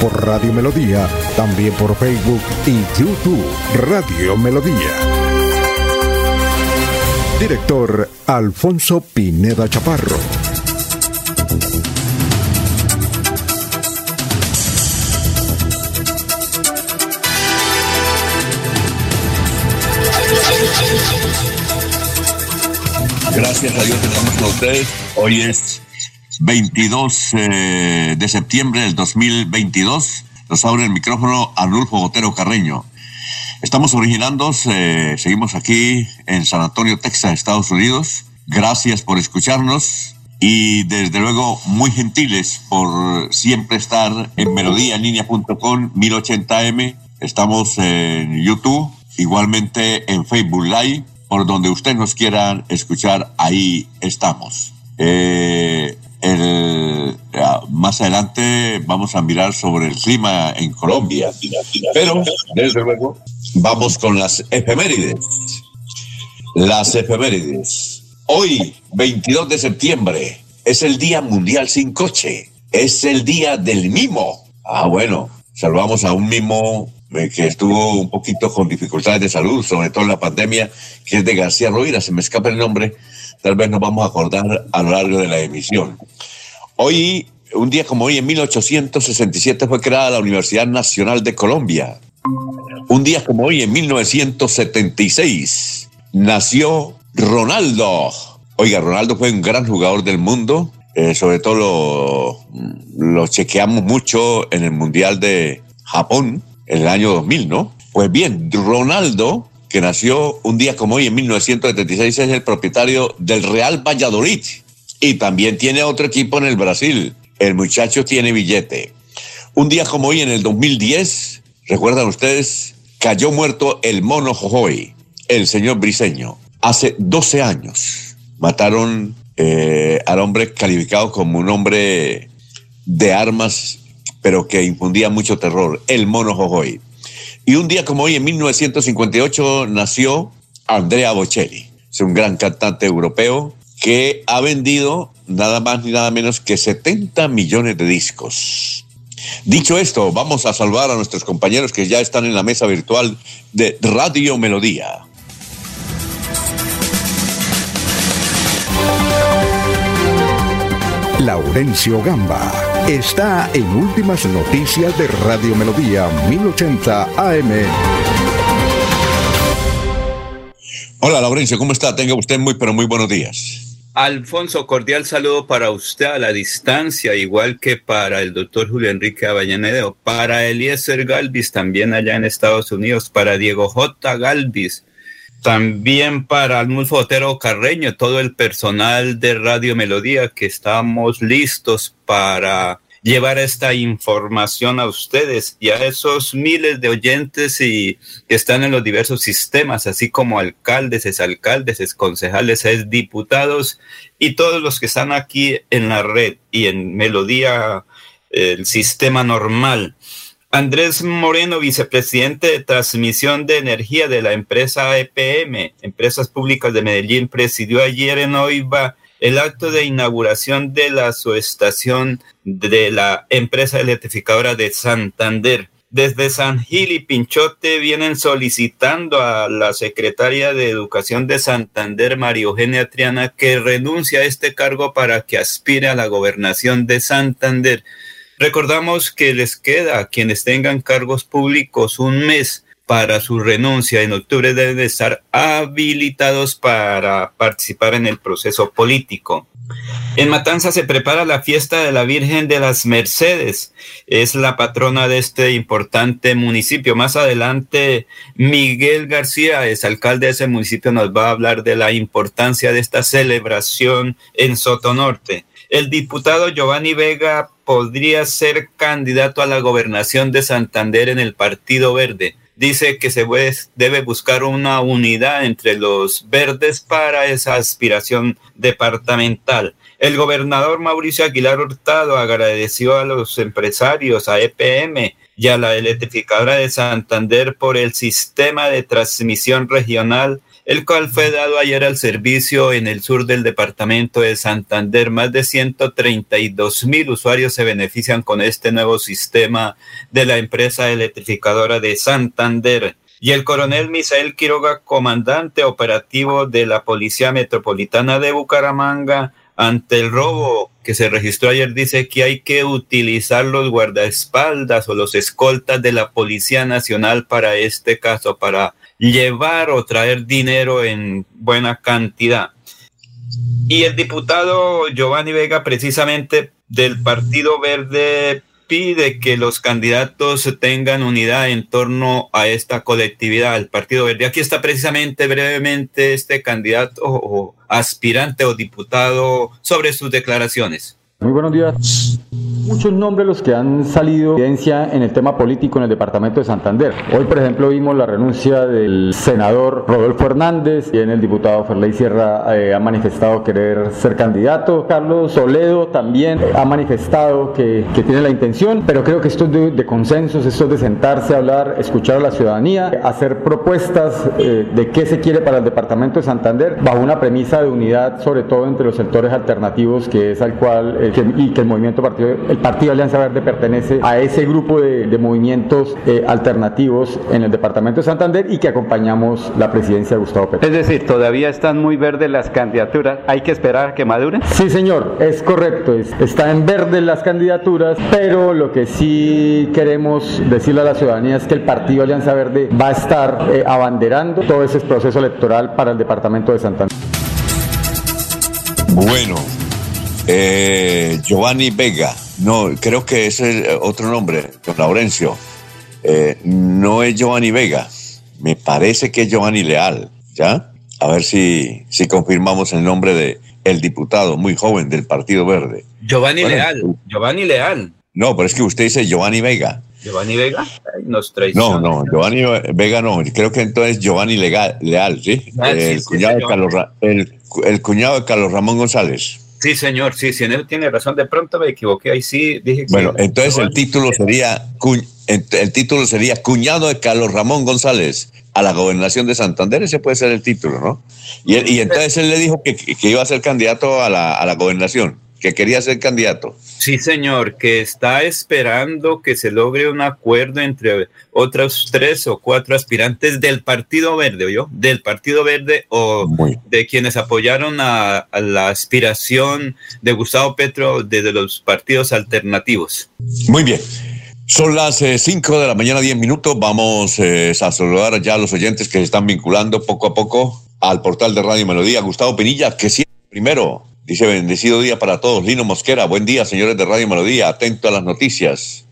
por Radio Melodía, también por Facebook y YouTube Radio Melodía. Director Alfonso Pineda Chaparro. Gracias a Dios estamos con ustedes. Hoy es 22 eh, de septiembre del 2022. Nos abre el micrófono Arnulfo Botero Carreño. Estamos originando, eh, seguimos aquí en San Antonio, Texas, Estados Unidos. Gracias por escucharnos y desde luego muy gentiles por siempre estar en melodíaenlínea.com 1080m. Estamos en YouTube, igualmente en Facebook Live, por donde usted nos quiera escuchar, ahí estamos. Eh, el, más adelante vamos a mirar sobre el clima en Colombia. Pero, desde luego, vamos con las efemérides. Las efemérides. Hoy, 22 de septiembre, es el Día Mundial sin Coche. Es el Día del Mimo. Ah, bueno, salvamos a un mimo eh, que estuvo un poquito con dificultades de salud, sobre todo en la pandemia, que es de García Rovira, se me escapa el nombre, tal vez nos vamos a acordar a lo largo de la emisión. Hoy, un día como hoy, en 1867 fue creada la Universidad Nacional de Colombia. Un día como hoy, en 1976, nació Ronaldo. Oiga, Ronaldo fue un gran jugador del mundo, eh, sobre todo lo, lo chequeamos mucho en el Mundial de Japón, en el año 2000, ¿no? Pues bien, Ronaldo que nació un día como hoy en 1976, es el propietario del Real Valladolid y también tiene otro equipo en el Brasil. El muchacho tiene billete. Un día como hoy en el 2010, recuerdan ustedes, cayó muerto el mono Jojoy, el señor Briseño. Hace 12 años mataron eh, al hombre calificado como un hombre de armas, pero que infundía mucho terror, el mono Jojoy. Y un día como hoy, en 1958, nació Andrea Bocelli. Es un gran cantante europeo que ha vendido nada más ni nada menos que 70 millones de discos. Dicho esto, vamos a salvar a nuestros compañeros que ya están en la mesa virtual de Radio Melodía. Laurencio Gamba está en Últimas Noticias de Radio Melodía 1080 AM. Hola Laurencio, ¿cómo está? Tenga usted muy, pero muy buenos días. Alfonso, cordial saludo para usted a la distancia, igual que para el doctor Julio Enrique Avellaneda, para Eliezer Galvis también allá en Estados Unidos, para Diego J. Galvis, también para Almulfo Otero Carreño, todo el personal de Radio Melodía, que estamos listos para llevar esta información a ustedes y a esos miles de oyentes y que están en los diversos sistemas, así como alcaldes, exalcaldes, concejales, es diputados y todos los que están aquí en la red y en Melodía, el sistema normal. Andrés Moreno, vicepresidente de transmisión de energía de la empresa EPM, Empresas Públicas de Medellín, presidió ayer en OIVA el acto de inauguración de la subestación de la empresa electrificadora de Santander. Desde San Gil y Pinchote vienen solicitando a la secretaria de Educación de Santander, María Eugenia Triana, que renuncie a este cargo para que aspire a la gobernación de Santander. Recordamos que les queda a quienes tengan cargos públicos un mes para su renuncia. En octubre deben estar habilitados para participar en el proceso político. En Matanza se prepara la fiesta de la Virgen de las Mercedes. Es la patrona de este importante municipio. Más adelante, Miguel García, es alcalde de ese municipio, nos va a hablar de la importancia de esta celebración en Sotonorte. El diputado Giovanni Vega podría ser candidato a la gobernación de Santander en el Partido Verde. dice que se debe buscar una unidad entre los verdes para esa aspiración departamental. El gobernador Mauricio Aguilar Hurtado agradeció a los empresarios, a EPM y a la electrificadora de Santander por el sistema de transmisión regional el cual fue dado ayer al servicio en el sur del departamento de Santander. Más de 132 mil usuarios se benefician con este nuevo sistema de la empresa electrificadora de Santander. Y el coronel Misael Quiroga, comandante operativo de la Policía Metropolitana de Bucaramanga, ante el robo que se registró ayer, dice que hay que utilizar los guardaespaldas o los escoltas de la Policía Nacional para este caso, para llevar o traer dinero en buena cantidad. Y el diputado Giovanni Vega, precisamente del Partido Verde, pide que los candidatos tengan unidad en torno a esta colectividad, el Partido Verde. Aquí está precisamente brevemente este candidato o aspirante o diputado sobre sus declaraciones. Muy buenos días muchos nombres los que han salido evidencia en el tema político en el departamento de Santander. Hoy, por ejemplo, vimos la renuncia del senador Rodolfo Hernández y en el diputado Ferley Sierra eh, ha manifestado querer ser candidato. Carlos Toledo también ha manifestado que, tiene la intención, pero creo que esto es de, consensos, esto es de sentarse a hablar, escuchar a la ciudadanía, hacer propuestas eh, de qué se quiere para el departamento de Santander bajo una premisa de unidad, sobre todo entre los sectores alternativos, que es al cual eh, que, y que el movimiento partido el Partido Alianza Verde pertenece a ese grupo de, movimientos eh, alternativos en el departamento de Santander y que acompañamos la presidencia de Gustavo Petro. Es decir, todavía están muy verdes las candidaturas, ¿hay que esperar a que maduren? Sí, señor, es correcto, está en verde las candidaturas, pero lo que sí queremos decirle a la ciudadanía es que el Partido Alianza Verde va a estar eh, abanderando todo ese proceso electoral para el departamento de Santander. Bueno, eh, Giovanni Vega no, creo que es otro nombre, don Laurencio. Eh, no es Giovanni Vega, me parece que es Giovanni Leal, ¿ya? A ver si, si confirmamos el nombre de el diputado muy joven del Partido Verde. Giovanni Leal, Giovanni Leal. No, pero es que usted dice Giovanni Vega. Giovanni Vega nos No, no, Giovanni Vega no, creo que entonces Giovanni Leal, ¿sí? Ah, el, cuñado de Carlos, el cuñado de Carlos Ramón González. Sí, señor, sí, si él tiene razón, de pronto me equivoqué, ahí sí dije que Bueno, entonces el título sería el título sería Cuñado de Carlos Ramón González a la gobernación de Santander, ese puede ser el título, ¿no? Y, y entonces él le dijo que, que, iba a ser candidato a la, a la gobernación que quería ser candidato. Sí, señor, que está esperando que se logre un acuerdo entre otros tres o cuatro aspirantes del Partido Verde, ¿yo? Del Partido Verde o de quienes apoyaron a, la aspiración de Gustavo Petro desde los partidos alternativos. Muy bien. Son las 5 eh, de la mañana, 10 minutos. Vamos eh, a saludar ya a los oyentes que se están vinculando poco a poco al portal de Radio Melodía. Gustavo Pinilla, que siempre primero Dice, bendecido día para todos. Lino Mosquera, buen día, señores de Radio Melodía, atento a las noticias.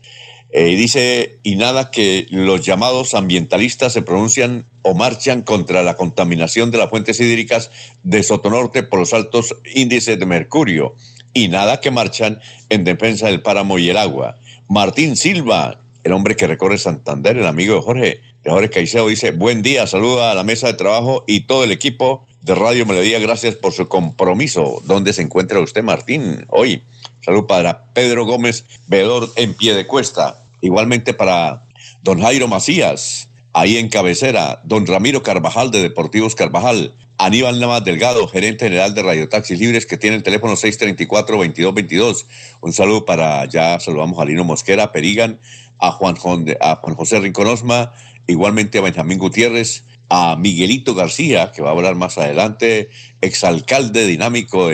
Eh, dice, y nada que los llamados ambientalistas se pronuncian o marchan contra la contaminación de las fuentes hídricas de Sotonorte por los altos índices de mercurio. Y nada que marchan en defensa del páramo y el agua. Martín Silva, el hombre que recorre Santander, el amigo de Jorge, de Jorge Caicedo, dice, buen día, saluda a la mesa de trabajo y todo el equipo de Radio Melodía, gracias por su compromiso. ¿Dónde se encuentra usted, Martín? Hoy. Salud para Pedro Gómez, veedor en pie de cuesta. Igualmente para don Jairo Macías, ahí en cabecera. Don Ramiro Carvajal de Deportivos Carvajal. Aníbal Navas Delgado, gerente general de Radio Taxis Libres, que tiene el teléfono 634-2222. Un saludo para, ya saludamos a Lino Mosquera, Perigan, a Juan, a Juan José Rinconosma, igualmente a Benjamín Gutiérrez, a Miguelito García, que va a hablar más adelante, exalcalde dinámico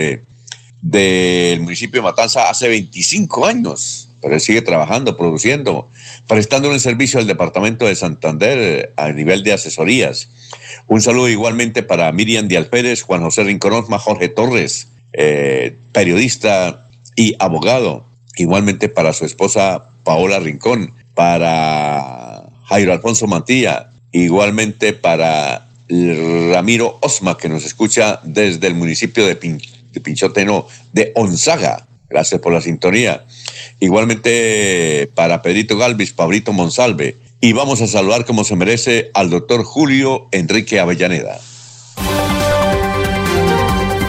del municipio de Matanza hace 25 años, pero él sigue trabajando, produciendo, prestando un servicio al departamento de Santander eh, a nivel de asesorías. Un saludo igualmente para Miriam Díaz Pérez, Juan José Rinconosma, Jorge Torres, eh, periodista y abogado. Igualmente para su esposa Paola Rincón, para Jairo Alfonso Mantilla, Igualmente para Ramiro Osma, que nos escucha desde el municipio de, Pinchoteno de Onzaga. Gracias por la sintonía. Igualmente para Pedrito Galvis, Pabrito Monsalve, y vamos a saludar como se merece al doctor Julio Enrique Avellaneda.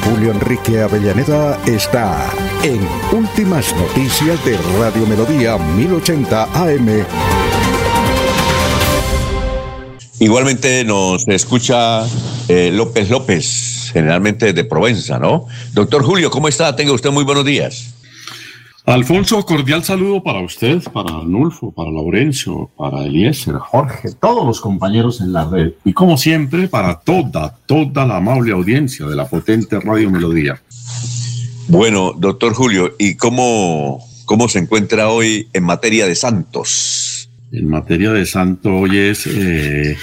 Julio Enrique Avellaneda está en Últimas Noticias de Radio Melodía 1080 AM. Igualmente nos escucha eh, López López, generalmente de Provenza, ¿no? Doctor Julio, ¿cómo está? Tenga usted muy buenos días. Alfonso, cordial saludo para usted, para Nulfo, para Laurencio, para Eliezer, Jorge, todos los compañeros en la red y como siempre para toda, toda la amable audiencia de la potente Radio Melodía. Bueno, doctor Julio, ¿y cómo, cómo se encuentra hoy en materia de santos? En materia de santo, hoy es eh,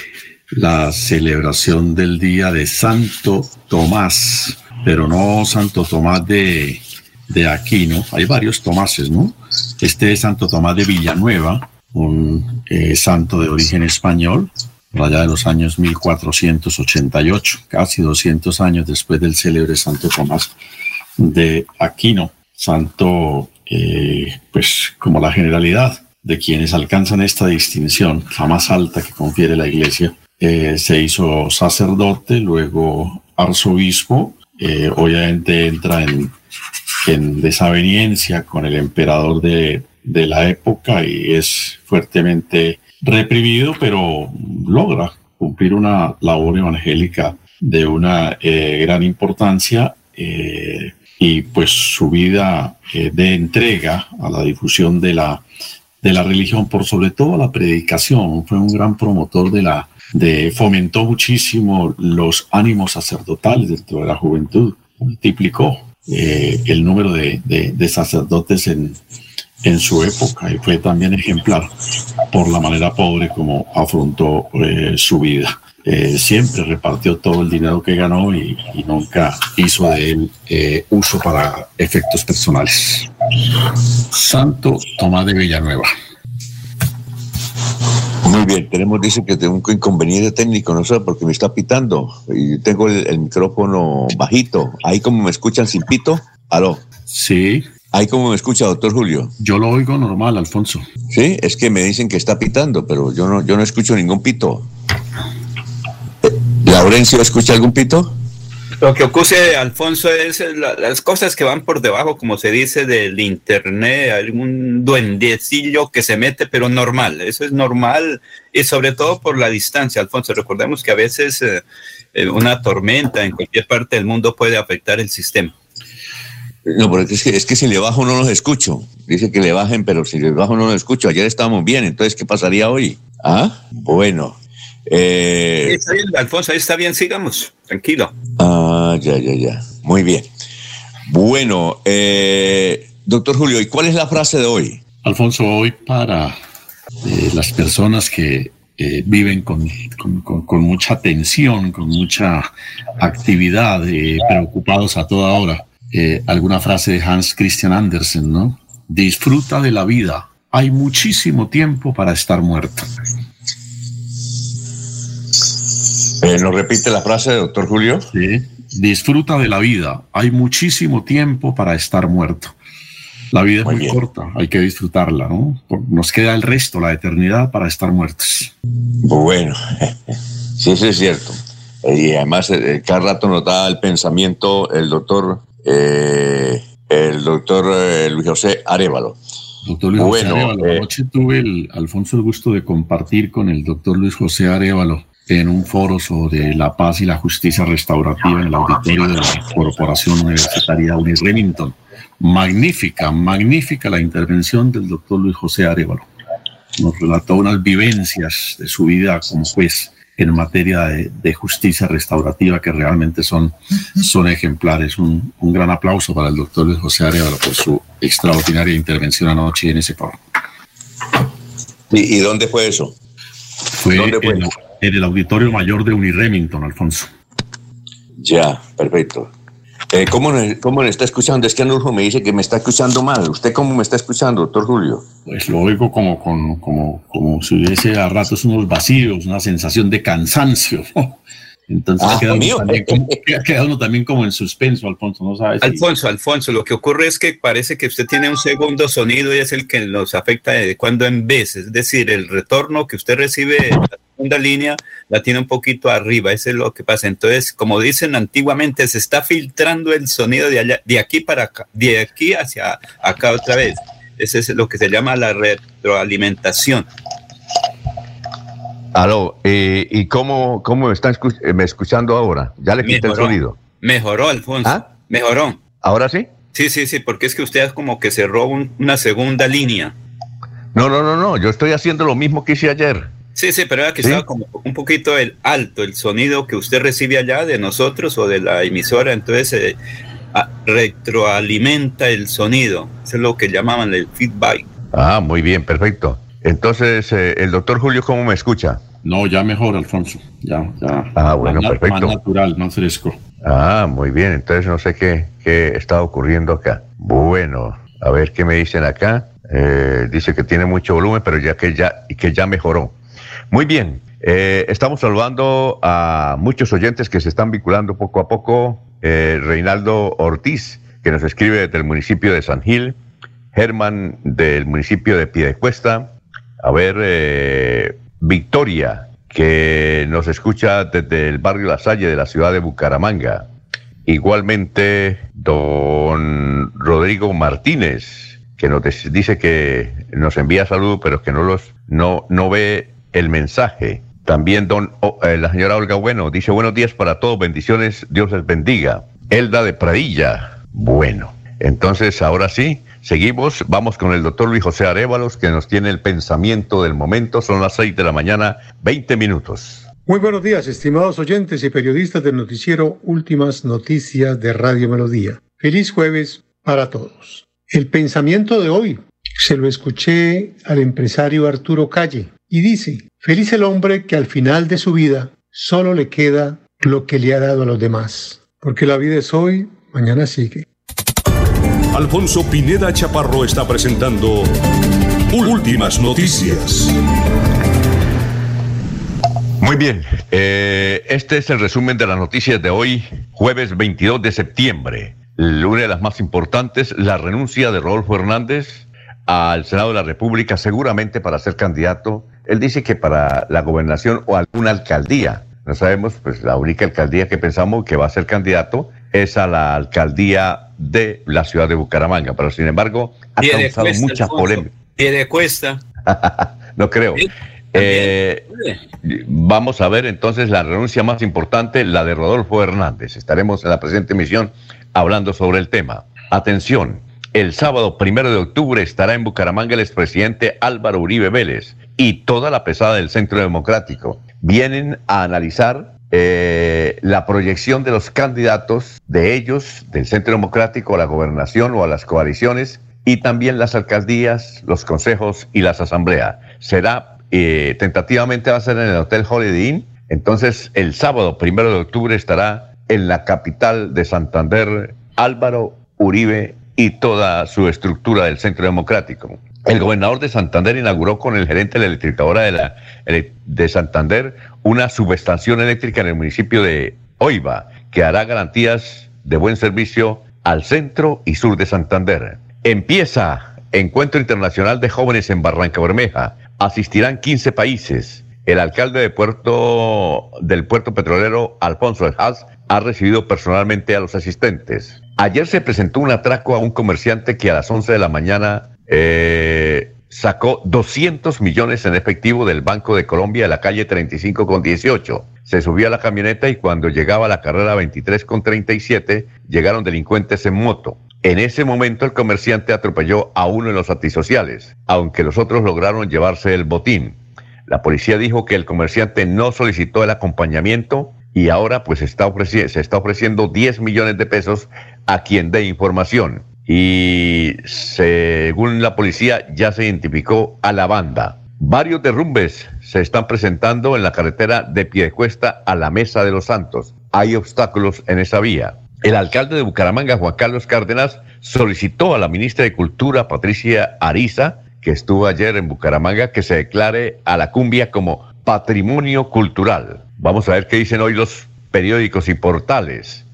la celebración del día de Santo Tomás, pero no Santo Tomás de de Aquino, hay varios Tomases, ¿no? Este es Santo Tomás de Villanueva, un eh, santo de origen español, allá de los años 1488, casi 200 años después del célebre Santo Tomás de Aquino, santo, eh, pues como la generalidad de quienes alcanzan esta distinción, la más alta que confiere la Iglesia, eh, se hizo sacerdote, luego arzobispo, obviamente entra en en desaveniencia con el emperador de, la época y es fuertemente reprimido, pero logra cumplir una labor evangélica de una eh, gran importancia eh, y pues su vida eh, de entrega a la difusión de la, de la religión, por sobre todo la predicación, fue un gran promotor de la, de, fomentó muchísimo los ánimos sacerdotales dentro de la juventud, multiplicó eh, el número de, sacerdotes en, en, su época y fue también ejemplar por la manera pobre como afrontó eh, su vida. Eh, siempre repartió todo el dinero que ganó y, y nunca hizo de él uso para efectos personales. Santo Tomás de Villanueva. Muy bien, tenemos, dice que tengo un inconveniente técnico, no sé, porque me está pitando y tengo el, micrófono bajito. Ahí como me escuchan sin pito, aló. Sí. Ahí como me escucha, doctor Julio. Yo lo oigo normal, Alfonso. Sí, es que me dicen que está pitando, pero yo no, yo no escucho ningún pito. ¿Laurencio escucha algún pito? Lo que ocurre, Alfonso, es las cosas que van por debajo, como se dice, del internet, algún duendecillo que se mete, pero normal. Eso es normal y sobre todo por la distancia, Alfonso. Recordemos que a veces eh, eh, una tormenta en cualquier parte del mundo puede afectar el sistema. No, porque es que, es que si le bajo no los escucho. Dice que le bajen, pero si le bajo no los escucho. Ayer estábamos bien, entonces, ¿qué pasaría hoy? Ah, bueno. Eh, está bien, Alfonso, ahí está bien, sigamos, tranquilo. Ah, ya, ya, ya. Muy bien. Bueno, eh, doctor Julio, ¿y cuál es la frase de hoy? Alfonso, hoy para eh, las personas que eh, viven con, con, mucha tensión, con mucha actividad, preocupados a toda hora, alguna frase de Hans Christian Andersen, ¿no? Disfruta de la vida. Hay muchísimo tiempo para estar muerto. Eh, ¿Nos repite la frase, doctor Julio? Sí. Disfruta de la vida. Hay muchísimo tiempo para estar muerto. La vida es muy, corta, hay que disfrutarla, ¿no? Nos queda el resto, la eternidad, para estar muertos. Bueno, sí, eso es cierto. Y además, eh, cada rato nos da el pensamiento el doctor, eh, el doctor Luis José Arevalo. Doctor Luis José Arevalo, anoche tuve, el, Alfonso, el gusto de compartir con el doctor Luis José Arevalo en un foro sobre la paz y la justicia restaurativa en el auditorio de la Corporación Universitaria Unis Remington. Magnífica, magnífica la intervención del doctor Luis José Arevalo. Nos relató unas vivencias de su vida como juez en materia de, justicia restaurativa que realmente son, son ejemplares. Un, gran aplauso para el doctor Luis José Arevalo por su extraordinaria intervención anoche en ese foro. ¿Y, dónde fue eso? Fue, ¿Dónde fue? en el auditorio mayor de Uniremington, Alfonso. Ya, perfecto. Eh, ¿cómo, ¿Cómo le está escuchando? Es que Anulfo me dice que me está escuchando mal. ¿Usted cómo me está escuchando, doctor Julio? Pues lo oigo como, como, como, como si hubiese a ratos unos vacíos, una sensación de cansancio. Entonces ah, queda, uno también como, queda, también como, en suspenso, Alfonso, no sabes. Alfonso, Alfonso, lo que ocurre es que parece que usted tiene un segundo sonido y es el que nos afecta de cuando en vez, es decir, el retorno que usted recibe segunda línea la tiene un poquito arriba, eso es lo que pasa. Entonces, como dicen antiguamente, se está filtrando el sonido de allá, de aquí para acá, de aquí hacia acá otra vez. Ese es lo que se llama la retroalimentación. Aló, eh, ¿y cómo, cómo me están me escuchando ahora? Ya le quité el sonido. Mejoró, Alfonso. ¿Ah? Mejoró. ¿Ahora sí? Sí, sí, sí, porque es que usted como que cerró una segunda línea. No, no, no, no, yo estoy haciendo lo mismo que hice ayer. Sí, sí, pero era que estaba como un poquito el alto, el sonido que usted recibe allá de nosotros o de la emisora, entonces eh, retroalimenta el sonido. Eso es lo que llamaban el feedback. Ah, muy bien, perfecto. Entonces, eh, el doctor Julio, ¿cómo me escucha? No, ya mejor, Alfonso. Ya, ya. Ah, bueno, perfecto. Más natural, más fresco. Ah, muy bien. Entonces, no sé qué, qué está ocurriendo acá. Bueno, a ver qué me dicen acá. Eh, dice que tiene mucho volumen, pero ya que ya, y que ya mejoró. Muy bien. Eh, estamos saludando a muchos oyentes que se están vinculando poco a poco. Reinaldo Ortiz, que nos escribe desde el municipio de San Gil. Germán del municipio de Piedecuesta, a ver, eh, Victoria, que nos escucha desde el barrio La Salle de la ciudad de Bucaramanga. Igualmente, don Rodrigo Martínez, que nos dice que nos envía saludos, pero que no los no, no ve el mensaje. También don eh, la señora Olga Bueno dice buenos días para todos, bendiciones, Dios les bendiga. Elda de Pradilla, bueno. Entonces, ahora sí, Seguimos, vamos con el doctor Luis José Arévalos, que nos tiene el pensamiento del momento. Son las seis de la mañana, 20 minutos. Muy buenos días, estimados oyentes y periodistas del noticiero Últimas Noticias de Radio Melodía. Feliz jueves para todos. El pensamiento de hoy se lo escuché al empresario Arturo Calle y dice, feliz el hombre que al final de su vida solo le queda lo que le ha dado a los demás, porque la vida es hoy, mañana sigue. Alfonso Pineda Chaparro está presentando Últimas Noticias. Muy bien, eh, este es el resumen de las noticias de hoy, jueves 22 de septiembre. Una de las más importantes, la renuncia de Rodolfo Hernández al Senado de la República, seguramente para ser candidato. Él dice que para la gobernación o alguna alcaldía. No sabemos, pues la única alcaldía que pensamos que va a ser candidato es a la alcaldía de la ciudad de Bucaramanga, pero sin embargo ha causado mucha polémica. de cuesta. no creo. Eh, vamos a ver entonces la renuncia más importante, la de Rodolfo Hernández. Estaremos en la presente emisión hablando sobre el tema. Atención, el sábado primero de octubre estará en Bucaramanga el expresidente Álvaro Uribe Vélez y toda la pesada del Centro Democrático. Vienen a analizar eh, la proyección de los candidatos de ellos, del Centro Democrático, a la gobernación o a las coaliciones, y también las alcaldías, los consejos y las asambleas. Será, eh, tentativamente va a ser en el Hotel Holiday Inn, entonces el sábado, primero de octubre, estará en la capital de Santander Álvaro Uribe y toda su estructura del Centro Democrático. El gobernador de Santander inauguró con el gerente de la electrificadora de, la, de Santander una subestación eléctrica en el municipio de Oiva, que hará garantías de buen servicio al centro y sur de Santander. Empieza Encuentro Internacional de Jóvenes en Barranca Bermeja. Asistirán 15 países. El alcalde de Puerto, del puerto petrolero, Alfonso El Haas, ha recibido personalmente a los asistentes. Ayer se presentó un atraco a un comerciante que a las 11 de la mañana eh, sacó 200 millones en efectivo del Banco de Colombia de la calle 35 con 18. Se subió a la camioneta y cuando llegaba a la carrera 23 con 37, llegaron delincuentes en moto. En ese momento el comerciante atropelló a uno de los antisociales, aunque los otros lograron llevarse el botín. La policía dijo que el comerciante no solicitó el acompañamiento y ahora pues se está ofreciendo 10 millones de pesos a quien dé información y según la policía ya se identificó a la banda. Varios derrumbes se están presentando en la carretera de Piedecuesta a la Mesa de los Santos. Hay obstáculos en esa vía. El alcalde de Bucaramanga, Juan Carlos Cárdenas, solicitó a la ministra de Cultura, Patricia Ariza, que estuvo ayer en Bucaramanga, que se declare a la cumbia como patrimonio cultural. Vamos a ver qué dicen hoy los periódicos y portales.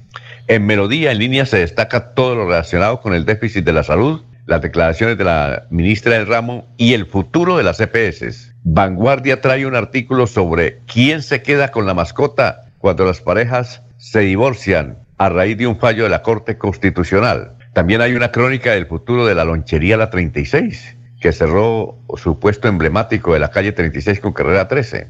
En Melodía en línea se destaca todo lo relacionado con el déficit de la salud, las declaraciones de la ministra del ramo y el futuro de las EPS. Vanguardia trae un artículo sobre quién se queda con la mascota cuando las parejas se divorcian a raíz de un fallo de la Corte Constitucional. También hay una crónica del futuro de la lonchería La 36, que cerró su puesto emblemático de la calle 36 con carrera 13.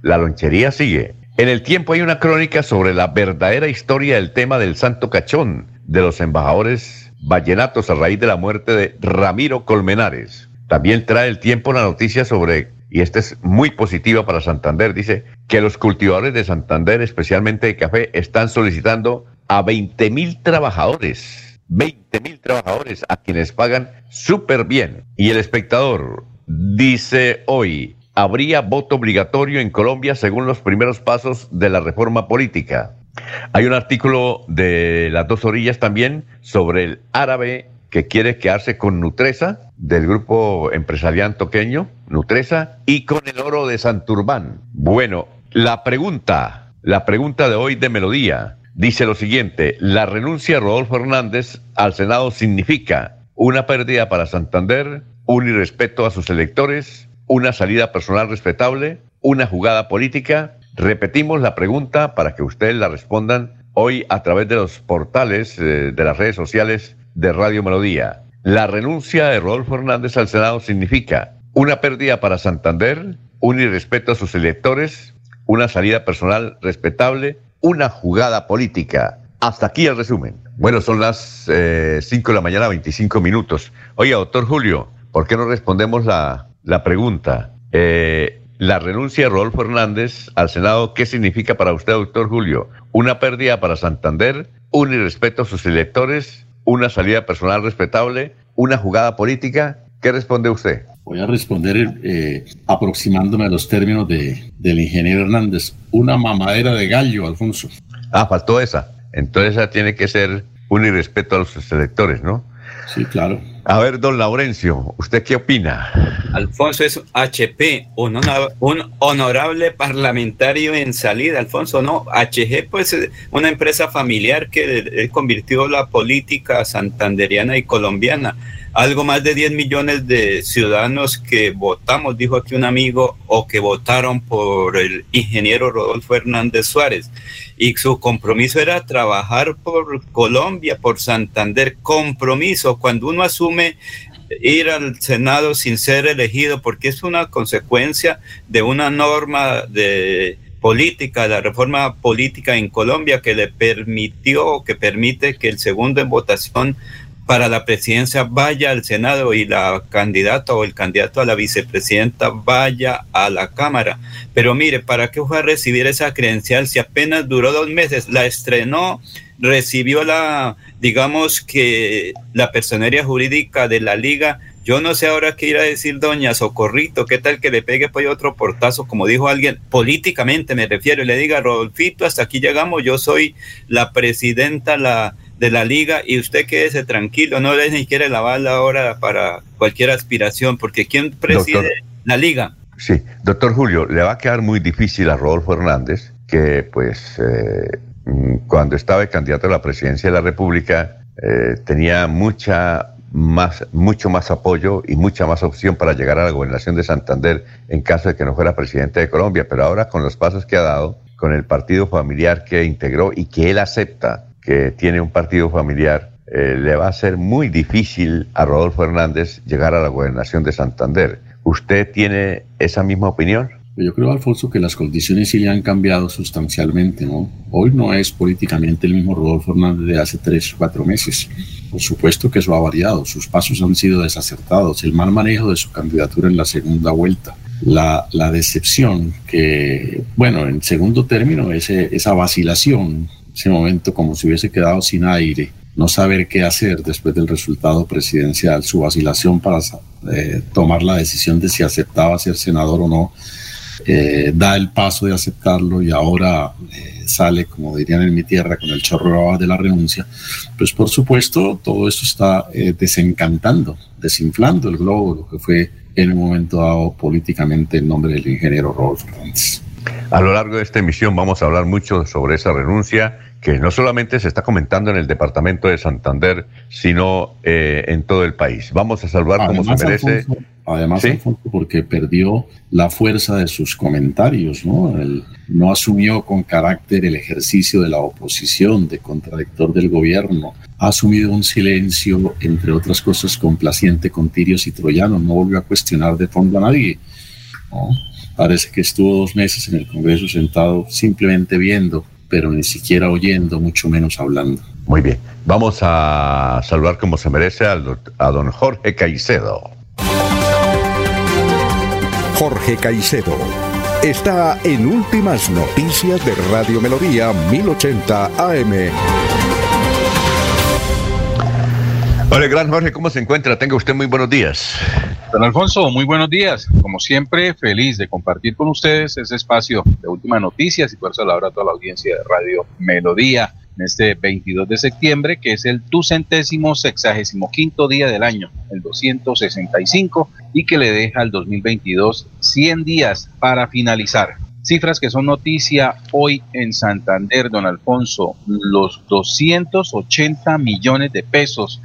La lonchería sigue. En el tiempo hay una crónica sobre la verdadera historia del tema del Santo Cachón de los embajadores vallenatos a raíz de la muerte de Ramiro Colmenares. También trae el tiempo la noticia sobre, y esta es muy positiva para Santander, dice que los cultivadores de Santander, especialmente de café, están solicitando a 20 mil trabajadores, 20 mil trabajadores a quienes pagan súper bien. Y el espectador dice hoy, habría voto obligatorio en Colombia según los primeros pasos de la reforma política. Hay un artículo de las dos orillas también sobre el árabe que quiere quedarse con Nutresa, del grupo empresarial toqueño, Nutresa, y con el oro de Santurbán. Bueno, la pregunta, la pregunta de hoy de Melodía, dice lo siguiente, la renuncia de Rodolfo Hernández al Senado significa una pérdida para Santander, un irrespeto a sus electores, una salida personal respetable, una jugada política. Repetimos la pregunta para que ustedes la respondan hoy a través de los portales eh, de las redes sociales de Radio Melodía. La renuncia de Rodolfo Hernández al Senado significa una pérdida para Santander, un irrespeto a sus electores, una salida personal respetable, una jugada política. Hasta aquí el resumen. Bueno, son las 5 eh, de la mañana, 25 minutos. Oye, doctor Julio, ¿por qué no respondemos la, la pregunta. Eh, la renuncia de Rodolfo Hernández al Senado, ¿qué significa para usted, doctor Julio? ¿Una pérdida para Santander? ¿Un irrespeto a sus electores? ¿Una salida personal respetable? ¿Una jugada política? ¿Qué responde usted? Voy a responder eh, aproximándome a los términos de, del ingeniero Hernández. Una mamadera de gallo, Alfonso. Ah, faltó esa. Entonces esa tiene que ser un irrespeto a los electores, ¿no? Sí, claro. A ver, don Laurencio, ¿usted qué opina? Alfonso es HP, un, honorable parlamentario en salida. Alfonso, no, HG, pues una empresa familiar que convirtió la política santanderiana y colombiana algo más de 10 millones de ciudadanos que votamos, dijo aquí un amigo, o que votaron por el ingeniero Rodolfo Hernández Suárez. Y su compromiso era trabajar por Colombia, por Santander. Compromiso, cuando uno asume ir al Senado sin ser elegido, porque es una consecuencia de una norma de política, la reforma política en Colombia que le permitió, que permite que el segundo en votación para la presidencia vaya al Senado y la candidata o el candidato a la vicepresidenta vaya a la Cámara. Pero mire, ¿para qué fue a recibir esa credencial si apenas duró dos meses? La estrenó, recibió la, digamos que la personería jurídica de la liga. Yo no sé ahora qué ir a decir doña Socorrito, qué tal que le pegue pues otro portazo, como dijo alguien, políticamente me refiero, y le diga, Rodolfito, hasta aquí llegamos, yo soy la presidenta, la de la liga y usted quédese tranquilo, no le ni siquiera la bala ahora para cualquier aspiración, porque ¿quién preside la liga? Sí, doctor Julio, le va a quedar muy difícil a Rodolfo Hernández, que pues eh, cuando estaba el candidato a la presidencia de la República eh, tenía mucha más, mucho más apoyo y mucha más opción para llegar a la gobernación de Santander en caso de que no fuera presidente de Colombia. Pero ahora con los pasos que ha dado, con el partido familiar que integró y que él acepta que tiene un partido familiar, eh, le va a ser muy difícil a Rodolfo Hernández llegar a la gobernación de Santander. ¿Usted tiene esa misma opinión? Yo creo, Alfonso, que las condiciones sí le han cambiado sustancialmente, ¿no? Hoy no es políticamente el mismo Rodolfo Hernández de hace tres o cuatro meses. Por supuesto que eso ha variado, sus pasos han sido desacertados, el mal manejo de su candidatura en la segunda vuelta, la, la decepción que, bueno, en segundo término, ese, esa vacilación ese momento como si hubiese quedado sin aire, no saber qué hacer después del resultado presidencial, su vacilación para eh, tomar la decisión de si aceptaba ser senador o no, eh, da el paso de aceptarlo y ahora eh, sale, como dirían en mi tierra, con el chorro de la renuncia, pues por supuesto todo esto está desencantando, desinflando el globo, lo que fue en un momento dado políticamente el nombre del ingeniero Rodolfo Hernández. A lo largo de esta emisión vamos a hablar mucho sobre esa renuncia que no solamente se está comentando en el departamento de Santander, sino eh, en todo el país. Vamos a salvar como se merece. además, porque perdió la fuerza de sus comentarios, ¿no? no asumió con carácter el ejercicio de la oposición, de contradictor del gobierno. Ha asumido un silencio, entre otras cosas, complaciente con tirios y troyanos. No volvió a cuestionar de fondo a nadie. Parece que estuvo dos meses en el Congreso sentado simplemente viendo pero ni siquiera oyendo, mucho menos hablando. Muy bien, vamos a saludar como se merece a don Jorge Caicedo. Jorge Caicedo está en Últimas Noticias de Radio Melodía 1080 AM. Hola, gran Jorge, ¿cómo se encuentra? Tenga usted muy buenos días. Don Alfonso, muy buenos días. Como siempre, feliz de compartir con ustedes ese espacio de últimas noticias y por saludar a toda la audiencia de Radio Melodía en este 22 de septiembre, que es el ducentésimo sexagésimo quinto día del año, el 265, y que le deja al 2022 100 días para finalizar. Cifras que son noticia hoy en Santander, don Alfonso, los 280 millones de pesos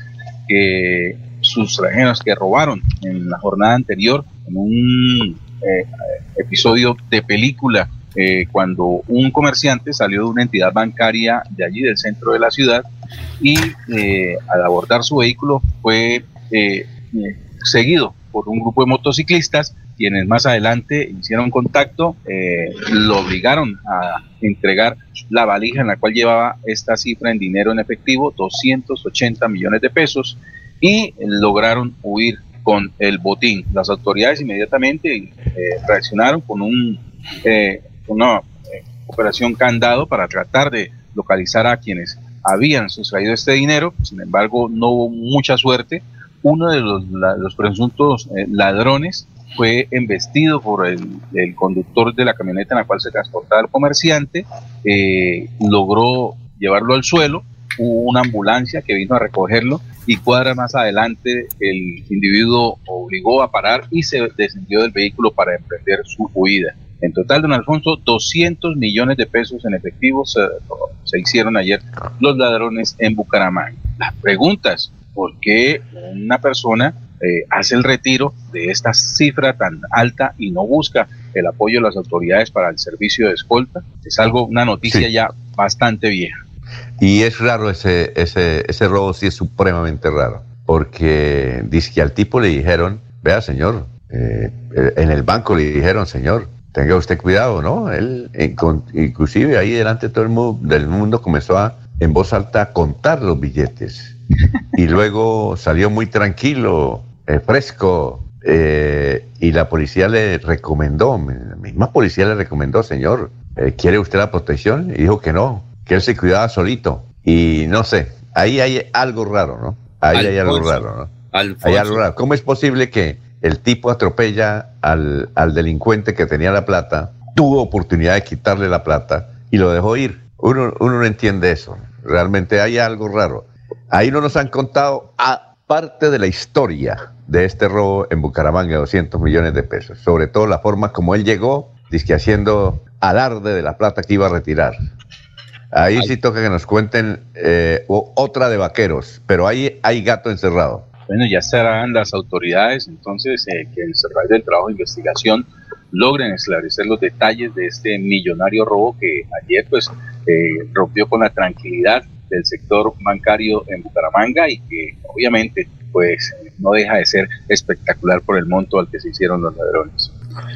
que sus sustrajeron, que robaron en la jornada anterior, en un eh, episodio de película, eh, cuando un comerciante salió de una entidad bancaria de allí, del centro de la ciudad, y eh, al abordar su vehículo fue seguido por un grupo de motociclistas, quienes más adelante hicieron contacto, lo obligaron a entregar la valija en la cual llevaba esta cifra en dinero en efectivo, 280 millones de pesos, y lograron huir con el botín. Las autoridades inmediatamente eh, reaccionaron con eh, una eh, operación candado para tratar de localizar a quienes habían sustraído este dinero. Sin embargo, no hubo mucha suerte. Uno de los, presuntos ladrones fue embestido por el, conductor de la camioneta en la cual se transportaba el comerciante, logró llevarlo al suelo, hubo una ambulancia que vino a recogerlo y cuadra más adelante el individuo obligó a parar y se descendió del vehículo para emprender su huida. En total, don Alfonso, 200 millones de pesos en efectivo se, hicieron ayer los ladrones en Bucaramanga. Las preguntas, ¿por qué una persona eh, hace el retiro de esta cifra tan alta y no busca el apoyo de las autoridades para el servicio de escolta? Es algo, una noticia ya bastante vieja. Y es raro ese, ese, ese robo, sí es supremamente raro, porque dice que al tipo le dijeron, vea señor, eh, en el banco le dijeron, señor, tenga usted cuidado, ¿no? Él, inclusive ahí delante de todo el mundo, del mundo comenzó a, en voz alta, a contar los billetes. Y luego salió muy tranquilo, eh, fresco, eh, y la policía le recomendó, la misma policía le recomendó, señor, ¿quiere usted la protección? Y dijo que no, que él se cuidaba solito. Y no sé, ahí hay algo raro, ¿no? Ahí hay algo raro, ¿no? Hay algo raro. ¿Cómo es posible que el tipo atropella al, al delincuente que tenía la plata, tuvo oportunidad de quitarle la plata y lo dejó ir? Uno, uno no entiende eso. Realmente hay algo raro. Ahí no nos han contado aparte de la historia de este robo en Bucaramanga de 200 millones de pesos. Sobre todo la forma como él llegó, que haciendo alarde de la plata que iba a retirar. Ahí sí toca que nos cuenten eh, otra de vaqueros, pero ahí hay gato encerrado. Bueno, ya serán las autoridades entonces eh, que en el del trabajo de investigación logren esclarecer los detalles de este millonario robo que ayer pues eh, rompió con la tranquilidad del sector bancario en Bucaramanga y que obviamente pues no deja de ser espectacular por el monto al que se hicieron los ladrones.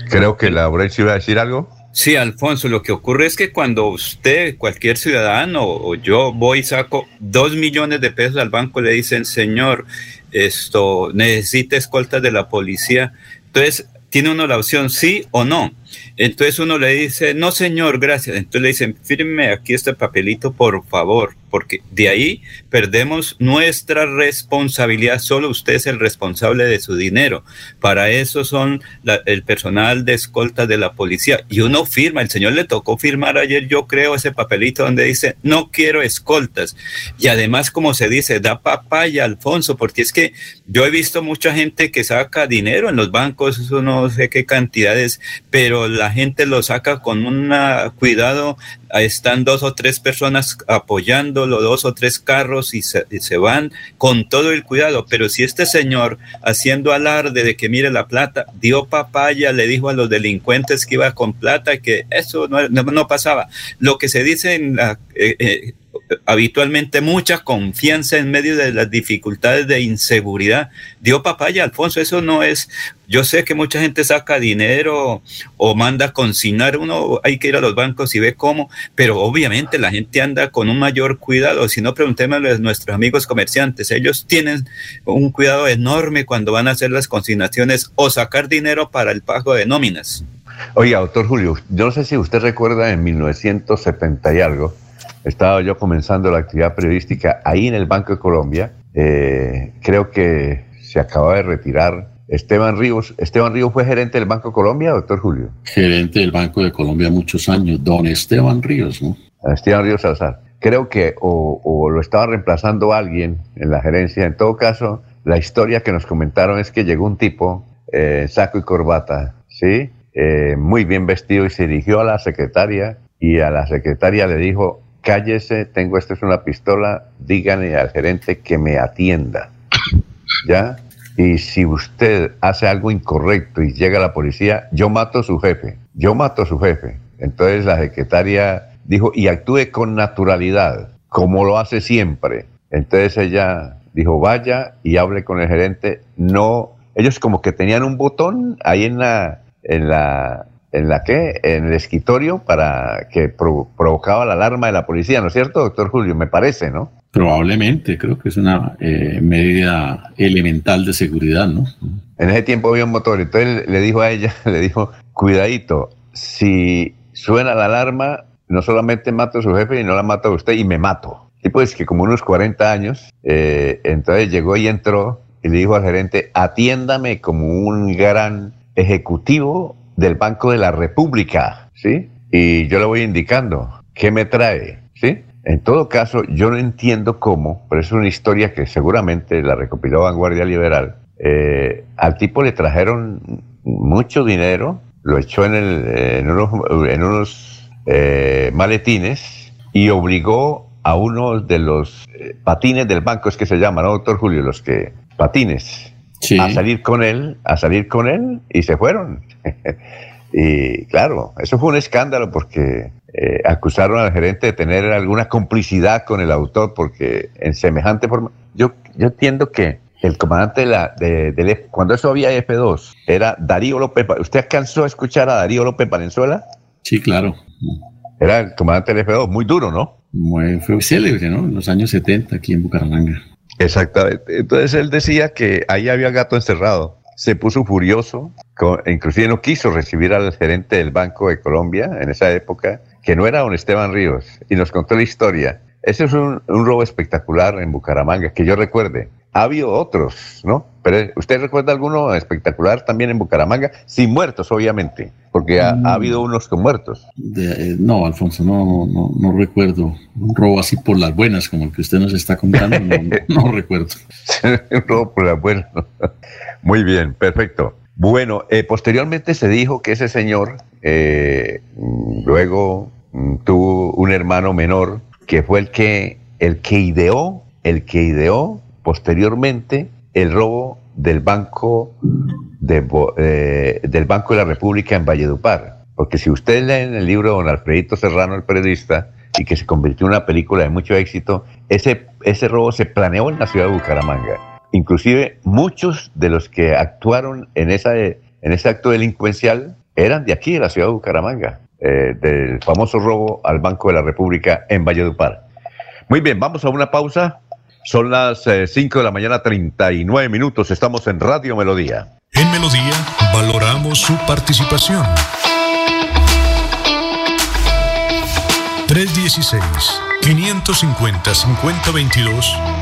Creo que la Laurencio iba a decir algo. Sí, Alfonso, lo que ocurre es que cuando usted, cualquier ciudadano o yo voy y saco dos millones de pesos al banco, le dicen, señor, esto necesita escoltas de la policía. Entonces, tiene uno la opción sí o no. Entonces uno le dice, no señor, gracias. Entonces le dicen, firme aquí este papelito, por favor porque de ahí perdemos nuestra responsabilidad. Solo usted es el responsable de su dinero. Para eso son el personal de escolta de la policía. Y uno firma, el señor le tocó firmar ayer, yo creo, ese papelito donde dice, no quiero escoltas. Y además, como se dice, da papaya, Alfonso, porque es que yo he visto mucha gente que saca dinero en los bancos, eso no sé qué cantidades, pero la gente lo saca con un cuidado, están dos o tres personas apoyándolo, dos o tres carros y se, van con todo el cuidado, pero si este señor haciendo alarde de que mire la plata, dio papaya, le dijo a los delincuentes que iba con plata, que eso no, pasaba. Lo que se dice en la... Eh, eh, habitualmente mucha confianza en medio de las dificultades de inseguridad. Dio papaya, Alfonso, eso no es, yo sé que mucha gente saca dinero o manda a consignar, uno hay que ir a los bancos y ve cómo, pero obviamente la gente anda con un mayor cuidado, si no preguntémosle a nuestros amigos comerciantes, ellos tienen un cuidado enorme cuando van a hacer las consignaciones o sacar dinero para el pago de nóminas. Oiga, doctor Julio, yo no sé si usted recuerda en 1970 y algo, estaba yo comenzando la actividad periodística ahí en el Banco de Colombia. Eh, creo que se acaba de retirar Esteban Ríos. Esteban Ríos fue gerente del Banco de Colombia, doctor Julio. Gerente del Banco de Colombia muchos años, don Esteban Ríos, ¿no? Esteban Ríos Salazar. Creo que o, lo estaba reemplazando alguien en la gerencia. En todo caso, la historia que nos comentaron es que llegó un tipo eh, saco y corbata, ¿sí? Eh, muy bien vestido y se dirigió a la secretaria y a la secretaria le dijo, cállese, tengo esto es una pistola, díganle al gerente que me atienda. ¿Ya? Y si usted hace algo incorrecto y llega la policía, yo mato a su jefe, yo mato a su jefe. Entonces la secretaria dijo, y actúe con naturalidad, como lo hace siempre. Entonces ella dijo, vaya y hable con el gerente. No, ellos como que tenían un botón ahí en la, en la, en la que, en el escritorio para que provocaba la alarma de la policía, ¿no es cierto, doctor Julio? Me parece, ¿no? Probablemente, creo que es una eh, medida elemental de seguridad, ¿no? En ese tiempo había un motor, entonces le dijo a ella, le dijo, cuidadito, si suena la alarma, no solamente mato a su jefe, y no la mato a usted y me mato. Y pues que como unos 40 años, eh, entonces llegó y entró y le dijo al gerente, atiéndame como un gran ejecutivo del Banco de la República, ¿sí? Y yo le voy indicando qué me trae, ¿sí? En todo caso, yo no entiendo cómo, pero es una historia que seguramente la recopiló Vanguardia Liberal. Eh, al tipo le trajeron mucho dinero, lo echó en, unos, eh, maletines y obligó a uno de los eh, patines del banco, es que se llama, ¿no, doctor Julio? Los que patines, a salir con él, a salir con él y se fueron. y claro, eso fue un escándalo porque eh, acusaron al gerente de tener alguna complicidad con el autor porque en semejante forma, yo, yo entiendo que el comandante de la, de, cuando eso había F2, era Darío López. ¿Usted alcanzó a escuchar a Darío López Valenzuela? Sí, claro. Era el comandante del F2, muy duro, ¿no? Muy, fue célebre, ¿no? En los años 70 aquí en Bucaramanga. Exactamente. Entonces él decía que ahí había gato encerrado. Se puso furioso, inclusive no quiso recibir al gerente del Banco de Colombia en esa época, que no era don Esteban Ríos, y nos contó la historia. Ese es un, un robo espectacular en Bucaramanga, que yo recuerde. Ha habido otros, ¿no? Pero ¿usted recuerda alguno espectacular también en Bucaramanga? Sin muertos, obviamente, porque ha, mm. habido unos con muertos. Eh, no, Alfonso, no, no, no, recuerdo un robo así por las buenas, como el que usted nos está contando, no, recuerdo. un robo por las buenas. Muy bien, perfecto. Bueno, eh, posteriormente se dijo que ese señor eh, luego mm, tuvo un hermano menor que fue el que, el que ideó, el que ideó posteriormente el robo del Banco eh, del Banco de la República en Valledupar. Porque si usted lee en el libro de don Alfredito Serrano, el periodista, y que se convirtió en una película de mucho éxito, ese, ese robo se planeó en la ciudad de Bucaramanga. Inclusive muchos de los que actuaron en, esa, en ese acto delincuencial eran de aquí, de la ciudad de Bucaramanga, eh, del famoso robo al Banco de la República en Valledupar. Muy bien, vamos a una pausa son las 5 eh, de la mañana, 39 minutos. Estamos en Radio Melodía. En Melodía valoramos su participación. 316-550-5022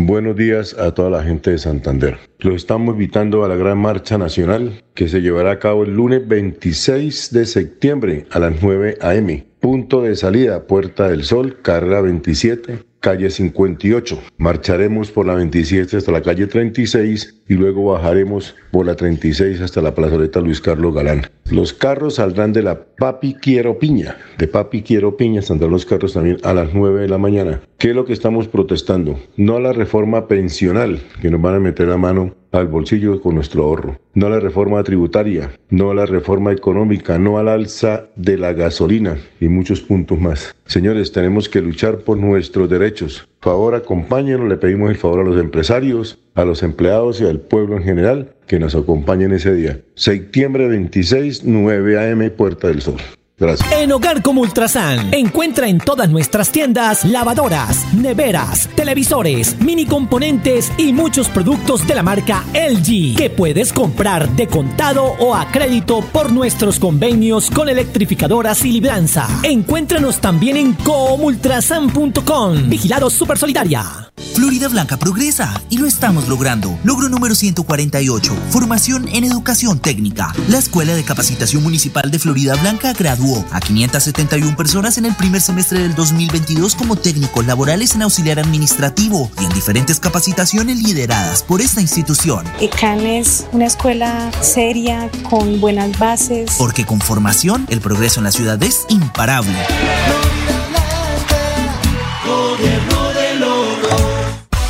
Buenos días a toda la gente de Santander. Los estamos invitando a la gran marcha nacional que se llevará a cabo el lunes 26 de septiembre a las 9 a.m. Punto de salida, Puerta del Sol, carrera 27, calle 58. Marcharemos por la 27 hasta la calle 36 y luego bajaremos por la 36 hasta la plazoleta Luis Carlos Galán. Los carros saldrán de la Papi Quiero Piña. De Papi Quiero Piña saldrán los carros también a las 9 de la mañana. ¿Qué es lo que estamos protestando? No a la reforma pensional que nos van a meter a mano al bolsillo con nuestro ahorro. No a la reforma tributaria, no a la reforma económica, no al alza de la gasolina y muchos puntos más. Señores, tenemos que luchar por nuestros derechos. Favor, acompáñenos, le pedimos el favor a los empresarios, a los empleados y al pueblo en general que nos acompañen ese día. Septiembre 26, 9 a.m., Puerta del Sol. En Hogar como Ultrasan, encuentra en todas nuestras tiendas lavadoras, neveras, televisores, mini componentes y muchos productos de la marca LG que puedes comprar de contado o a crédito por nuestros convenios con electrificadoras y libranza. Encuéntranos también en comultrasan.com. Vigilado Super Solidaria. Florida Blanca progresa y lo estamos logrando. Logro número 148. Formación en educación técnica. La Escuela de Capacitación Municipal de Florida Blanca graduó a 571 personas en el primer semestre del 2022 como técnicos laborales en auxiliar administrativo y en diferentes capacitaciones lideradas por esta institución. ECAN es una escuela seria, con buenas bases. Porque con formación, el progreso en la ciudad es imparable.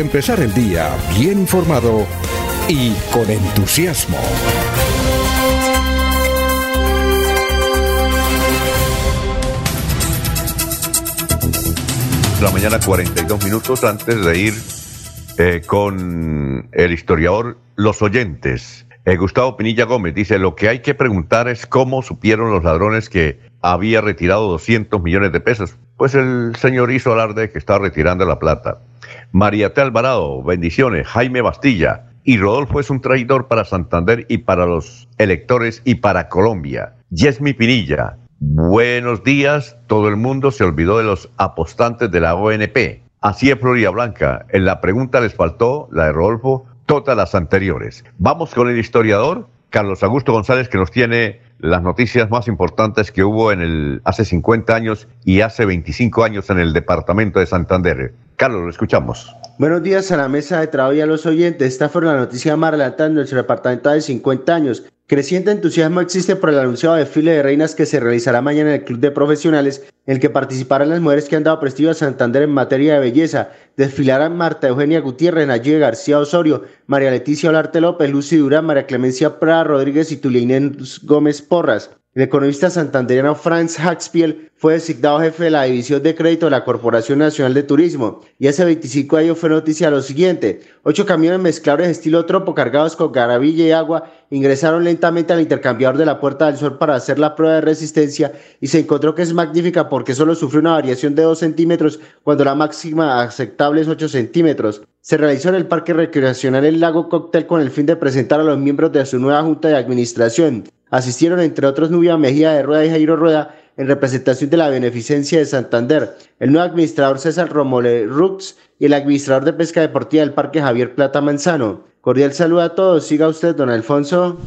empezar el día bien informado y con entusiasmo. La mañana 42 minutos antes de ir eh, con el historiador Los Oyentes. Eh, Gustavo Pinilla Gómez dice, lo que hay que preguntar es cómo supieron los ladrones que había retirado 200 millones de pesos. Pues el señor hizo alarde que estaba retirando la plata. María T. Alvarado, bendiciones. Jaime Bastilla. Y Rodolfo es un traidor para Santander y para los electores y para Colombia. Yesmi Pinilla. Buenos días. Todo el mundo se olvidó de los apostantes de la ONP. Así es Florida Blanca. En la pregunta les faltó, la de Rodolfo, todas las anteriores. Vamos con el historiador Carlos Augusto González que nos tiene las noticias más importantes que hubo en el hace 50 años y hace 25 años en el departamento de Santander. Carlos, lo escuchamos. Buenos días a la mesa de trabajo y a los oyentes. Esta fue la noticia más en nuestro departamento de 50 años. Creciente entusiasmo existe por el anunciado desfile de reinas que se realizará mañana en el Club de Profesionales, en el que participarán las mujeres que han dado prestigio a Santander en materia de belleza. Desfilarán Marta Eugenia Gutiérrez, Nayib García Osorio, María Leticia Olarte López, Lucy Durán, María Clemencia Prada Rodríguez y Tulia Gómez Porras. El economista santanderiano Franz Haxpiel fue designado jefe de la División de Crédito de la Corporación Nacional de Turismo y hace 25 años fue noticia lo siguiente. Ocho camiones mezcladores estilo tropo cargados con garabilla y agua ingresaron lentamente al intercambiador de la Puerta del Sol para hacer la prueba de resistencia y se encontró que es magnífica porque solo sufrió una variación de 2 centímetros cuando la máxima aceptable es 8 centímetros. Se realizó en el Parque Recreacional El Lago Cóctel con el fin de presentar a los miembros de su nueva Junta de Administración. Asistieron entre otros Nubia Mejía de Rueda y Jairo Rueda en representación de la Beneficencia de Santander, el nuevo administrador César Romole Rux y el administrador de pesca deportiva del Parque Javier Plata Manzano. Cordial saludo a todos. Siga usted, don Alfonso.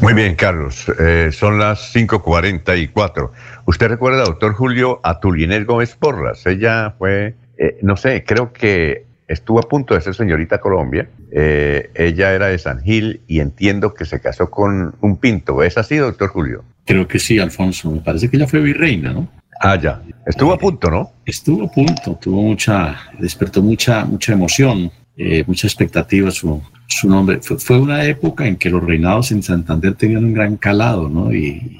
Muy bien, Carlos. Eh, son las 5.44. ¿Usted recuerda, doctor Julio, a Tuliner Gómez Porras? Ella fue, eh, no sé, creo que estuvo a punto de ser señorita Colombia. Eh, ella era de San Gil y entiendo que se casó con un pinto. ¿Es así, doctor Julio? Creo que sí, Alfonso. Me parece que ella fue virreina, ¿no? Ah, ya. Estuvo a punto, ¿no? Estuvo a punto. Tuvo mucha, despertó mucha, mucha emoción, eh, mucha expectativa su, su nombre. Fue, una época en que los reinados en Santander tenían un gran calado, ¿no? Y,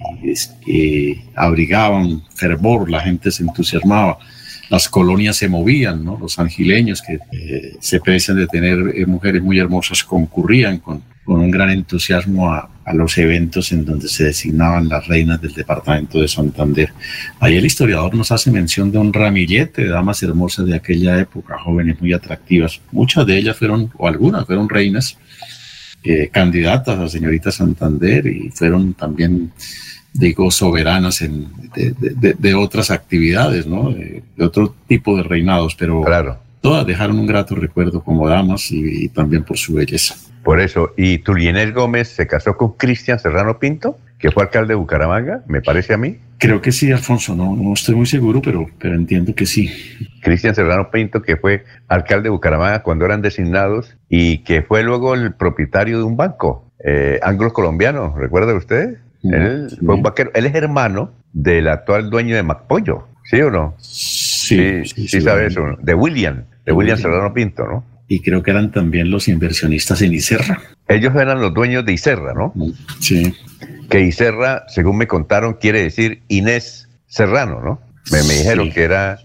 y abrigaban fervor, la gente se entusiasmaba las colonias se movían, ¿no? Los angileños que eh, se precian de tener eh, mujeres muy hermosas concurrían con, un gran entusiasmo a, a, los eventos en donde se designaban las reinas del departamento de Santander. Ahí el historiador nos hace mención de un ramillete de damas hermosas de aquella época, jóvenes muy atractivas. Muchas de ellas fueron, o algunas fueron reinas, eh, candidatas a señorita Santander y fueron también digo, soberanas en, de, de, de, otras actividades, ¿no? De, otro tipo de reinados, pero claro. todas dejaron un grato recuerdo como damas y, y también por su belleza. Por eso, ¿y Tulienel Gómez se casó con Cristian Serrano Pinto, que fue alcalde de Bucaramanga, me parece a mí? Creo que sí, Alfonso, no, no estoy muy seguro, pero, pero entiendo que sí. Cristian Serrano Pinto, que fue alcalde de Bucaramanga cuando eran designados y que fue luego el propietario de un banco, eh, anglo-colombiano, ¿recuerda usted? Él, sí. fue un vaquero. Él es hermano del actual dueño de Macpollo, ¿sí o no? Sí, sí, sí, sí sabe eso. De William, de William Serrano Pinto, ¿no? Y creo que eran también los inversionistas en Iserra. Ellos eran los dueños de Iserra, ¿no? Sí. Que Iserra, según me contaron, quiere decir Inés Serrano, ¿no? Me, me dijeron Sí, que era...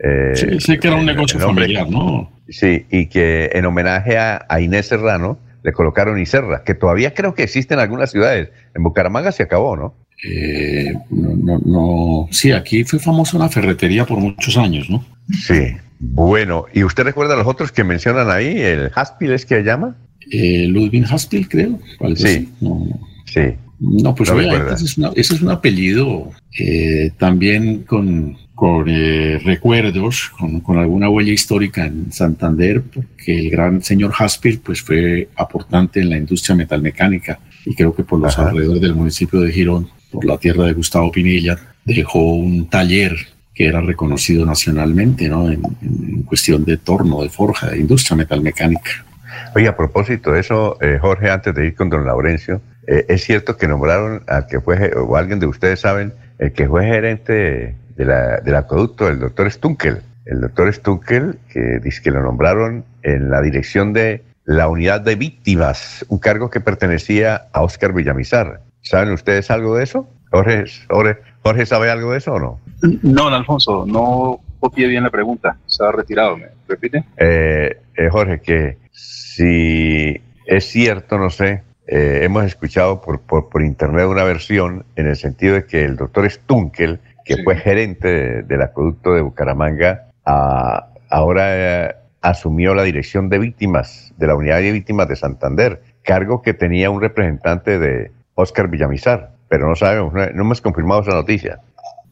eh, Sí, sé que era un negocio familiar, ¿no? Sí, y que en homenaje a, a Inés Serrano le colocaron Iserra, que todavía creo que existe en algunas ciudades. En Bucaramanga se acabó, ¿no? Eh, no, no, no. Sí, aquí fue famosa una ferretería por muchos años, ¿no? Sí. Bueno, ¿y usted recuerda los otros que mencionan ahí? ¿El Haspil es que se llama? Eh, Ludwig Haspel, creo. Sí. no. Sí. No, pues No ese es, una- ese es un apellido eh, también con, con eh, recuerdos, con, con alguna huella histórica en Santander, porque el gran señor Haspel pues, fue aportante en la industria metalmecánica y creo que por los Ajá. alrededores del municipio de Girón, por la tierra de Gustavo Pinilla, dejó un taller que era reconocido nacionalmente ¿no? en, en cuestión de torno, de forja, de industria metalmecánica. Oye, a propósito de eso, eh, Jorge, antes de ir con don Laurencio, eh, es cierto que nombraron al que fue, o alguien de ustedes saben, el que fue gerente de la, del acueducto, el doctor Stunkel. El doctor Stunkel, que dice que lo nombraron en la dirección de la unidad de víctimas, un cargo que pertenecía a Oscar Villamizar. ¿Saben ustedes algo de eso? Jorge, Jorge, Jorge ¿sabe algo de eso o no? No, don Alfonso, no copié bien la pregunta. Estaba retirado. ¿Me repite? Eh, eh, Jorge, que si es cierto, no sé, eh, hemos escuchado por, por, por internet una versión en el sentido de que el doctor Stunkel, que Sí. fue gerente de- del acueducto de Bucaramanga, a- ahora eh, asumió la dirección de víctimas, de la unidad de víctimas de Santander, cargo que tenía un representante de Oscar Villamizar, pero no sabemos, no, no hemos confirmado esa noticia.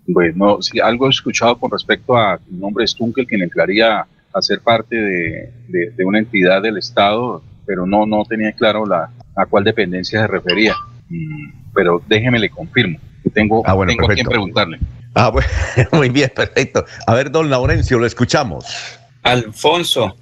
Bueno, sí, algo he escuchado con respecto a el nombre de Stunkel, que entraría a ser parte de, de- de una entidad del Estado, pero no, no tenía claro la, a cuál dependencia se refería. Mm, pero déjeme le confirmo. que Tengo, Ah, bueno, tengo a quien perfecto. preguntarle. Ah, bueno, muy bien, perfecto. A ver, don Laurencio, lo escuchamos. Alfonso,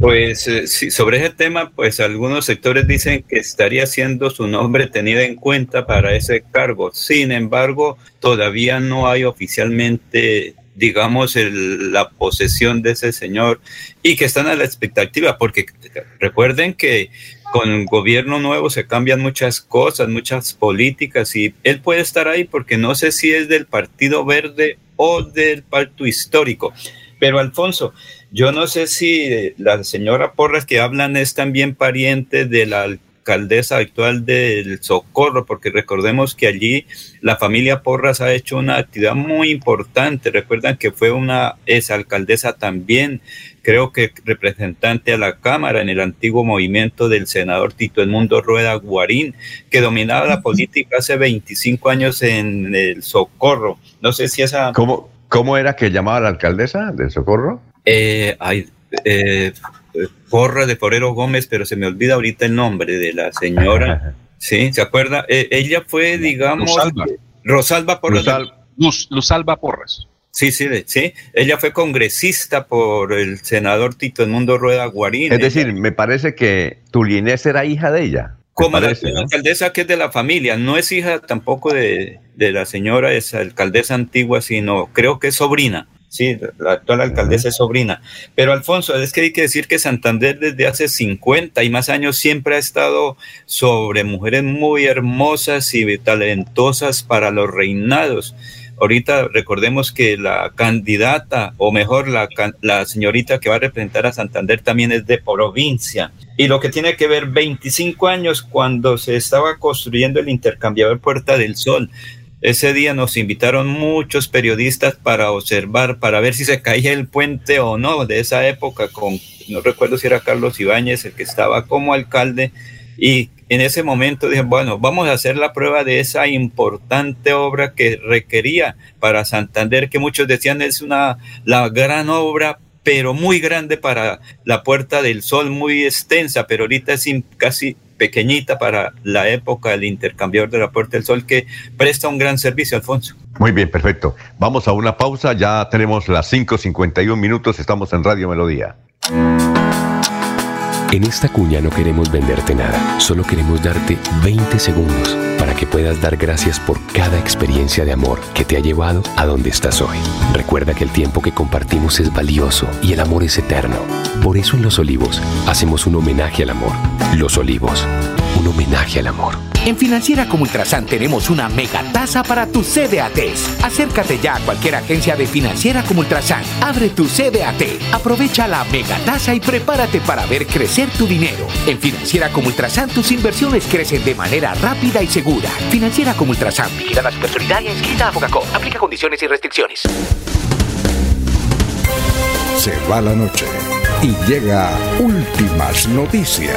pues eh, sí, sobre ese tema, pues algunos sectores dicen que estaría siendo su nombre tenido en cuenta para ese cargo. Sin embargo, todavía no hay oficialmente, digamos, el- la posesión de ese señor y que están a la expectativa, porque recuerden que con gobierno nuevo se cambian muchas cosas, muchas políticas y él puede estar ahí porque no sé si es del Partido Verde o del Pacto Histórico. Pero Alfonso, yo no sé si la señora Porras que hablan es también pariente de la alcaldesa actual del Socorro, porque recordemos que allí la familia Porras ha hecho una actividad muy importante. Recuerdan que fue una exalcaldesa también, creo que representante a la Cámara en el antiguo movimiento del senador Tito Edmundo Rueda Guarín, que dominaba la política hace 25 años en el Socorro. No sé si esa... ¿Cómo, cómo era que llamaba la alcaldesa del Socorro? Eh, ay, eh, Porra de Forero Gómez, pero se me olvida ahorita el nombre de la señora. ¿Sí? ¿Se acuerda? Eh, ella fue, digamos, Rosalba. Rosalba Porras. Rosal- Luz, Luzalba Porras. Sí, sí, sí. Ella fue congresista por el senador Tito Edmundo Rueda Guarín. Es decir, me parece que Tulinés era hija de ella. como parece, la ¿no? alcaldesa que es de la familia, no es hija tampoco de, de la señora, es alcaldesa antigua, sino creo que es sobrina. Sí, la actual alcaldesa es sobrina. Pero Alfonso, es que hay que decir que Santander desde hace 50 y más años siempre ha estado sobre mujeres muy hermosas y talentosas para los reinados. ahorita recordemos que la candidata, o mejor, la, la señorita que va a representar a Santander también es de provincia. Y lo que tiene que ver 25 años cuando se estaba construyendo el intercambiador Puerta del Sol. Ese día nos invitaron muchos periodistas para observar, para ver si se caía el puente o no de esa época, con, no recuerdo si era Carlos Ibáñez el que estaba como alcalde, y en ese momento dije, bueno, vamos a hacer la prueba de esa importante obra que requería para Santander, que muchos decían es una, la gran obra, pero muy grande para la Puerta del Sol, muy extensa, pero ahorita es casi pequeñita para la época del intercambiador de la Puerta del Sol que presta un gran servicio, Alfonso. Muy bien, perfecto. Vamos a una pausa, ya tenemos las 5.51 minutos, estamos en Radio Melodía. En esta cuña no queremos venderte nada, solo queremos darte 20 segundos que puedas dar gracias por cada experiencia de amor que te ha llevado a donde estás hoy. Recuerda que el tiempo que compartimos es valioso y el amor es eterno. Por eso en Los Olivos hacemos un homenaje al amor. Los Olivos, un homenaje al amor. En Financiera como Ultrasan tenemos una mega tasa para tus CDATs. Acércate ya a cualquier agencia de Financiera como Ultrasan. Abre tu CDAT, aprovecha la mega tasa y prepárate para ver crecer tu dinero. En Financiera como Ultrasan tus inversiones crecen de manera rápida y segura. Financiera como Ultrasan, vigila la supersolidaria inscrita a Fogacop. Aplica condiciones y restricciones. Se va la noche y llega últimas noticias.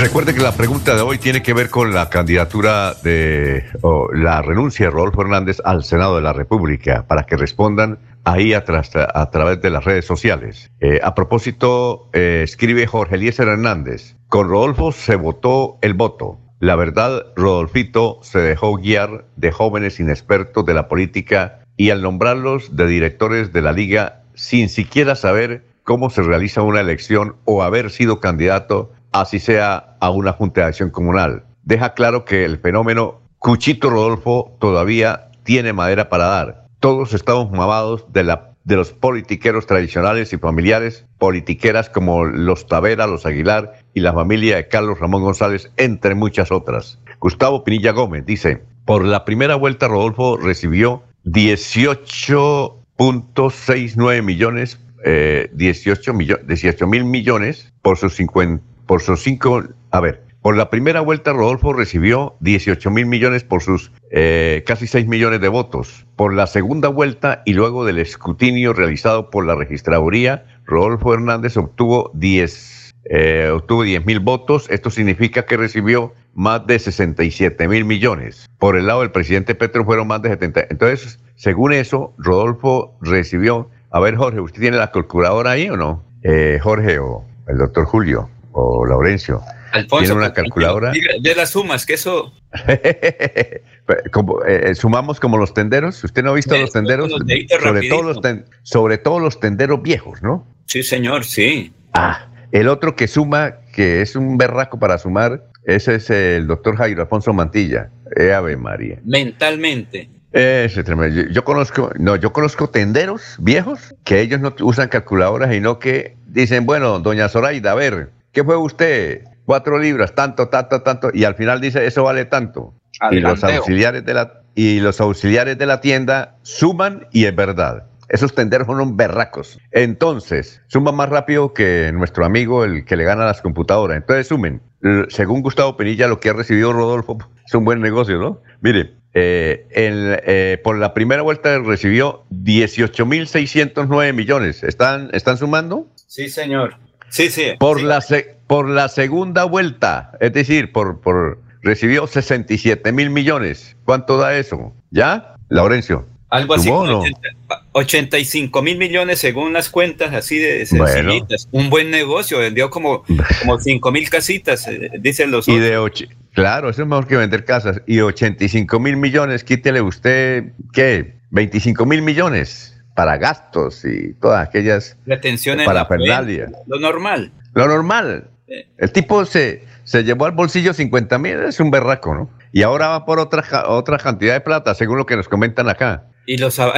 Recuerde que la pregunta de hoy tiene que ver con la candidatura de la renuncia de Rodolfo Hernández al Senado de la República para que respondan ahí a, a través de las redes sociales. Eh, a propósito, eh, escribe Jorge Eliezer Hernández, con Rodolfo se votó el voto. La verdad, Rodolfito se dejó guiar de jóvenes inexpertos de la política y al nombrarlos de directores de la liga sin siquiera saber cómo se realiza una elección o haber sido candidato, así sea a una junta de acción comunal. Deja claro que el fenómeno Cuchito Rodolfo todavía tiene madera para dar todos estamos mamados de, la, de los politiqueros tradicionales y familiares, politiqueras como los Tavera, los Aguilar y la familia de Carlos Ramón González, entre muchas otras. Gustavo Pinilla Gómez dice, por la primera vuelta Rodolfo recibió 18.69 millones, eh, 18, millones, 18 mil millones por sus 50, por sus cinco, a ver, por la primera vuelta, Rodolfo recibió 18 mil millones por sus eh, casi 6 millones de votos. Por la segunda vuelta y luego del escrutinio realizado por la registraduría, Rodolfo Hernández obtuvo 10 eh, obtuvo 10 mil votos. Esto significa que recibió más de 67 mil millones. Por el lado del presidente Petro fueron más de 70. Entonces, según eso, Rodolfo recibió. A ver, Jorge, ¿usted tiene la calculadora ahí o no? Eh, Jorge o el doctor Julio o Laurencio. Alfonso, ¿Tiene una calculadora? De las sumas, que eso. como, eh, sumamos como los tenderos. ¿Usted no ha visto los tenderos? sobre, todo los sobre todo los tenderos viejos, ¿no? Sí, señor, sí. Ah, el otro que suma, que es un berraco para sumar, ese es el doctor Jairo Alfonso Mantilla. Eh, Ave María. Mentalmente. Ese tremendo. Yo, conozco, no, yo conozco tenderos viejos que ellos no usan calculadoras, sino que dicen, bueno, doña Zoraida, a ver, ¿qué fue usted? cuatro libras, tanto, tanto, tanto, y al final dice eso vale tanto. Y los auxiliares de la y los auxiliares de la tienda suman y es verdad. Esos tenderos son berracos. Entonces, suman más rápido que nuestro amigo, el que le gana a las computadoras. Entonces, sumen. Según Gustavo Penilla, lo que ha recibido Rodolfo es un buen negocio, ¿no? Mire, eh, eh, por la primera vuelta recibió 18.609 millones. ¿Están, ¿Están sumando? Sí, señor. Sí, sí. Por, La, por la segunda vuelta, es decir, por, por recibió 67 mil millones. ¿Cuánto da eso? ¿Ya? Laurencio. Algo así, 85 mil millones según las cuentas, así de sencillitas. Un buen negocio, vendió como, como 5 mil casitas, eh, dicen los y De claro, eso es mejor que vender casas. Y 85 mil millones, quítele usted, ¿qué? 25 mil millones para gastos y todas aquellas para Fernalia. Lo normal. Lo normal. El tipo se, se llevó al bolsillo 50 mil, es un berraco, ¿no? y ahora va por otra, otra cantidad de plata, según lo que nos comentan acá. ¿Y los será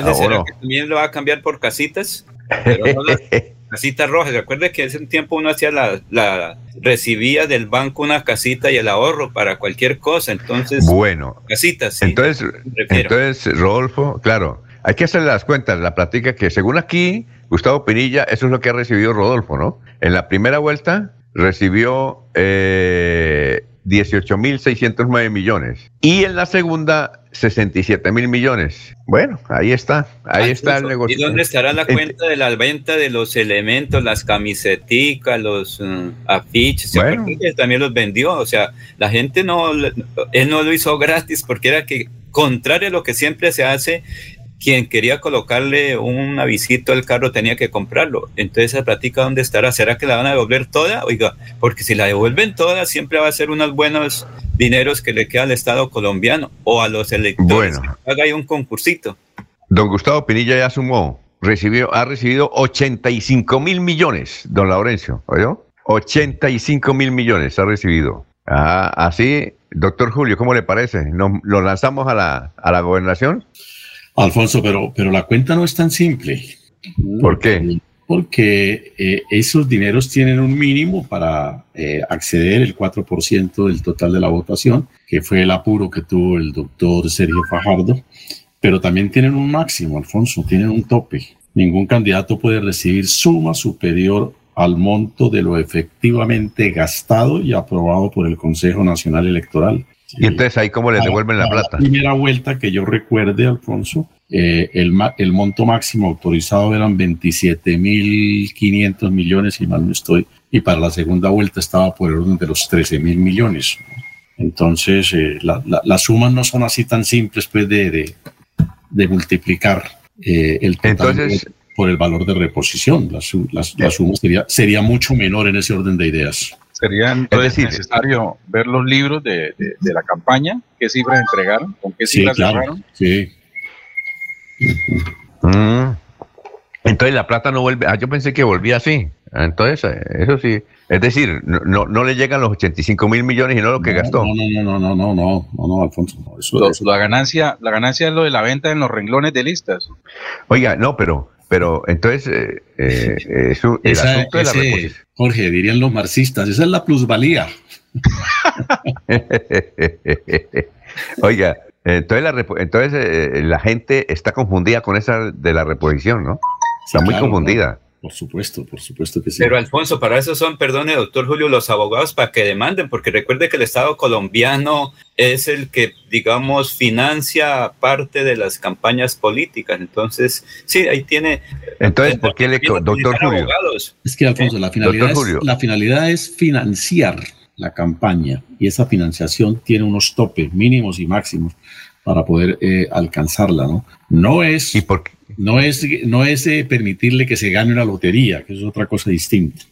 que también lo va a cambiar por casitas? Pero no las casitas rojas. Recuerde que hace un tiempo uno hacía la, la, recibía del banco una casita y el ahorro para cualquier cosa. Entonces, bueno, casitas. Sí, entonces, entonces, Rodolfo, claro, hay que hacer las cuentas, la plática que según aquí, Gustavo Pinilla, eso es lo que ha recibido Rodolfo, ¿no? En la primera vuelta recibió eh, 18.609 millones. Y en la segunda, 67 mil millones. Bueno, ahí está, ahí está el negocio. ¿Y dónde estará la cuenta de la venta de los elementos, las camiseticas, los uh, afiches? Bueno. también los vendió, o sea, la gente no, él no lo hizo gratis porque era que, contrario a lo que siempre se hace, quien quería colocarle un avisito al carro tenía que comprarlo. Entonces esa plática dónde estará. ¿Será que la van a devolver toda? Oiga, porque si la devuelven toda, siempre va a ser unos buenos dineros que le queda al Estado colombiano o a los electores. Bueno. Haga ahí un concursito. Don Gustavo Pinilla ya sumó, recibió, ha recibido 85 mil millones, don Laurencio, ¿oyó? 85 mil millones ha recibido. Ah, así, doctor Julio, ¿cómo le parece? ¿Nos, ¿Lo lanzamos a la, a la gobernación? Alfonso, pero, pero la cuenta no es tan simple. ¿Por qué? Porque eh, esos dineros tienen un mínimo para eh, acceder el 4% del total de la votación, que fue el apuro que tuvo el doctor Sergio Fajardo, pero también tienen un máximo, Alfonso, tienen un tope. Ningún candidato puede recibir suma superior al monto de lo efectivamente gastado y aprobado por el Consejo Nacional Electoral. Y entonces ahí cómo les devuelven la plata. La primera vuelta que yo recuerde, Alfonso, eh, el, el monto máximo autorizado eran 27.500 millones, si mal no estoy, y para la segunda vuelta estaba por el orden de los 13.000 millones. Entonces, eh, las sumas no son así tan simples pues, de, de, multiplicar eh, el total Entonces, por el valor de reposición. La, la suma sería, sería mucho menor en ese orden de ideas. Sería entonces necesario ver los libros de, de, la campaña, qué cifras entregaron, con qué cifras sí, cerraron. Sí. Mm. Entonces la plata no vuelve. Ah, yo pensé que volvía así. Entonces, eh, eso sí. Es decir, no, no, le llegan los 85 mil millones y no lo que gastó. No, no, no, no, no, no, no, no, Alfonso. eso, La, ganancia, la ganancia es lo de la venta en los renglones de listas. Oiga, no, pero pero entonces, eh, eh, el asunto de la. Jorge, dirían los marxistas, esa es la plusvalía. Oiga, entonces, la, entonces eh, la gente está confundida con esa de la reposición, ¿no? Está muy confundida. Por supuesto, por supuesto que sí. Pero Alfonso, para eso son, perdone, doctor Julio, los abogados para que demanden, porque recuerde que el Estado colombiano es el que, digamos, financia parte de las campañas políticas. Entonces, sí, ahí tiene. Entonces, ¿por qué le, doctor Julio? Es que, Alfonso, la finalidad, es, la finalidad es financiar la campaña y esa financiación tiene unos topes mínimos y máximos para poder eh, alcanzarla, ¿no? No es. ¿Y por? No es, no es eh, permitirle que se gane una lotería, que es otra cosa distinta.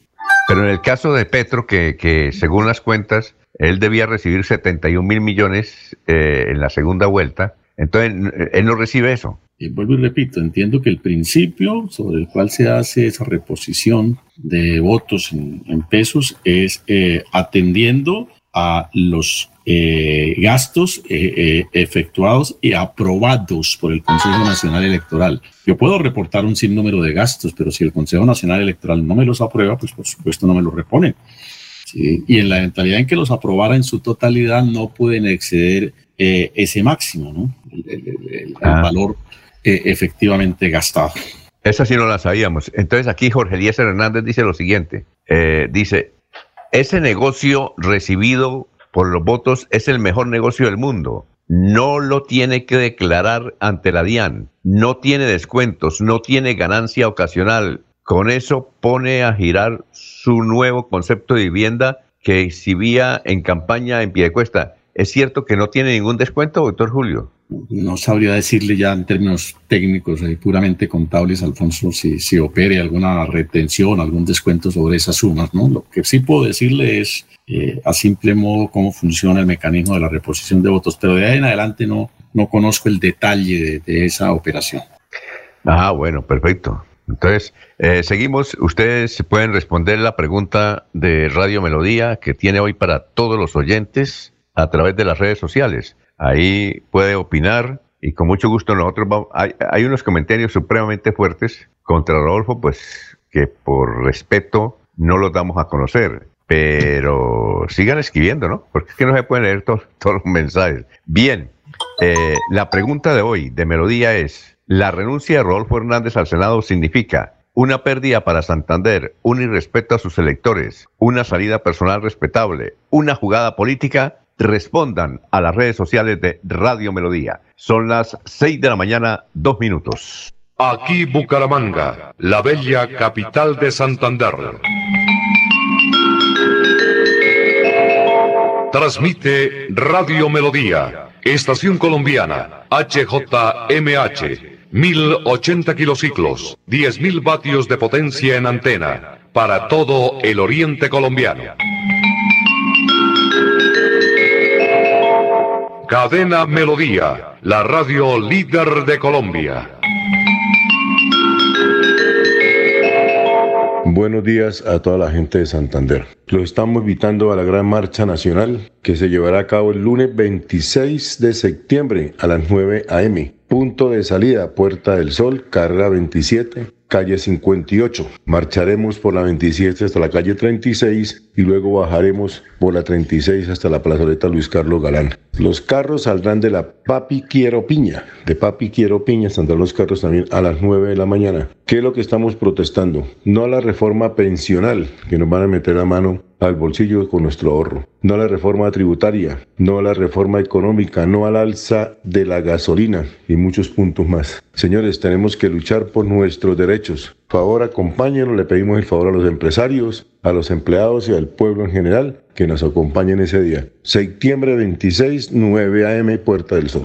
Pero en el caso de Petro, que, que según las cuentas, él debía recibir 71 mil millones eh, en la segunda vuelta, entonces él no recibe eso. Y vuelvo y repito, entiendo que el principio sobre el cual se hace esa reposición de votos en, pesos es eh, atendiendo a los eh, gastos eh, eh, efectuados y aprobados por el Consejo Nacional Electoral. Yo puedo reportar un sinnúmero de gastos, pero si el Consejo Nacional Electoral no me los aprueba, pues por supuesto no me los repone. Y en la eventualidad en que los aprobara en su totalidad, no pueden exceder ese máximo, ¿no? el, ah. valor efectivamente gastado. Esa sí no la sabíamos. Entonces aquí Jorge Elías Hernández dice lo siguiente. dice, ese negocio recibido por los votos es el mejor negocio del mundo. No lo tiene que declarar ante la DIAN, no tiene descuentos, no tiene ganancia ocasional. Con eso pone a girar su nuevo concepto de vivienda que exhibía en campaña en Piedecuesta. ¿Es cierto que no tiene ningún descuento, doctor Julio? No sabría decirle ya en términos técnicos, y puramente contables, Alfonso, si, si opere alguna retención, algún descuento sobre esas sumas. ¿no? Lo que sí puedo decirle es eh, a simple modo cómo funciona el mecanismo de la reposición de votos, pero de ahí en adelante no, no conozco el detalle de, esa operación. Ah, bueno, perfecto. Entonces, eh, seguimos. Ustedes pueden responder la pregunta de Radio Melodía que tiene hoy para todos los oyentes a través de las redes sociales. Ahí puede opinar y con mucho gusto nosotros vamos. Hay, unos comentarios supremamente fuertes contra Rodolfo, pues que por respeto no los damos a conocer. Pero sigan escribiendo, ¿no? Porque es que no se pueden leer todos, todos los mensajes. Bien, eh, la pregunta de hoy de Melodía es, ¿la renuncia de Rodolfo Hernández al Senado significa una pérdida para Santander, un irrespeto a sus electores, una salida personal respetable, una jugada política? Respondan a las redes sociales de Radio Melodía. Son las 6 de la mañana, dos minutos. Aquí Bucaramanga, la bella capital de Santander. Transmite Radio Melodía, Estación Colombiana, HJMH, 1080 kilociclos, 10.000 vatios de potencia en antena, para todo el oriente colombiano. Cadena Melodía, la radio líder de Colombia. Buenos días a toda la gente de Santander. Los estamos invitando a la gran marcha nacional que se llevará a cabo el lunes 26 de septiembre a las 9 a.m. Punto de salida, Puerta del Sol, carrera 27, calle 58. Marcharemos por la 27 hasta la calle 36 y luego bajaremos por la 36 hasta la plazoleta Luis Carlos Galán. Los carros saldrán de la Papi Quiero Piña. De Papi Quiero Piña saldrán los carros también a las 9 de la mañana. ¿Qué es lo que estamos protestando? No a la reforma pensional que nos van a meter la mano al bolsillo con nuestro ahorro. No a la reforma tributaria, no a la reforma económica, no al alza de la gasolina y muchos puntos más. Señores, tenemos que luchar por nuestros derechos. Por favor, acompáñenos, le pedimos el favor a los empresarios, a los empleados y al pueblo en general que nos acompañen ese día. Septiembre 26, 9 a.m., Puerta del Sol.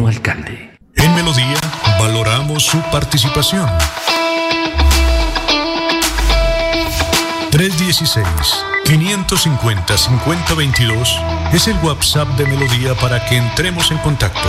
Alcalde. En Melodía valoramos su participación. 316-550-5022 es el WhatsApp de Melodía para que entremos en contacto.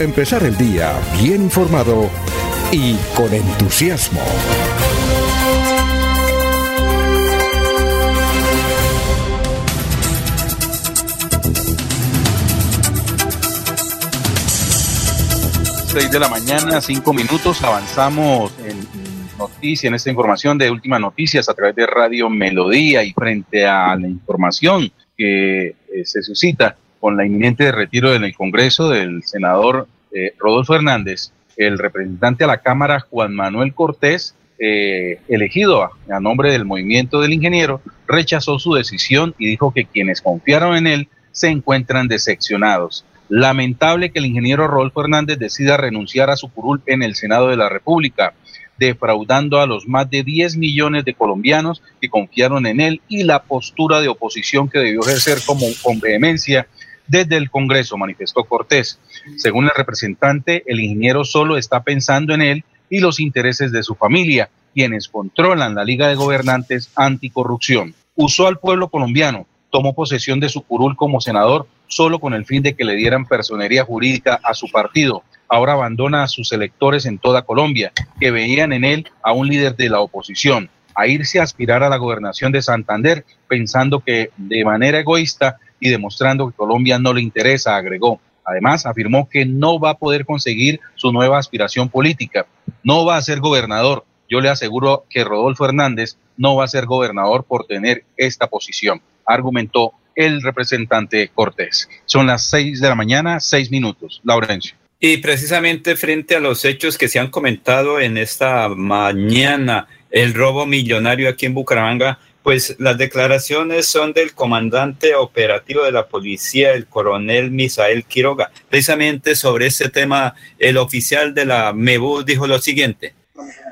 Empezar el día bien informado y con entusiasmo. Seis de la mañana, cinco minutos, avanzamos en noticia, en esta información de últimas noticias a través de Radio Melodía y frente a la información que eh, se suscita con la inminente retiro en el Congreso del senador eh, Rodolfo Hernández, el representante a la Cámara Juan Manuel Cortés, eh, elegido a, a nombre del movimiento del ingeniero, rechazó su decisión y dijo que quienes confiaron en él se encuentran decepcionados. Lamentable que el ingeniero Rodolfo Hernández decida renunciar a su curul en el Senado de la República, defraudando a los más de 10 millones de colombianos que confiaron en él y la postura de oposición que debió ejercer como con vehemencia desde el Congreso, manifestó Cortés. Según el representante, el ingeniero solo está pensando en él y los intereses de su familia, quienes controlan la Liga de Gobernantes Anticorrupción. Usó al pueblo colombiano, tomó posesión de su curul como senador solo con el fin de que le dieran personería jurídica a su partido. Ahora abandona a sus electores en toda Colombia, que veían en él a un líder de la oposición, a irse a aspirar a la gobernación de Santander, pensando que de manera egoísta y demostrando que Colombia no le interesa, agregó. Además, afirmó que no va a poder conseguir su nueva aspiración política. No va a ser gobernador. Yo le aseguro que Rodolfo Hernández no va a ser gobernador por tener esta posición, argumentó el representante Cortés. Son las seis de la mañana, seis minutos. Laurencio. Y precisamente frente a los hechos que se han comentado en esta mañana, el robo millonario aquí en Bucaramanga, pues las declaraciones son del comandante operativo de la policía, el coronel Misael Quiroga. Precisamente sobre este tema, el oficial de la MEBU dijo lo siguiente.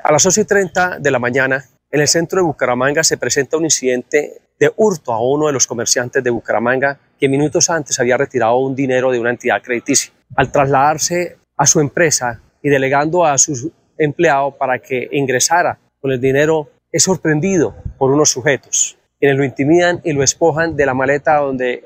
A las 11 y 30 de la mañana, en el centro de Bucaramanga se presenta un incidente de hurto a uno de los comerciantes de Bucaramanga que minutos antes había retirado un dinero de una entidad crediticia. Al trasladarse a su empresa y delegando a su empleado para que ingresara con el dinero, es sorprendido por unos sujetos, quienes lo intimidan y lo espojan de la maleta donde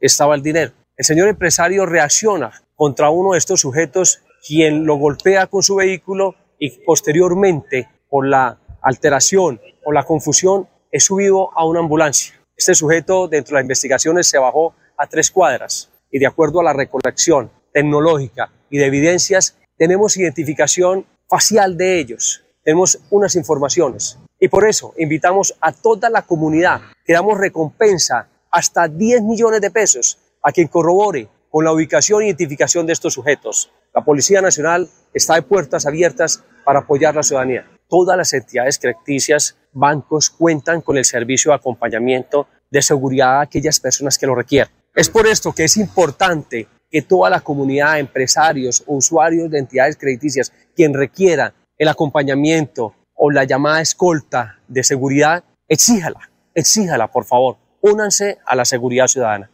estaba el dinero. El señor empresario reacciona contra uno de estos sujetos, quien lo golpea con su vehículo y posteriormente, por la alteración o la confusión, es subido a una ambulancia. Este sujeto, dentro de las investigaciones, se bajó a tres cuadras y de acuerdo a la recolección tecnológica y de evidencias, tenemos identificación facial de ellos, tenemos unas informaciones. Y por eso invitamos a toda la comunidad que damos recompensa hasta 10 millones de pesos a quien corrobore con la ubicación e identificación de estos sujetos. La Policía Nacional está de puertas abiertas para apoyar a la ciudadanía. Todas las entidades crediticias, bancos cuentan con el servicio de acompañamiento de seguridad a aquellas personas que lo requieren. Es por esto que es importante que toda la comunidad, empresarios, usuarios de entidades crediticias, quien requiera el acompañamiento o la llamada escolta de seguridad, exíjala, exíjala, por favor. Únanse a la seguridad ciudadana.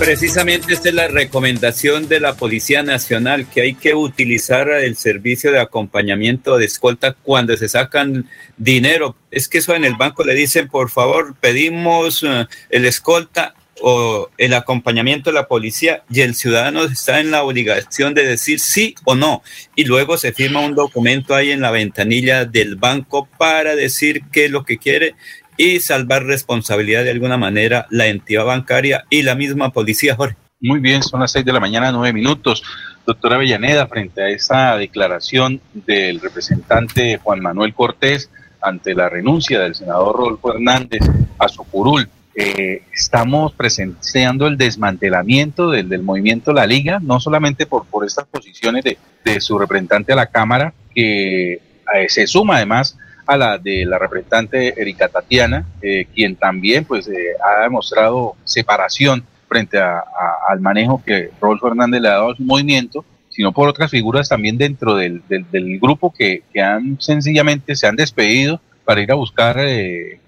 Precisamente esta es la recomendación de la Policía Nacional, que hay que utilizar el servicio de acompañamiento de escolta cuando se sacan dinero. Es que eso en el banco le dicen, por favor, pedimos uh, el escolta o el acompañamiento de la policía y el ciudadano está en la obligación de decir sí o no. Y luego se firma un documento ahí en la ventanilla del banco para decir qué es lo que quiere y salvar responsabilidad de alguna manera la entidad bancaria y la misma policía, Jorge. Muy bien, son las seis de la mañana, nueve minutos. Doctora Avellaneda, frente a esta declaración del representante Juan Manuel Cortés ante la renuncia del senador Rodolfo Hernández a su curul, eh, estamos presenciando el desmantelamiento del, del, movimiento La Liga, no solamente por, por estas posiciones de, de su representante a la Cámara, que eh, se suma además a la de la representante Erika Tatiana, eh, quien también pues eh, ha demostrado separación frente a, al manejo que Rodolfo Hernández le ha dado a su movimiento, sino por otras figuras también dentro del, del, del grupo que, que, han sencillamente se han despedido para ir a buscar eh,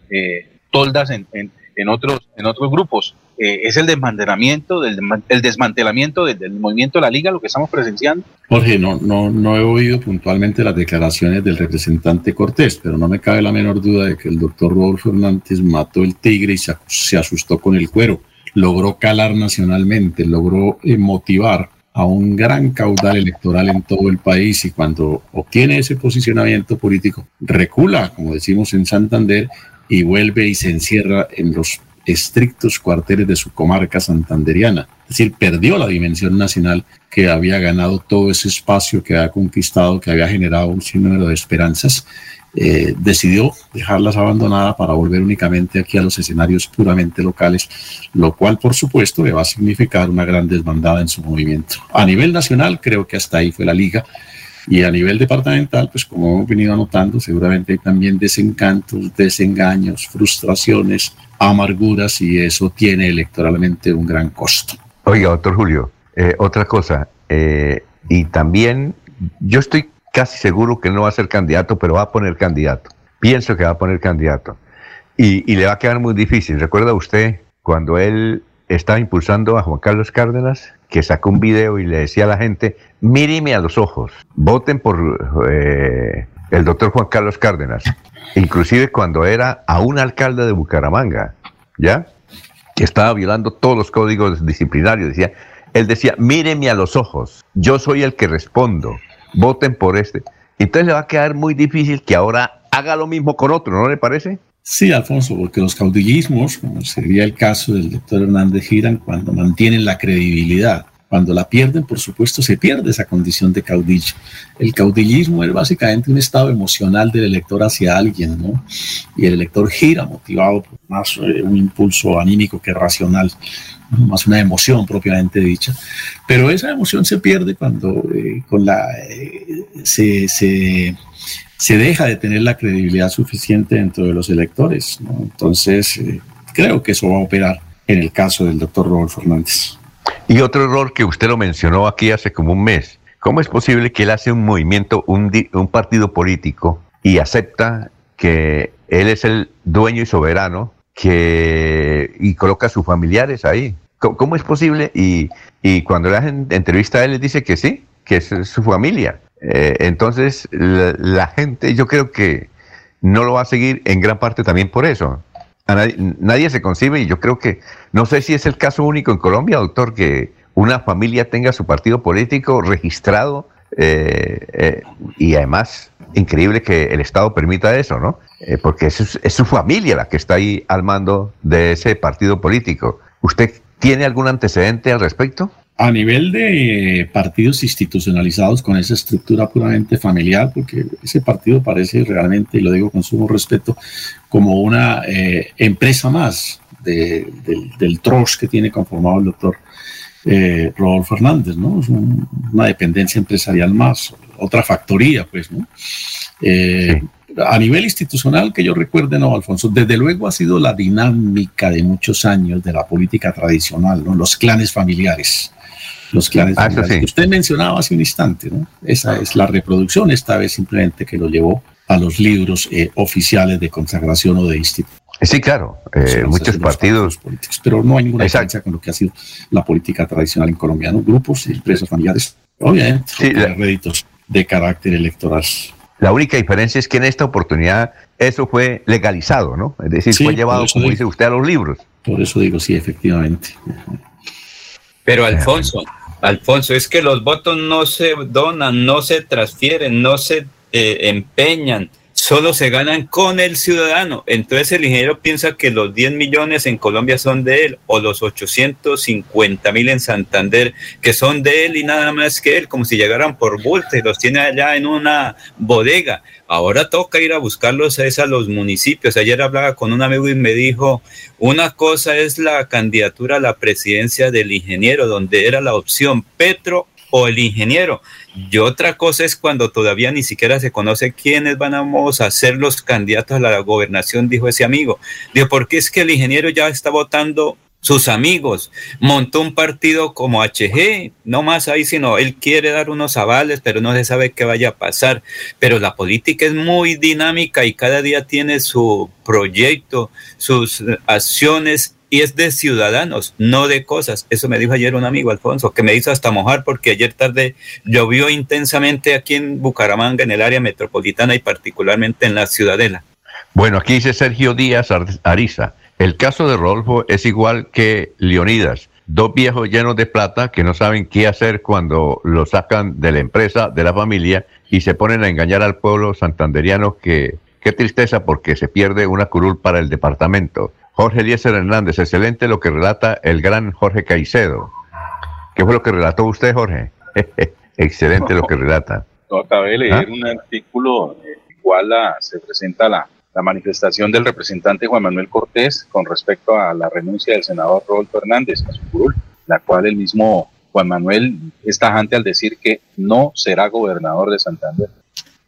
toldas en, en, en, otros, en otros grupos. Eh, es el desmantelamiento del el desmantelamiento del, movimiento de la liga lo que estamos presenciando. Jorge, no, no, no he oído puntualmente las declaraciones del representante Cortés, pero no me cabe la menor duda de que el doctor Rodolfo Hernández mató el tigre y se, se asustó con el cuero. Logró calar nacionalmente, logró eh, motivar a un gran caudal electoral en todo el país y cuando obtiene ese posicionamiento político, recula, como decimos en Santander, y vuelve y se encierra en los estrictos cuarteles de su comarca santanderiana. Es decir, perdió la dimensión nacional que había ganado todo ese espacio que había conquistado, que había generado un sinnúmero de esperanzas. Eh, decidió dejarlas abandonadas para volver únicamente aquí a los escenarios puramente locales, lo cual por supuesto le va a significar una gran desbandada en su movimiento. A nivel nacional creo que hasta ahí fue la liga y a nivel departamental, pues como hemos venido anotando, seguramente hay también desencantos, desengaños, frustraciones, amarguras y eso tiene electoralmente un gran costo. Oiga, doctor Julio, eh, otra cosa, eh, y también yo estoy casi seguro que no va a ser candidato, pero va a poner candidato. Pienso que va a poner candidato. Y, y le va a quedar muy difícil. ¿Recuerda usted cuando él estaba impulsando a Juan Carlos Cárdenas, que sacó un video y le decía a la gente, míreme a los ojos, voten por eh, el doctor Juan Carlos Cárdenas, inclusive cuando era a un alcalde de Bucaramanga, ¿ya? Que estaba violando todos los códigos disciplinarios, decía, él decía, míreme a los ojos, yo soy el que respondo, voten por este. Entonces le va a quedar muy difícil que ahora haga lo mismo con otro, ¿no le parece? Sí, Alfonso, porque los caudillismos, como sería el caso del doctor Hernández Girán, cuando mantienen la credibilidad, Cuando la pierden, por supuesto, se pierde esa condición de caudillo. El caudillismo es básicamente un estado emocional del elector hacia alguien, ¿no? Y el elector gira motivado por más eh, un impulso anímico que racional, más una emoción propiamente dicha. Pero esa emoción se pierde cuando eh, eh, se, deja de tener la credibilidad suficiente dentro de los electores. Entonces, creo que eso va a operar en el caso del doctor Rodolfo Hernández. Y otro error que usted lo mencionó aquí hace como un mes. ¿Cómo es posible que él hace un movimiento, un, un partido político y acepta que él es el dueño y soberano que, y coloca a sus familiares ahí? ¿Cómo, es posible? Y, y, cuando le hacen entrevista a él, les dice que sí, que es su familia. Eh, entonces, la gente, yo creo que no lo va a seguir en gran parte también por eso. Nadie, nadie, se concibe y yo creo que, no sé si es el caso único en Colombia, doctor, que una familia tenga su partido político registrado eh, eh, y además increíble que el Estado permita eso, ¿no? Eh, porque es, es, su familia la que está ahí al mando de ese partido político. ¿Usted tiene algún antecedente al respecto? A nivel de partidos institucionalizados con esa estructura puramente familiar, porque ese partido parece realmente, y lo digo con sumo respeto, como una eh, empresa más de, de, del TROS que tiene conformado el doctor eh, Rodolfo Fernández, ¿no? Es un, una dependencia empresarial más, otra factoría, pues, ¿no? Eh, a nivel institucional que yo recuerde, no, Alfonso, desde luego ha sido la dinámica de muchos años de la política tradicional, ¿no? Los clanes familiares. Los clanes ah, sí. que usted mencionaba hace un instante, ¿no? Esa es la reproducción, esta vez simplemente que lo llevó a los libros eh, oficiales de consagración o de instituto. Sí, claro, eh, muchos partidos. políticos, pero no hay ninguna diferencia con lo que ha sido la política tradicional en Colombia, ¿no? Grupos y empresas familiares, obviamente, sí, la... réditos de carácter electoral. La única diferencia es que en esta oportunidad eso fue legalizado, ¿no? Es decir, sí, fue llevado, como digo, dice usted, a los libros. Por eso digo, sí, efectivamente. Pero Alfonso, Alfonso, es que los votos no se donan, no se transfieren, no se eh, empeñan, solo se ganan con el ciudadano. Entonces el ingeniero piensa que los 10 millones en Colombia son de él o los 850 mil en Santander que son de él y nada más que él, como si llegaran por bulto y los tiene allá en una bodega. Ahora toca ir a buscarlos a los municipios. Ayer hablaba con un amigo y me dijo, una cosa es la candidatura a la presidencia del ingeniero, donde era la opción Petro o el ingeniero. Y otra cosa es cuando todavía ni siquiera se conoce quiénes van a ser los candidatos a la gobernación, dijo ese amigo. Dijo, porque es que el ingeniero ya está votando sus amigos, montó un partido como HG, no más ahí, sino él quiere dar unos avales, pero no se sabe qué vaya a pasar. Pero la política es muy dinámica y cada día tiene su proyecto, sus acciones y es de ciudadanos, no de cosas. Eso me dijo ayer un amigo, Alfonso, que me hizo hasta mojar porque ayer tarde llovió intensamente aquí en Bucaramanga, en el área metropolitana y particularmente en la Ciudadela. Bueno, aquí dice Sergio Díaz Ariza. El caso de Rodolfo es igual que Leonidas, dos viejos llenos de plata que no saben qué hacer cuando lo sacan de la empresa, de la familia y se ponen a engañar al pueblo santanderiano que qué tristeza porque se pierde una curul para el departamento. Jorge Eliezer Hernández, excelente lo que relata el gran Jorge Caicedo. ¿Qué fue lo que relató usted, Jorge? excelente lo que relata. No, acabé de leer ¿Ah? un artículo en el cual la, se presenta la, la, manifestación del representante Juan Manuel Cortés con respecto a la renuncia del senador Rodolfo Hernández a su curul, la cual el mismo Juan Manuel es tajante al decir que no será gobernador de Santander.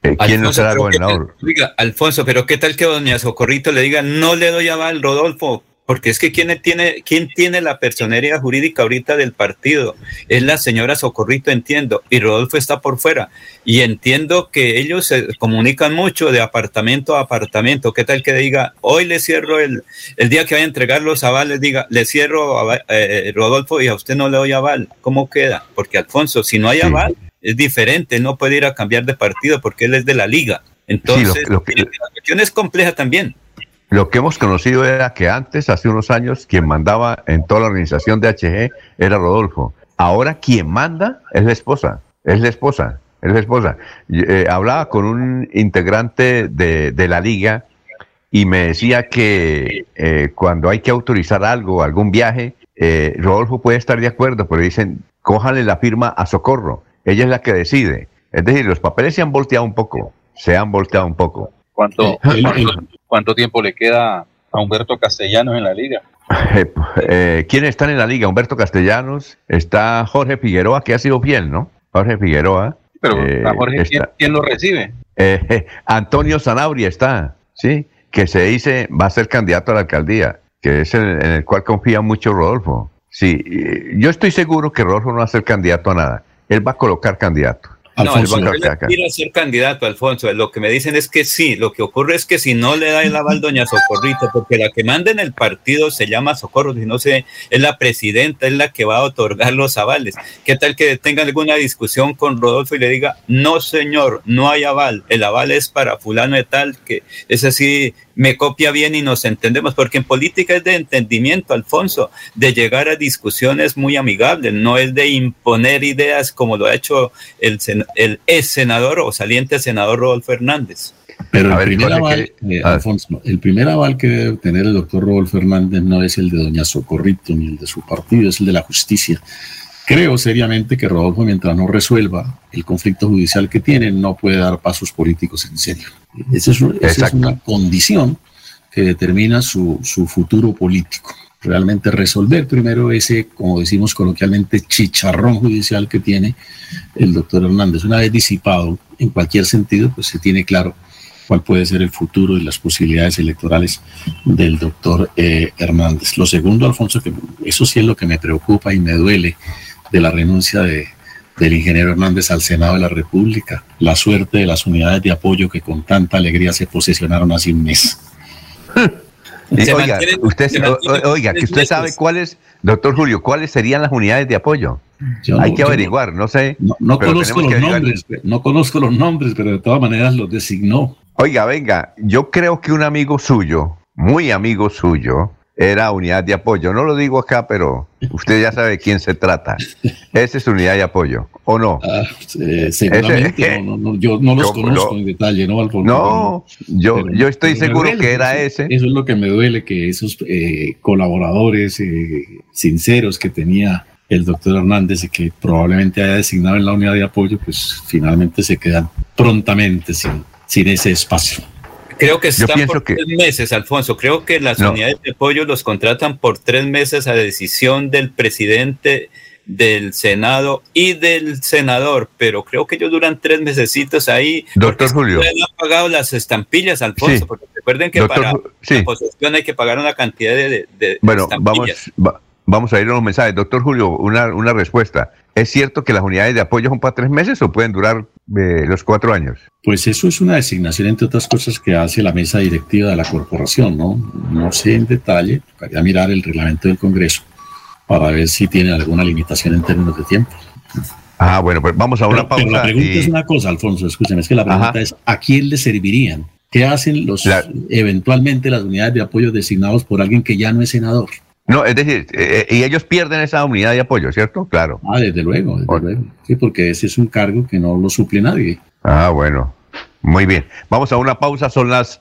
¿Quién Alfonso, no será gobernador? Que, diga, Alfonso, pero ¿qué tal que doña Socorrito le diga, no le doy aval, Rodolfo? Porque es que ¿quién tiene, quién tiene la personería jurídica ahorita del partido? Es la señora Socorrito, entiendo, y Rodolfo está por fuera. Y entiendo que ellos se comunican mucho de apartamento a apartamento. ¿Qué tal que diga, hoy le cierro el, el día que vaya a entregar los avales, diga, le cierro a eh, Rodolfo y a usted no le doy aval? ¿Cómo queda? Porque Alfonso, si no hay aval, es diferente, no puede ir a cambiar de partido porque él es de la liga. Entonces, sí, lo, lo que, la cuestión es compleja también. Lo que hemos conocido era que antes, hace unos años, quien mandaba en toda la organización de HG era Rodolfo. Ahora quien manda es la esposa, es la esposa, es la esposa. Eh, hablaba con un integrante de, de, la liga y me decía que eh, cuando hay que autorizar algo, algún viaje, eh, Rodolfo puede estar de acuerdo, pero dicen, cójanle la firma a Socorro. Ella es la que decide. Es decir, los papeles se han volteado un poco. Se han volteado un poco. ¿Cuánto, cuánto, cuánto tiempo le queda a Humberto Castellanos en la liga? Eh, eh, ¿Quiénes están en la liga? Humberto Castellanos, está Jorge Figueroa, que ha sido fiel, ¿no? Jorge Figueroa. Pero eh, a Jorge, ¿quién, lo recibe? eh, Antonio Zanabria está, ¿sí? Que se dice va a ser candidato a la alcaldía, que es el en el cual confía mucho Rodolfo. Sí, yo estoy seguro que Rodolfo no va a ser candidato a nada. Él va a colocar No, el va a Banco colocar- quiere ser candidato, Alfonso. Lo que me dicen es que sí. Lo que ocurre es que si no le da el aval doña Socorrito, porque la que manda en el partido se llama Socorro, si no sé, es la presidenta, es la que va a otorgar los avales. ¿Qué tal que tenga alguna discusión con Rodolfo y le diga, no señor, no hay aval, el aval es para fulano de tal, que es así, me copia bien y nos entendemos, porque en política es de entendimiento, Alfonso, de llegar a discusiones muy amigables, no es de imponer ideas como lo ha hecho el, sen- el ex senador o saliente senador Rodolfo Hernández. Pero el ver, primer aval, ¿qué- eh, a ver. Alfonso, el primer aval que debe obtener el doctor Rodolfo Hernández no es el de doña Socorrito ni el de su partido, es el de la justicia. Creo seriamente que Rodolfo, mientras no resuelva el conflicto judicial que tiene, no puede dar pasos políticos en serio. Esa es, esa una condición que determina su, su futuro político. Realmente resolver primero ese, como decimos coloquialmente, chicharrón judicial que tiene el doctor Hernández. Una vez disipado en cualquier sentido, pues se tiene claro cuál puede ser el futuro y las posibilidades electorales del doctor eh, Hernández. Lo segundo, Alfonso, que eso sí es lo que me preocupa y me duele de la renuncia de, del ingeniero Hernández al Senado de la República, la suerte de las unidades de apoyo que con tanta alegría se posesionaron hace un mes. Se oiga, mantienen- usted, mantienen oiga, que usted sabe cuáles, doctor Julio, cuáles serían las unidades de apoyo. Yo Hay no- que no- averiguar, no sé. No, no conozco los nombres, no conozco los nombres, pero de todas maneras los designó. Oiga, venga, yo creo que un amigo suyo, muy amigo suyo, era unidad de apoyo. No lo digo acá, pero usted ya sabe de quién se trata. Esa es unidad de apoyo, ¿o no? Ah, eh, seguramente, no, no, no, yo no los Yo- conozco no. en detalle, ¿no, Alfonso? No, yo, Pero- yo estoy seguro duele, que era eso- ese. Eso es lo que me duele, que esos eh, colaboradores eh, sinceros que tenía el doctor Hernández y que probablemente haya designado en la unidad de apoyo, pues finalmente se quedan prontamente sin, sin ese espacio. Creo que están por que- tres meses, Alfonso. Creo que las No. unidades de apoyo los contratan por tres meses a decisión del presidente del Senado y del senador, pero creo que ellos duran tres mesecitos ahí. Doctor Julio. Le han pagado las estampillas, Alfonso, Sí. porque recuerden que Doctor para sí. la posesión hay que pagar una cantidad de, de- Bueno, vamos, va- vamos a ir a los mensajes. Doctor Julio, una, una respuesta. ¿Es cierto que las unidades de apoyo son para tres meses o pueden durar eh, los cuatro años? Pues eso es una designación, entre otras cosas, que hace la mesa directiva de la corporación, ¿no? No sé en detalle, tocaría mirar el reglamento del Congreso para ver si tiene alguna limitación en términos de tiempo. Ah, bueno, pues vamos a una Pero, pero pausa. la pregunta y- es una cosa, Alfonso, escúcheme, es que la pregunta Ajá. es, ¿a quién le servirían? ¿Qué hacen los La- eventualmente las unidades de apoyo designados por alguien que ya no es senador? No, es decir, eh, y ellos pierden esa unidad de apoyo, ¿cierto? Claro. Ah, desde luego, desde luego. Sí, porque ese es un cargo que no lo suple nadie. Ah, bueno. Muy bien. Vamos a una pausa, son las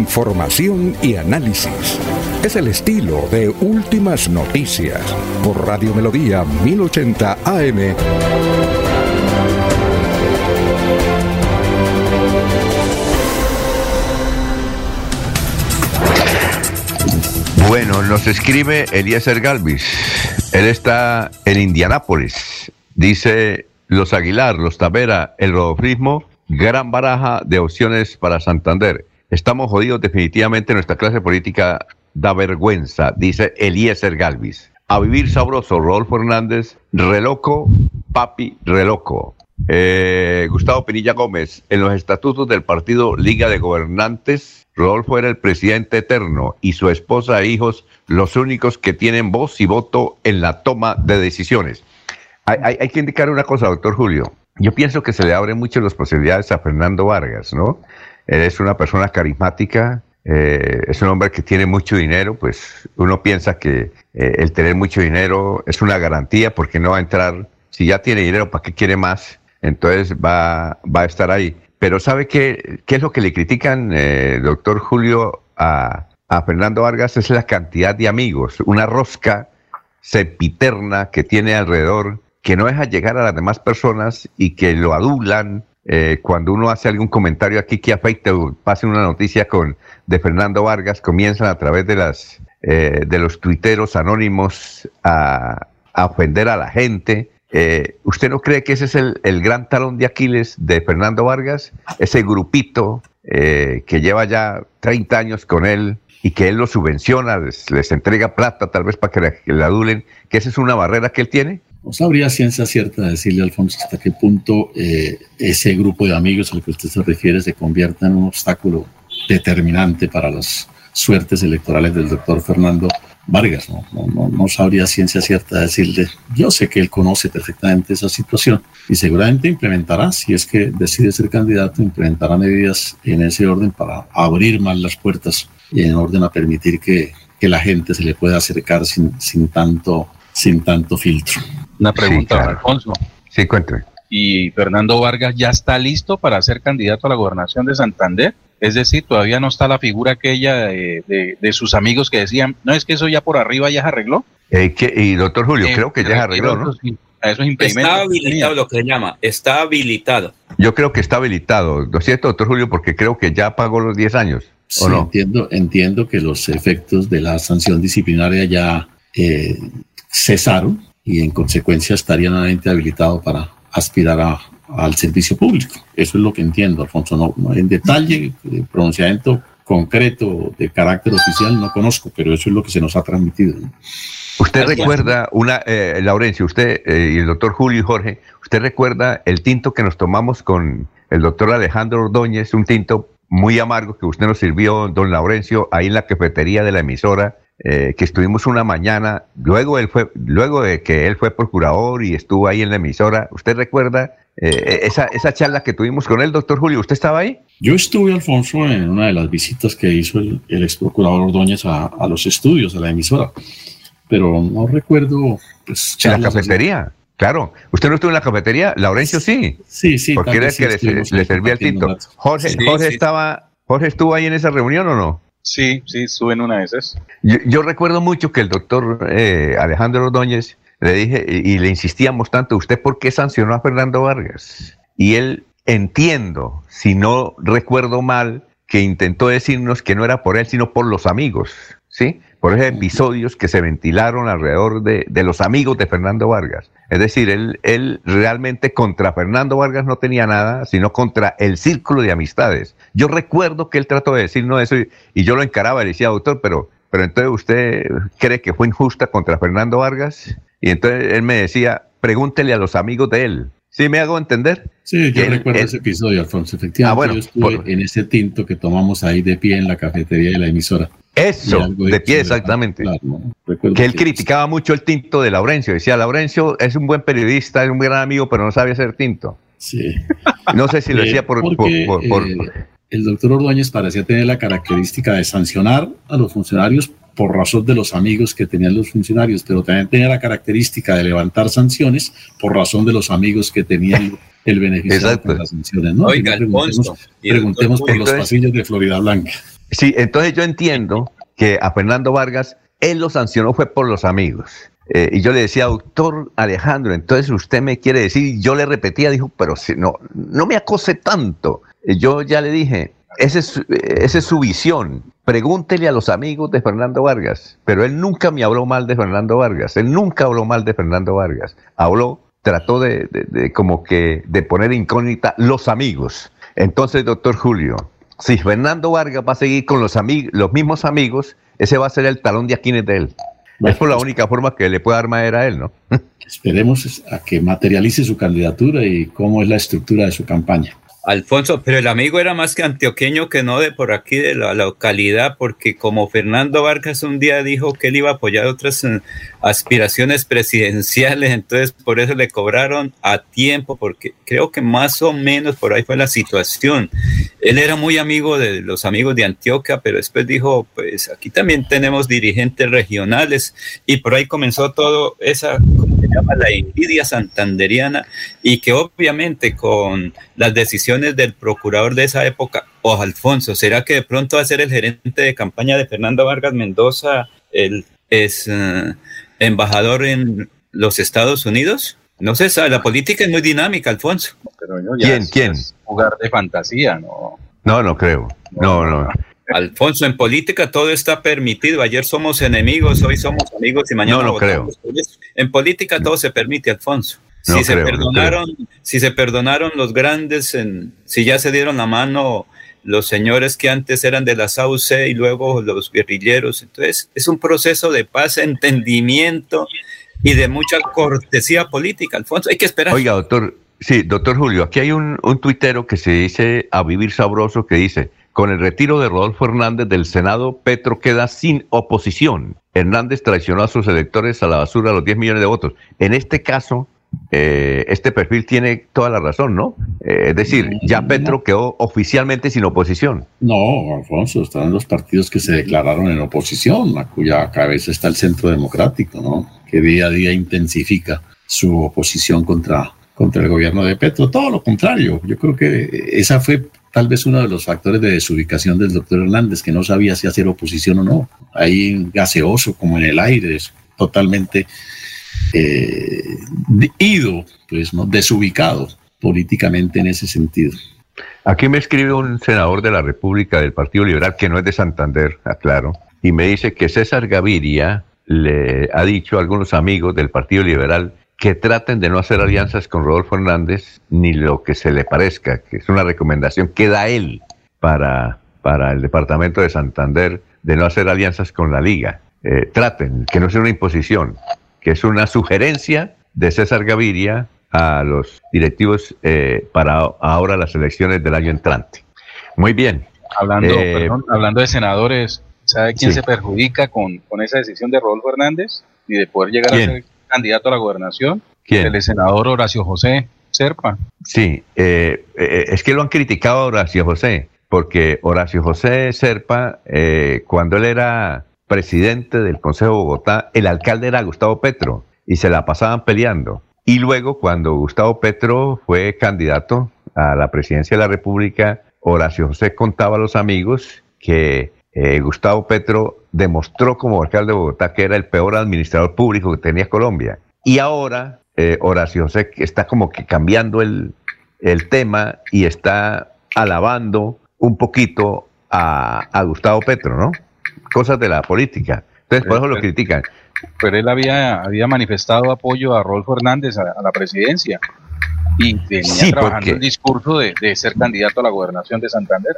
Información y análisis. Es el estilo de Últimas Noticias por Radio Melodía 1080 AM. Bueno, nos escribe Eliezer Galvis. Él está en Indianápolis. Dice los Aguilar, los Tavera, el rodofrismo, gran baraja de opciones para Santander. Estamos jodidos definitivamente, nuestra clase política da vergüenza, dice Eliezer Galvis. A vivir sabroso, Rodolfo Hernández, reloco, papi, reloco. Eh, Gustavo Pinilla Gómez, en los estatutos del partido Liga de Gobernantes, Rodolfo era el presidente eterno y su esposa e hijos los únicos que tienen voz y voto en la toma de decisiones. Hay, hay- que indicar una cosa, doctor Julio. Yo pienso que se le abren mucho las posibilidades a Fernando Vargas, ¿no? Es una persona carismática, eh, es un hombre que tiene mucho dinero, pues uno piensa que eh, el tener mucho dinero es una garantía porque no va a entrar, si ya tiene dinero, ¿para qué quiere más? Entonces va, va a estar ahí. Pero ¿sabe qué, qué es lo que le critican, eh, doctor Julio, a, a Fernando Vargas? Es la cantidad de amigos, una rosca sempiterna que tiene alrededor, que no deja llegar a las demás personas y que lo adulan eh, cuando uno hace algún comentario aquí que afecte o pase una noticia con de Fernando Vargas, comienzan a través de las eh, de los tuiteros anónimos a, a ofender a la gente. Eh, ¿Usted no cree que ese es el, gran talón de Aquiles de Fernando Vargas? Ese grupito eh, que lleva ya 30 años con él y que él lo subvenciona, les, les entrega plata tal vez para que, la- que le adulen, que esa es una barrera que él tiene. No sabría ciencia cierta decirle, Alfonso, hasta qué punto eh, ese grupo de amigos al que usted se refiere se convierta en un obstáculo determinante para las suertes electorales del doctor Fernando Vargas. No, no, no, no sabría ciencia cierta decirle. Yo sé que él conoce perfectamente esa situación y seguramente implementará, si es que decide ser candidato, implementará medidas en ese orden para abrir más las puertas y en orden a permitir que, que la gente se le pueda acercar sin, sin, tanto, sin tanto filtro. Una pregunta, don Alfonso. Sí, cuénteme. ¿Y Fernando Vargas ya está listo para ser candidato a la gobernación de Santander? Es decir, todavía no está la figura aquella de, de- de sus amigos que decían, no es que eso ya por arriba ya se arregló. Eh, que- y doctor Julio, Eh, creo que ya se arregló, ¿no? a esos impedimentos Está habilitado lo que se llama, está habilitado. Yo creo que está habilitado, ¿no es cierto, doctor Julio? Porque creo que ya pagó los 10 años, ¿o Sí, no? entiendo, entiendo que los efectos de la sanción disciplinaria ya eh, cesaron y en consecuencia estaría nuevamente habilitado para aspirar a- al servicio público. Eso es lo que entiendo, Alfonso. No, no en detalle, de pronunciamiento concreto de carácter oficial no conozco, pero eso es lo que se nos ha transmitido. ¿no? Usted recuerda, una, eh, Laurencio, usted eh, y el doctor Julio y Jorge, ¿usted recuerda el tinto que nos tomamos con el doctor Alejandro Ordóñez, un tinto muy amargo que usted nos sirvió, don Laurencio, ahí en la cafetería de la emisora, eh, que estuvimos una mañana, luego, él fue, luego de que él fue procurador y estuvo ahí en la emisora, ¿usted recuerda eh, esa, esa charla que tuvimos con él, doctor Julio? ¿Usted estaba ahí? Yo estuve, Alfonso, en una de las visitas que hizo el, el ex procurador Ordóñez a, a los estudios, a la emisora, pero no recuerdo. Pues, En la así. cafetería. Claro, usted no estuvo en la cafetería, Laurencio sí. Sí, sí. Porque era el sí que le, servía el tinto. Jorge, Sí, Jorge sí. estaba, Jorge estuvo ahí en esa reunión o no? Sí, sí, estuve en una de esas. Yo, yo recuerdo mucho que el doctor eh, Alejandro Ordóñez le dije y, y le insistíamos tanto, ¿usted por qué sancionó a Fernando Vargas? Y él, entiendo, si no recuerdo mal, que intentó decirnos que no era por él, sino por los amigos, ¿sí? Por esos episodios que se ventilaron alrededor de, de los amigos de Fernando Vargas. Es decir, él, él realmente contra Fernando Vargas no tenía nada, sino contra el círculo de amistades. Yo recuerdo que él trató de decirnos eso y, y yo lo encaraba y le decía, doctor, pero, pero entonces usted cree que fue injusta contra Fernando Vargas? Y entonces él me decía, pregúntele a los amigos de él. ¿Sí me hago entender? Sí, yo recuerdo ese episodio, Alfonso. Efectivamente, Ah, bueno, yo estuve en ese tinto que tomamos ahí de pie en la cafetería de la emisora. Eso, de pie, exactamente. Claro, ¿no? Recuerdo Que él criticaba mucho el tinto de Laurencio. Decía, Laurencio es un buen periodista, es un gran amigo, pero no sabe hacer tinto. Sí. No sé si lo Eh, decía por... por- porque, por- por- eh, el doctor Ordóñez parecía tener la característica de sancionar a los funcionarios por razón de los amigos que tenían los funcionarios, pero también tenía la característica de levantar sanciones por razón de los amigos que tenían el beneficio de las sanciones. ¿no? Oiga, Si no, preguntemos, Alfonso, por los pasillos de Florida Blanca. Sí, entonces yo entiendo que a Fernando Vargas, él lo sancionó fue por los amigos. Eh, y yo le decía, doctor Alejandro, entonces usted me quiere decir, yo le repetía, dijo, pero si no, no me acose tanto. Yo ya le dije, esa es, su- visión. Pregúntele a los amigos de Fernando Vargas. Pero él nunca me habló mal de Fernando Vargas. Él nunca habló mal de Fernando Vargas. Habló, trató de- de como que de poner incógnita los amigos. Entonces, doctor Julio, si Fernando Vargas va a seguir con los, amigos, los mismos amigos, ese va a ser el talón de Aquiles de él. es por la única forma que le puede dar madera a él, ¿no? Esperemos a que materialice su candidatura y cómo es la estructura de su campaña. Alfonso, pero el amigo era más que antioqueño que no de por aquí, de la localidad, porque como Fernando Vargas un día dijo que él iba a apoyar otras aspiraciones presidenciales, entonces por eso le cobraron a tiempo, porque creo que más o menos por ahí fue la situación. Él era muy amigo de los amigos de Antioquia, pero después dijo, pues aquí también tenemos dirigentes regionales y por ahí comenzó todo esa, como se llama, la envidia santanderiana y que obviamente con las decisiones del procurador de esa época, o ¿será que de pronto va a ser el gerente de campaña de Fernando Vargas Mendoza, el es embajador en los Estados Unidos? No sé, la política es muy dinámica, Alfonso. ¿Quién? ¿Quién? Jugar de fantasía, ¿no? No, no creo. No, no. Alfonso, en política todo está permitido. Ayer somos enemigos, hoy somos amigos y mañana No, no eso. En política todo se permite, Alfonso. Si No se creo, no perdonaron, si se perdonaron los grandes, en, si ya se dieron la mano los señores que antes eran de la SAUC y luego los guerrilleros, entonces es un proceso de paz, entendimiento y de mucha cortesía política, Alfonso. Hay que esperar. Oiga, doctor, sí, doctor Julio, aquí hay un, un tuitero que se dice a vivir sabroso que dice, con el retiro de Rodolfo Hernández del Senado, Petro queda sin oposición. Hernández traicionó a sus electores a la basura los 10 millones de votos. En este caso, eh, este perfil tiene toda la razón, ¿no? Eh, es decir, ya Petro quedó oficialmente sin oposición. No, Alfonso, están los partidos que se declararon en oposición, a cuya cabeza está el Centro Democrático, ¿no? Que día a día intensifica su oposición contra, contra el gobierno de Petro. Todo lo contrario, yo creo que esa fue tal vez uno de los factores de desubicación del doctor Hernández, que no sabía si hacer oposición o no. Ahí gaseoso, como en el aire, es totalmente eh, ido, pues, ¿no? desubicado políticamente en ese sentido. Aquí me escribe un senador de la República del Partido Liberal, que no es de Santander, aclaro, y me dice que César Gaviria le ha dicho a algunos amigos del Partido Liberal que traten de no hacer alianzas con Rodolfo Hernández ni lo que se le parezca, que es una recomendación que da él para, para el departamento de Santander de no hacer alianzas con la liga. Eh, traten, que no sea una imposición, que es una sugerencia de César Gaviria a los directivos eh, para ahora las elecciones del año entrante. Muy bien. Hablando, Eh, perdón, hablando de senadores, ¿sabe quién sí. se perjudica con, con esa decisión de Rodolfo Hernández y de poder llegar ¿Quién? a ser candidato a la gobernación? ¿Quién? El senador Horacio José Serpa. Sí, eh, eh, es que lo han criticado a Horacio José, porque Horacio José Serpa, eh, cuando él era presidente del Consejo de Bogotá, el alcalde era Gustavo Petro y se la pasaban peleando. Y luego, cuando Gustavo Petro fue candidato a la presidencia de la República, Horacio José contaba a los amigos que eh, Gustavo Petro demostró como alcalde de Bogotá que era el peor administrador público que tenía Colombia. Y ahora eh, Horacio José está como que cambiando el, el tema y está alabando un poquito a, a Gustavo Petro, ¿no? Cosas de la política. Entonces, por eso lo critican. Pero él había, había manifestado apoyo a Rodolfo Hernández a, a la presidencia y venía Sí, trabajando porque- el discurso de, de ser candidato a la gobernación de Santander.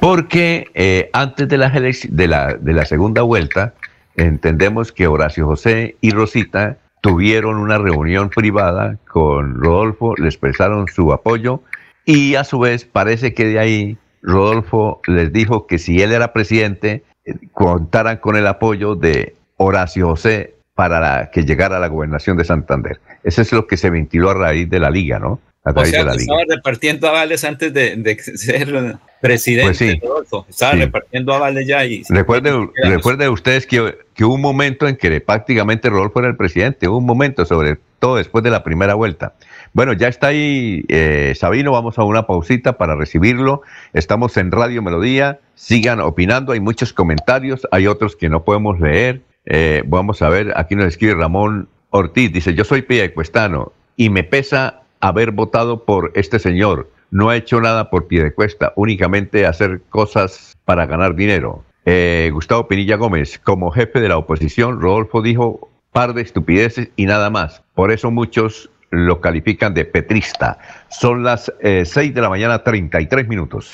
Porque eh, antes de la, de, la, de la segunda vuelta, entendemos que Horacio José y Rosita tuvieron una reunión privada con Rodolfo, le expresaron su apoyo y a su vez parece que de ahí Rodolfo les dijo que si él era presidente, contaran con el apoyo de Horacio José para la- que llegara a la gobernación de Santander. Eso es lo que se ventiló a raíz de la liga, ¿no? A O raíz sea, de la que liga. estaba repartiendo avales antes de, de ser presidente, Pues sí. Rodolfo. Estaba Sí. repartiendo avales ya y... Recuerden, recuerden ustedes que, que hubo un momento en que prácticamente Rodolfo era el presidente, hubo un momento, sobre todo después de la primera vuelta. Bueno, ya está ahí eh, Sabino, vamos a una pausita para recibirlo. Estamos en Radio Melodía, sigan opinando, hay muchos comentarios, hay otros que no podemos leer. Eh, vamos a ver, aquí nos escribe Ramón Ortiz, dice, yo soy piedecuestano y me pesa haber votado por este señor. No ha hecho nada por Piedecuesta, únicamente hacer cosas para ganar dinero. Eh, Gustavo Pinilla Gómez, como jefe de la oposición, Rodolfo dijo par de estupideces y nada más. Por eso muchos lo califican de petrista. Son las 6 de la mañana, 33 minutos.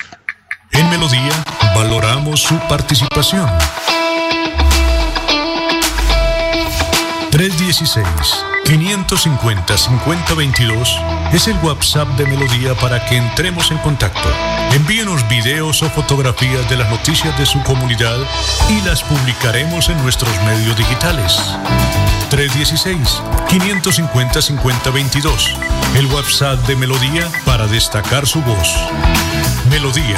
En Melodía valoramos su participación. 316-550-5022 es el WhatsApp de Melodía para que entremos en contacto. Envíenos videos o fotografías de las noticias de su comunidad y las publicaremos en nuestros medios digitales. 316-550-5022. El WhatsApp de Melodía para destacar su voz. Melodía,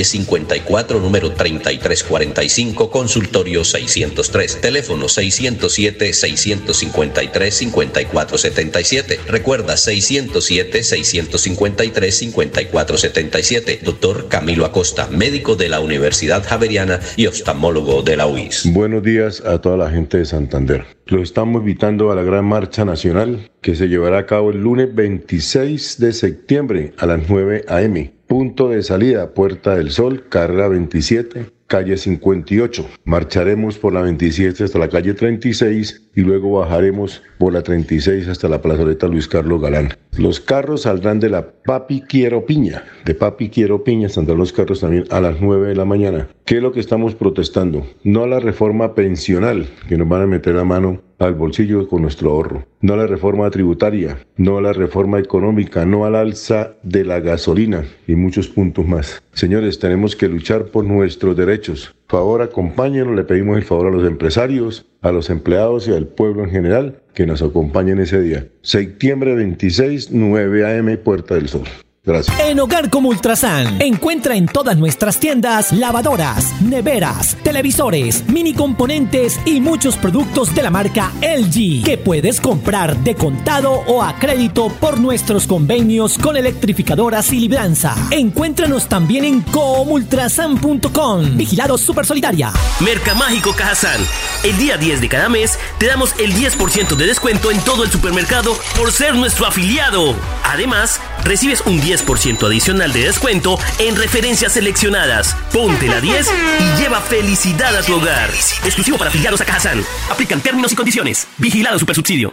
54, número 3345, consultorio 603, teléfono 607-653-5477. Recuerda 607-653-5477. Doctor Camilo Acosta, médico de la Universidad Javeriana y oftalmólogo de la UIS. Buenos días a toda la gente de Santander. Los estamos invitando a la gran marcha nacional que se llevará a cabo el lunes 26 de septiembre a las 9 a.m. Punto de salida, Puerta del Sol, carrera 27, calle 58. Marcharemos por la 27 hasta la calle 36 y luego bajaremos por la 36 hasta la plazoleta Luis Carlos Galán. Los carros saldrán de la Papi Quiero Piña. De Papi Quiero Piña saldrán los carros también a las 9 de la mañana. ¿Qué es lo que estamos protestando? No a la reforma pensional, que nos van a meter la mano al bolsillo con nuestro ahorro. No a la reforma tributaria, no a la reforma económica, no al alza de la gasolina y muchos puntos más. Señores, tenemos que luchar por nuestros derechos. Favor, acompáñenos, le pedimos el favor a los empresarios, a los empleados y al pueblo en general que nos acompañen ese día. Septiembre 26, 9 a.m., Puerta del Sol. Gracias. En Hogar como Ultrasan, encuentra en todas nuestras tiendas lavadoras, neveras, televisores, mini componentes y muchos productos de la marca LG que puedes comprar de contado o a crédito por nuestros convenios con electrificadoras y libranza. Encuéntranos también en comultrasan.com. Vigilado Super Solidaria. Mercamágico Cajazán. El día 10 de cada mes te damos el 10% de descuento en todo el supermercado por ser nuestro afiliado. Además, recibes un 10% adicional de descuento en referencias seleccionadas. Ponte la 10 y lleva felicidad a tu hogar. Exclusivo para afiliados a Cajazán. Aplican términos y condiciones. Vigilado Supersubsidio.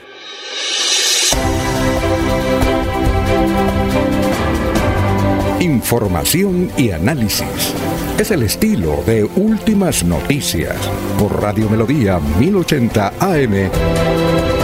Información y análisis. Es el estilo de Últimas Noticias por Radio Melodía 1080 AM.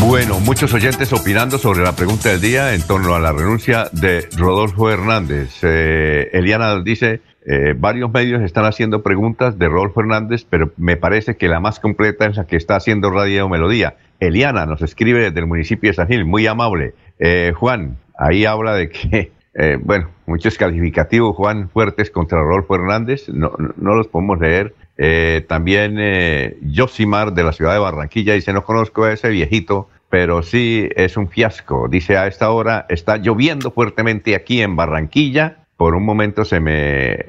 Bueno, muchos oyentes opinando sobre la pregunta del día en torno a la renuncia de Rodolfo Hernández. Eh, Eliana dice, eh, varios medios están haciendo preguntas de Rodolfo Hernández, pero me parece que la más completa es la que está haciendo Radio Melodía. Eliana nos escribe desde el municipio de San Gil, muy amable. Eh, Juan, ahí habla de que, eh, bueno, muchos calificativos, Juan, fuertes contra Rodolfo Hernández, no, no los podemos leer. Eh, también eh, Josimar de la ciudad de Barranquilla dice, no conozco a ese viejito, pero sí es un fiasco. Dice, a esta hora está lloviendo fuertemente aquí en Barranquilla. Por un momento se me,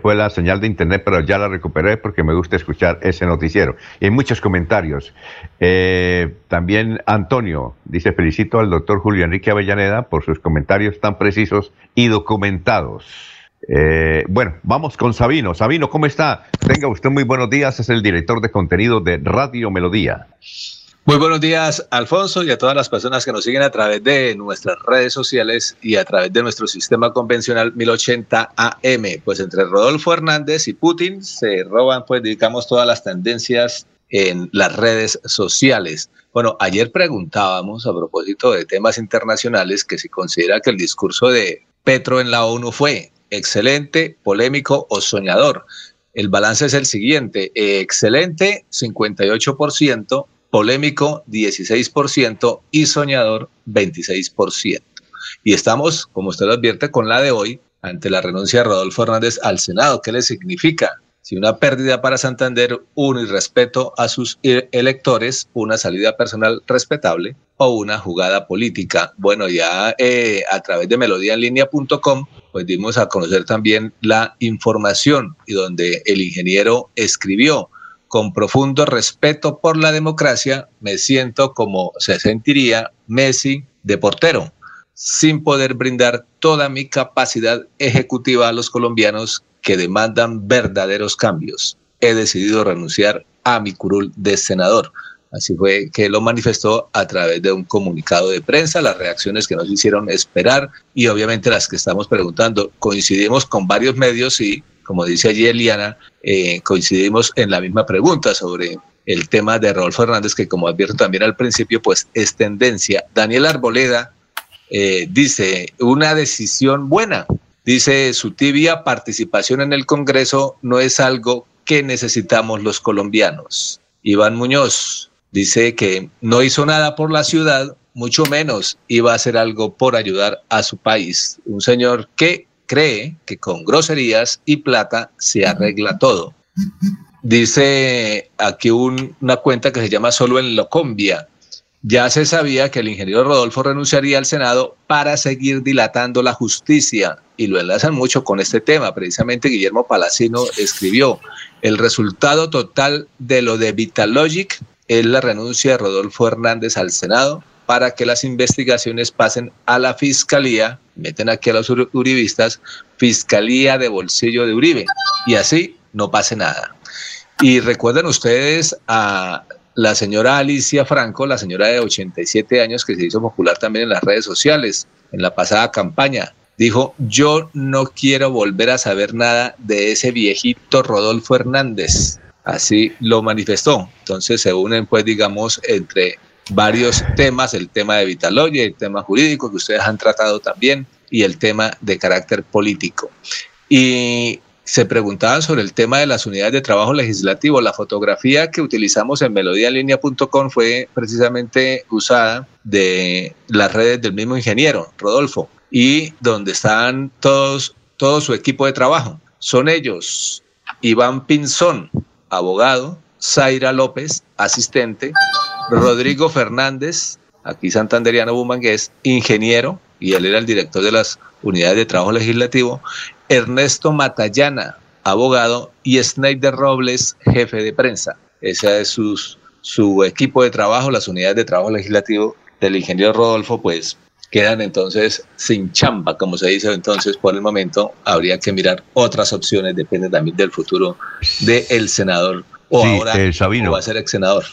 fue la señal de internet, pero ya la recuperé porque me gusta escuchar ese noticiero. Y hay muchos comentarios. Eh, también Antonio dice, felicito al doctor Julio Enrique Avellaneda por sus comentarios tan precisos y documentados. Eh, bueno, vamos con Sabino. Sabino, ¿cómo está? Tenga usted muy buenos días. Es el director de contenido de Radio Melodía. Muy buenos días, Alfonso, y a todas las personas que nos siguen a través de nuestras redes sociales y a través de nuestro sistema convencional 1080 AM. Pues entre Rodolfo Hernández y Putin se roban, pues, digamos, todas las tendencias en las redes sociales. Bueno, ayer preguntábamos a propósito de temas internacionales que se considera que el discurso de Petro en la ONU fue excelente, polémico o soñador. El balance es el siguiente, excelente 58%, polémico 16% y soñador 26%. Y estamos, como usted lo advierte, con la de hoy ante la renuncia de Rodolfo Hernández al Senado. ¿Qué le significa? Si una pérdida para Santander, un irrespeto a sus electores, una salida personal respetable, o una jugada política. Bueno, ya eh, a través de melodíaenlínea.com, pues dimos a conocer también la información y donde el ingeniero escribió, con profundo respeto por la democracia, me siento como se sentiría Messi de portero, sin poder brindar toda mi capacidad ejecutiva a los colombianos que demandan verdaderos cambios. He decidido renunciar a mi curul de senador. Así fue que lo manifestó a través de un comunicado de prensa, las reacciones que nos hicieron esperar y obviamente las que estamos preguntando. Coincidimos con varios medios y, como dice allí Eliana, eh, coincidimos en la misma pregunta sobre el tema de Rodolfo Hernández, que como advierto también al principio, pues es tendencia. Daniel Arboleda eh, dice, una decisión buena. Dice, su tibia participación en el Congreso no es algo que necesitamos los colombianos. Iván Muñoz, Dice que no hizo nada por la ciudad, mucho menos iba a hacer algo por ayudar a su país. Un señor que cree que con groserías y plata se arregla todo. Dice aquí una cuenta que se llama Solo en Locombia. Ya se sabía que el ingeniero Rodolfo renunciaría al Senado para seguir dilatando la justicia y lo enlazan mucho con este tema. Precisamente Guillermo Palacino escribió, el resultado total de lo de Vitalogic es la renuncia de Rodolfo Hernández al Senado para que las investigaciones pasen a la Fiscalía, meten aquí a los uribistas, Fiscalía de Bolsillo de Uribe, y así no pase nada. Y recuerden ustedes a la señora Alicia Franco, la señora de 87 años que se hizo popular también en las redes sociales en la pasada campaña. Dijo, yo no quiero volver a saber nada de ese viejito Rodolfo Hernández. Así lo manifestó. Entonces se unen, pues, digamos, entre varios temas, el tema de Vitaloya, el tema jurídico que ustedes han tratado también y el tema de carácter político. Y se preguntaban sobre el tema de las unidades de trabajo legislativo. La fotografía que utilizamos en melodíaenlínea.com fue precisamente usada de las redes del mismo ingeniero, Rodolfo, y donde están todos, todo su equipo de trabajo. Son ellos, Iván Pinzón, abogado, Zaira López, asistente, Rodrigo Fernández, aquí santanderiano Bumangués, ingeniero, y él era el director de las unidades de trabajo legislativo, Ernesto Matallana, abogado, y Snyder Robles, jefe de prensa. Ese es su equipo de trabajo, las unidades de trabajo legislativo del ingeniero Rodolfo, pues quedan entonces sin chamba, como se dice. Entonces, por el momento, habría que mirar otras opciones, depende también del futuro del senador o ahora eh, Sabino, va a ser ex senador.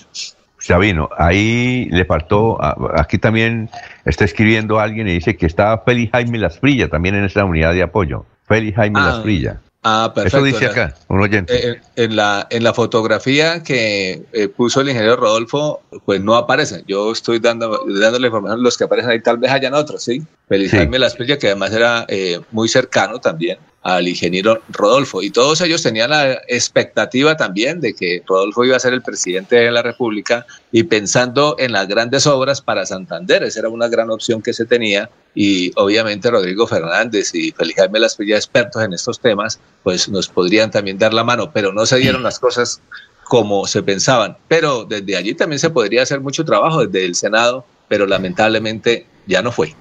Sabino, ahí le faltó, aquí también está escribiendo alguien y dice que estaba Félix Jaime Lasprilla también en esa unidad de apoyo. Félix Jaime Ah, Lasprilla. Ah, perfecto. Eso dice acá, un oyente. Eh, en, la, en la fotografía que eh, puso el ingeniero Rodolfo, pues no aparecen. Yo estoy dando, la información, los que aparecen ahí tal vez hayan otros, ¿sí? Feliz Sí. Jaime que además era eh, muy cercano también al ingeniero Rodolfo. Y todos ellos tenían la expectativa también de que Rodolfo iba a ser el presidente de la República y pensando en las grandes obras para Santander. Esa era una gran opción que se tenía. Y obviamente Rodrigo Fernández y Feliz Jaime Lasprilla, expertos en estos temas, pues nos podrían también dar la mano, pero no se dieron las cosas como se pensaban. Pero desde allí también se podría hacer mucho trabajo desde el Senado, pero lamentablemente ya no fue.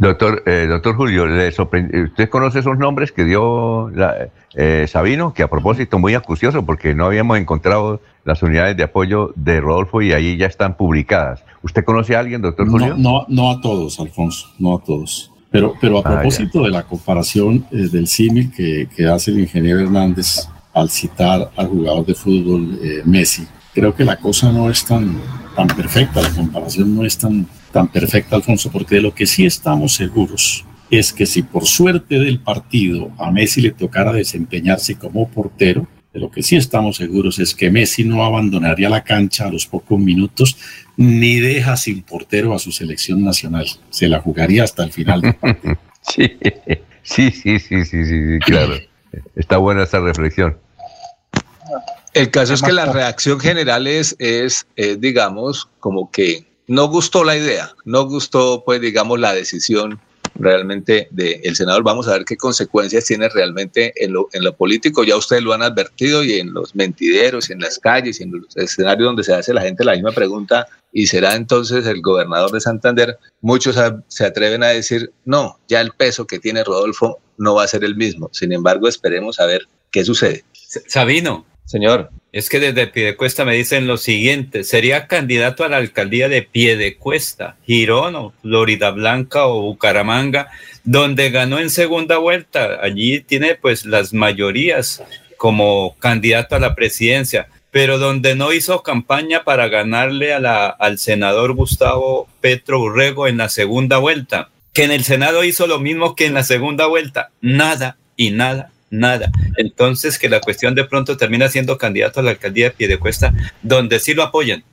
Doctor, eh, doctor Julio, ¿le sorpre- ¿usted conoce esos nombres que dio la- eh, Sabino? Que a propósito, muy acucioso, porque no habíamos encontrado las unidades de apoyo de Rodolfo y ahí ya están publicadas. ¿Usted conoce a alguien, doctor Julio? No, no, no a todos, Alfonso, no a todos. Pero, pero a Ah, propósito de la comparación eh, del símil que, que hace el ingeniero Hernández al citar al jugador de fútbol eh, Messi, creo que la cosa no es tan, tan perfecta, la comparación no es tan, tan perfecta, Alfonso, porque de lo que sí estamos seguros es que si por suerte del partido a Messi le tocara desempeñarse como portero, de lo que sí estamos seguros es que Messi no abandonaría la cancha a los pocos minutos ni deja sin portero a su selección nacional. Se la jugaría hasta el final del partido. Sí, sí, sí, sí, sí, sí, claro. Está buena esa reflexión. El caso es que la reacción general es, es, es, digamos, como que no gustó la idea, no gustó, pues, digamos, la decisión realmente del senador. Vamos a ver qué consecuencias tiene realmente en lo, en lo político. Ya ustedes lo han advertido y en los mentideros, en las calles, y en los escenarios donde se hace la gente la misma pregunta, y será entonces el gobernador de Santander, muchos se atreven a decir, no, ya el peso que tiene Rodolfo no va a ser el mismo. Sin embargo, esperemos a ver qué sucede. Sabino. Señor. Es que desde Piedecuesta me dicen lo siguiente, sería candidato a la alcaldía de Piedecuesta, Girón o Florida Blanca o Bucaramanga, donde ganó en segunda vuelta. Allí tiene pues las mayorías como candidato a la presidencia, pero donde no hizo campaña para ganarle a la, al senador Gustavo Petro Urrego en la segunda vuelta, que en el Senado hizo lo mismo que en la segunda vuelta, nada y nada nada. Entonces, que la cuestión de pronto termina siendo candidato a la alcaldía de Piedecuesta, donde sí lo apoyan.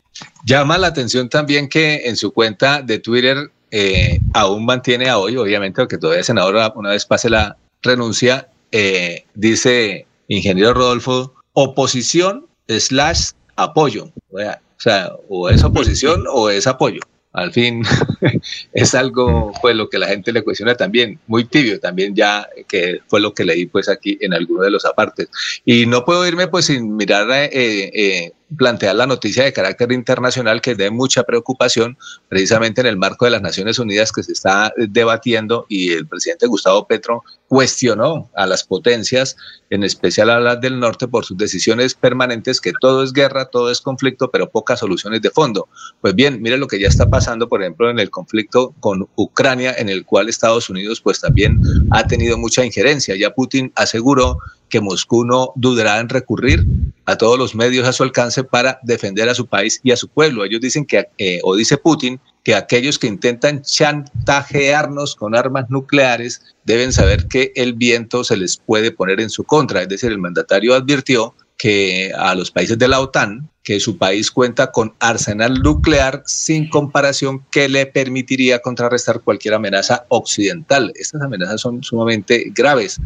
Llama la atención también que en su cuenta de Twitter eh, aún mantiene a hoy, obviamente, porque todavía el senador una vez pase la renuncia, eh, dice ingeniero Rodolfo, oposición slash apoyo. O sea, o es oposición o es apoyo al fin es algo pues lo que la gente le cuestiona también, muy tibio también ya, que fue lo que leí pues aquí en alguno de los apartes. Y no puedo irme pues sin mirar eh, eh, plantear la noticia de carácter internacional que es de mucha preocupación, precisamente en el marco de las Naciones Unidas que se está debatiendo y el presidente Gustavo Petro cuestionó a las potencias, en especial a las del norte, por sus decisiones permanentes, que todo es guerra, todo es conflicto, pero pocas soluciones de fondo. Pues bien, mire lo que ya está pasando, por ejemplo, en el conflicto con Ucrania, en el cual Estados Unidos pues también ha tenido mucha injerencia. Ya Putin aseguró que Moscú no dudará en recurrir a todos los medios a su alcance para defender a su país y a su pueblo. Ellos dicen que, eh, o dice Putin, que aquellos que intentan chantajearnos con armas nucleares deben saber que el viento se les puede poner en su contra. Es decir, el mandatario advirtió que a los países de la OTAN que su país cuenta con arsenal nuclear sin comparación que le permitiría contrarrestar cualquier amenaza occidental. Estas amenazas son sumamente graves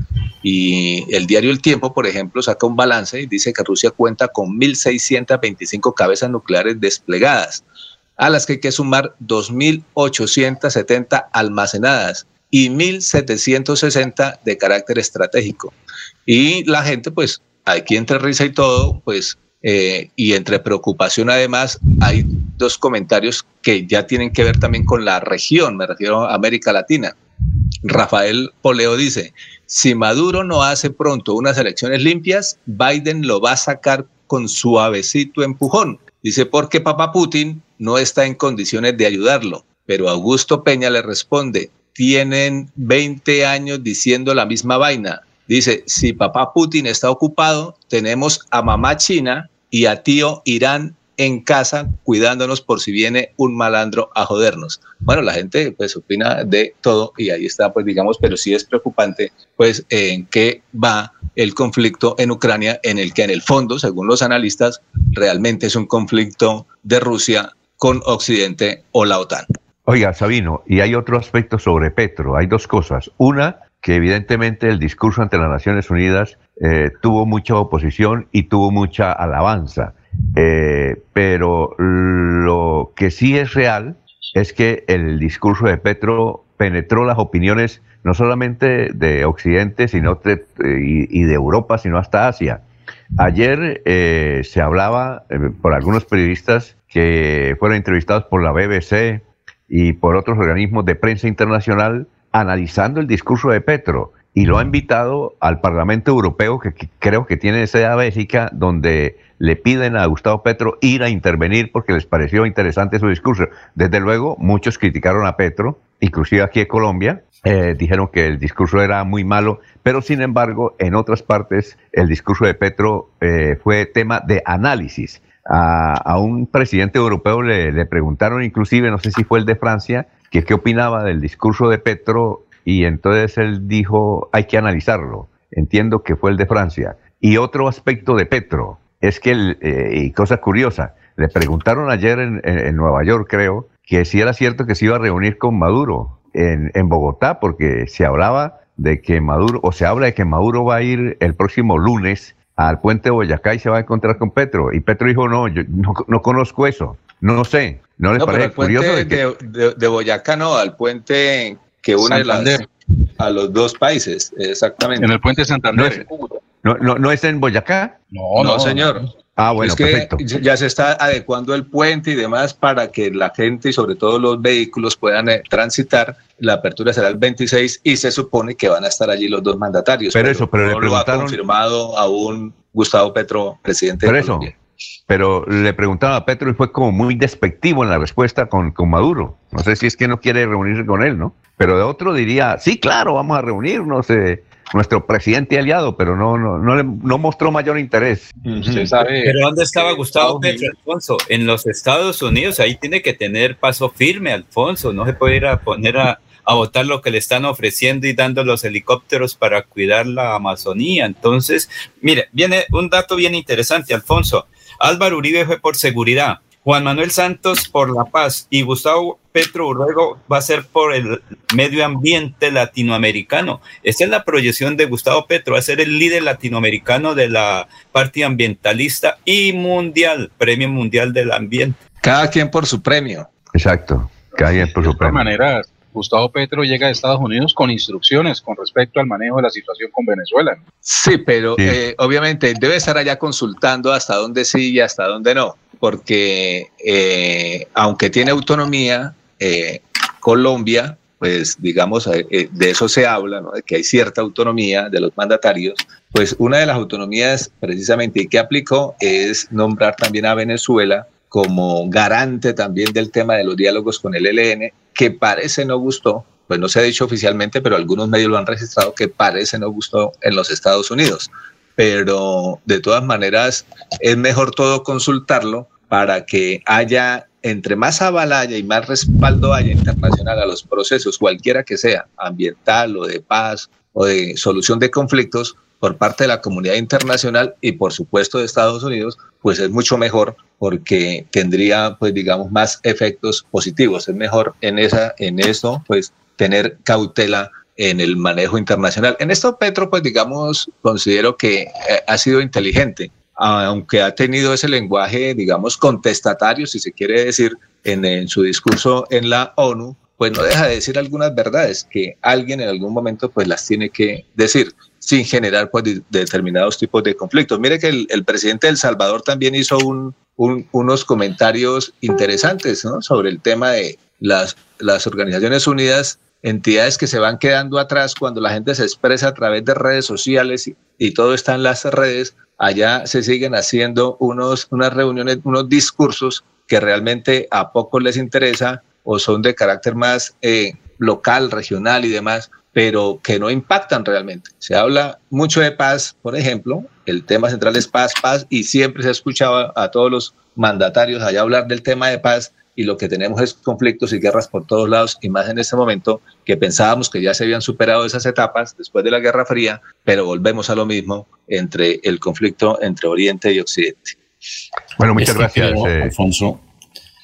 y el diario El Tiempo, por ejemplo, saca un balance y dice que Rusia cuenta con 1.625 cabezas nucleares desplegadas, a las que hay que sumar 2.870 almacenadas y 1.760 de carácter estratégico. Y la gente, pues, aquí entre risa y todo, pues eh, y entre preocupación además hay dos comentarios que ya tienen que ver también con la región, me refiero a América Latina. Rafael Poleo dice, si Maduro no hace pronto unas elecciones limpias, Biden lo va a sacar con suavecito empujón. Dice, porque papá Putin no está en condiciones de ayudarlo. Pero Augusto Peña le responde, tienen 20 años diciendo la misma vaina. Dice, si papá Putin está ocupado, tenemos a mamá China y a tío Irán en casa cuidándonos por si viene un malandro a jodernos. Bueno, la gente pues opina de todo y ahí está pues digamos, pero sí es preocupante pues en qué va el conflicto en Ucrania en el que en el fondo, según los analistas, realmente es un conflicto de Rusia con Occidente o la OTAN. Oiga, Sabino, y hay otro aspecto sobre Petro, hay dos cosas. Una, que evidentemente el discurso ante las Naciones Unidas eh, tuvo mucha oposición y tuvo mucha alabanza. Eh, pero lo que sí es real es que el discurso de Petro penetró las opiniones no solamente de Occidente sino y, de Europa, sino hasta Asia. Ayer eh, se hablaba por algunos periodistas que fueron entrevistados por la BBC y por otros organismos de prensa internacional analizando el discurso de Petro y lo ha invitado al Parlamento Europeo, que, creo que tiene esa básica, donde le piden a Gustavo Petro ir a intervenir porque les pareció interesante su discurso. Desde luego, muchos criticaron a Petro, inclusive aquí en Colombia, eh, dijeron que el discurso era muy malo, pero sin embargo, en otras partes, el discurso de Petro eh, fue tema de análisis. A, un presidente europeo le preguntaron, inclusive, no sé si fue el de Francia, que qué opinaba del discurso de Petro y entonces él dijo, hay que analizarlo. Entiendo que fue el de Francia. Y otro aspecto de Petro es que, eh, y cosa curiosa, le preguntaron ayer en, Nueva York, creo, que si era cierto que se iba a reunir con Maduro en, en Bogotá, porque se hablaba de que Maduro, o se habla de que Maduro va a ir el próximo lunes al puente de Boyacá y se va a encontrar con Petro. Y Petro dijo, no, yo no conozco eso, no sé. ¿No les parece curioso? De, de, Boyacá no, al puente que une las- a los dos países, exactamente. En el puente Santander. ¿No, no, no es en Boyacá? No, no, señor. Ah, bueno, es que perfecto. ya se está adecuando el puente y demás para que la gente y sobre todo los vehículos puedan eh, transitar. La apertura será el 26 y se supone que van a estar allí los dos mandatarios. Pero eso, pero le no lo ha preguntaron- confirmado aún Gustavo Petro, presidente Pero de eso, Colombia. Pero le preguntaba a Petro y fue como muy despectivo en la respuesta con, con Maduro. No sé si es que no quiere reunirse con él, ¿no? Pero de otro diría, sí, claro, vamos a reunirnos, eh, nuestro presidente aliado, pero no, no, no, le- no mostró mayor interés. Usted sabe. Pero ¿dónde estaba Gustavo Petro, Alfonso? En los Estados Unidos, ahí tiene que tener paso firme, Alfonso. No se puede ir a poner a, a votar lo que le están ofreciendo y dando los helicópteros para cuidar la Amazonía. Entonces, mire, viene un dato bien interesante, Alfonso. Álvaro Uribe fue por seguridad. Juan Manuel Santos por la paz y Gustavo Petro Urrego va a ser por el medio ambiente latinoamericano. Esta es la proyección de Gustavo Petro, va a ser el líder latinoamericano de la parte ambientalista y mundial, Premio Mundial del Ambiente. Cada quien por su premio. Exacto, cada quien por su De todas maneras, Gustavo Petro llega a Estados Unidos con instrucciones con respecto al manejo de la situación con Venezuela. Sí, pero Sí. eh, obviamente debe estar allá consultando hasta dónde sí y hasta dónde no, porque eh, aunque tiene autonomía, eh, Colombia, pues digamos, eh, eh, de eso se habla, ¿no? de que hay cierta autonomía de los mandatarios, pues una de las autonomías precisamente que aplicó es nombrar también a Venezuela como garante también del tema de los diálogos con el ELN, que parece no gustó, pues no se ha dicho oficialmente, pero algunos medios lo han registrado, que parece no gustó en los Estados Unidos. Pero de todas maneras es mejor todo consultarlo para que haya, entre más aval haya y más respaldo haya internacional a los procesos, cualquiera que sea, ambiental o de paz o de solución de conflictos, por parte de la comunidad internacional y por supuesto de Estados Unidos, pues es mucho mejor porque tendría, pues digamos, más efectos positivos. Es mejor en esa, en eso, pues tener cautela en el manejo internacional. En esto Petro, pues digamos, considero que eh, ha sido inteligente, aunque ha tenido ese lenguaje, digamos, contestatario, si se quiere decir, en, en su discurso en la ONU, pues no deja de decir algunas verdades que alguien en algún momento pues las tiene que decir sin generar pues de- determinados tipos de conflictos. Mire que el, presidente de El Salvador también hizo un- un- unos comentarios interesantes sobre el tema de las, Organizaciones Unidas, entidades que se van quedando atrás cuando la gente se expresa a través de redes sociales y, y todo está en las redes. Allá se siguen haciendo unos, unas reuniones, unos discursos que realmente a pocos les interesa o son de carácter más eh, local, regional y demás, pero que no impactan realmente. Se habla mucho de paz, por ejemplo, el tema central es paz, paz, y siempre se ha escuchado a, a todos los mandatarios allá hablar del tema de paz y lo que tenemos es conflictos y guerras por todos lados, y más en este momento que pensábamos que ya se habían superado esas etapas después de la Guerra Fría, pero volvemos a lo mismo entre el conflicto entre Oriente y Occidente. Bueno, muchas Este gracias. creo, eh, Alfonso,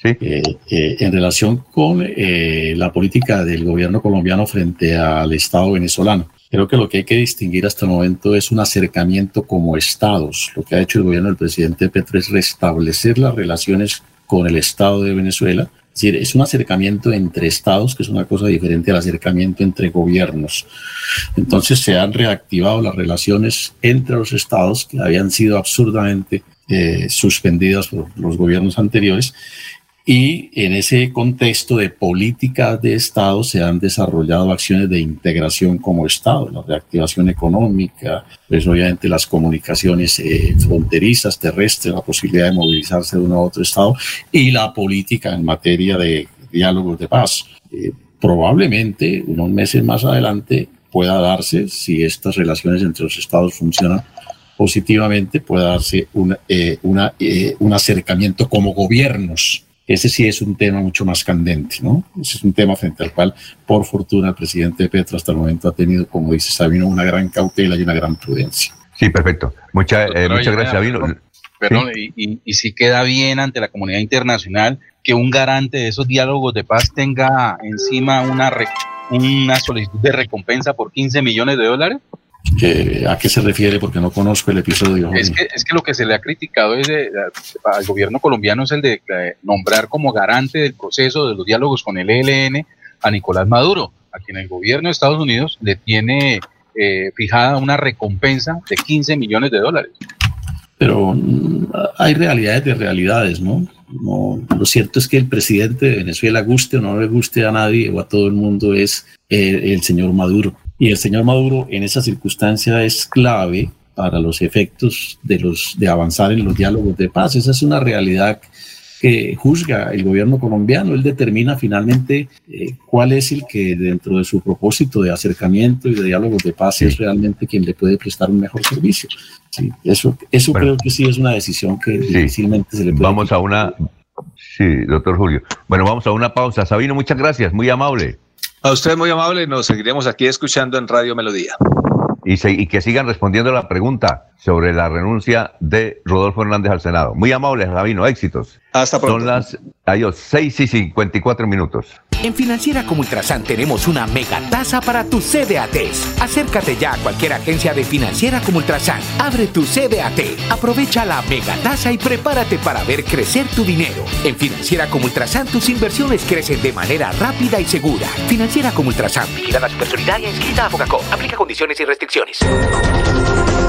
eh, eh, en relación con eh, la política del gobierno colombiano frente al Estado venezolano. Creo que lo que hay que distinguir hasta el momento es un acercamiento como estados. Lo que ha hecho el gobierno del presidente Petro es restablecer las relaciones con el Estado de Venezuela. Es decir, es un acercamiento entre estados, que es una cosa diferente al acercamiento entre gobiernos. Entonces se han reactivado las relaciones entre los estados que habían sido absurdamente suspendidas por los gobiernos anteriores. Y en ese contexto de políticas de Estado se han desarrollado acciones de integración como Estado, la reactivación económica, pues obviamente las comunicaciones eh, fronterizas, terrestres, la posibilidad de movilizarse de uno a otro Estado y la política en materia de diálogos de paz. Eh, probablemente unos meses más adelante pueda darse, si estas relaciones entre los Estados funcionan positivamente, pueda darse una, eh, eh, un acercamiento como gobiernos ese sí es un tema mucho más candente, ¿no? Ese es un tema frente al cual, por fortuna, el presidente Petro hasta el momento ha tenido, como dice Sabino, una gran cautela y una gran prudencia. Sí, perfecto. Mucha, eh, muchas oye, gracias, Sabino. perdón, Perdón, y, y, y si queda bien ante la comunidad internacional que un garante de esos diálogos de paz tenga encima una, re- una solicitud de recompensa por 15 millones de dólares. Eh, ¿A qué se refiere? Porque no conozco el episodio. Es que, es que lo que se le ha criticado es de- al gobierno colombiano es el de nombrar como garante del proceso de los diálogos con el ELN a Nicolás Maduro. a quien el gobierno de Estados Unidos le tiene eh, fijada una recompensa de 15 millones de dólares. Pero mm, hay realidades de realidades, ¿no? ¿no? Lo cierto es que el presidente de Venezuela, guste o no le guste a nadie o a todo el mundo, es eh, el señor Maduro. Y el señor Maduro en esa circunstancia es clave para los efectos de, los, de avanzar en los diálogos de paz. Esa es una realidad que juzga el gobierno colombiano. Él determina finalmente eh, cuál es el que dentro de su propósito de acercamiento y de diálogos de paz es realmente quien le puede prestar un mejor servicio. Sí, eso eso creo que sí es una decisión que difícilmente se le puede. Vamos a una. Sí, doctor Julio. Bueno, vamos a una pausa. Sabino, muchas gracias, muy amable. A usted muy amable, nos seguiremos aquí escuchando en Radio Melodía. Y, se, y que sigan respondiendo la pregunta sobre la renuncia de Rodolfo Hernández al Senado. Muy amable, Sabino, éxitos. Hasta pronto. Son las adiós, 6 y 54 minutos. En Financiera como Ultrasan tenemos una mega tasa para tus CDATs. Acércate ya a cualquier agencia de Financiera como Ultrasan. Abre tu CDAT, aprovecha la mega tasa y prepárate para ver crecer tu dinero. En Financiera como Ultrasan tus inversiones crecen de manera rápida y segura. Financiera como Ultrasan, vigilada supersolidaria inscrita a Fogacop. Aplica condiciones y restricciones.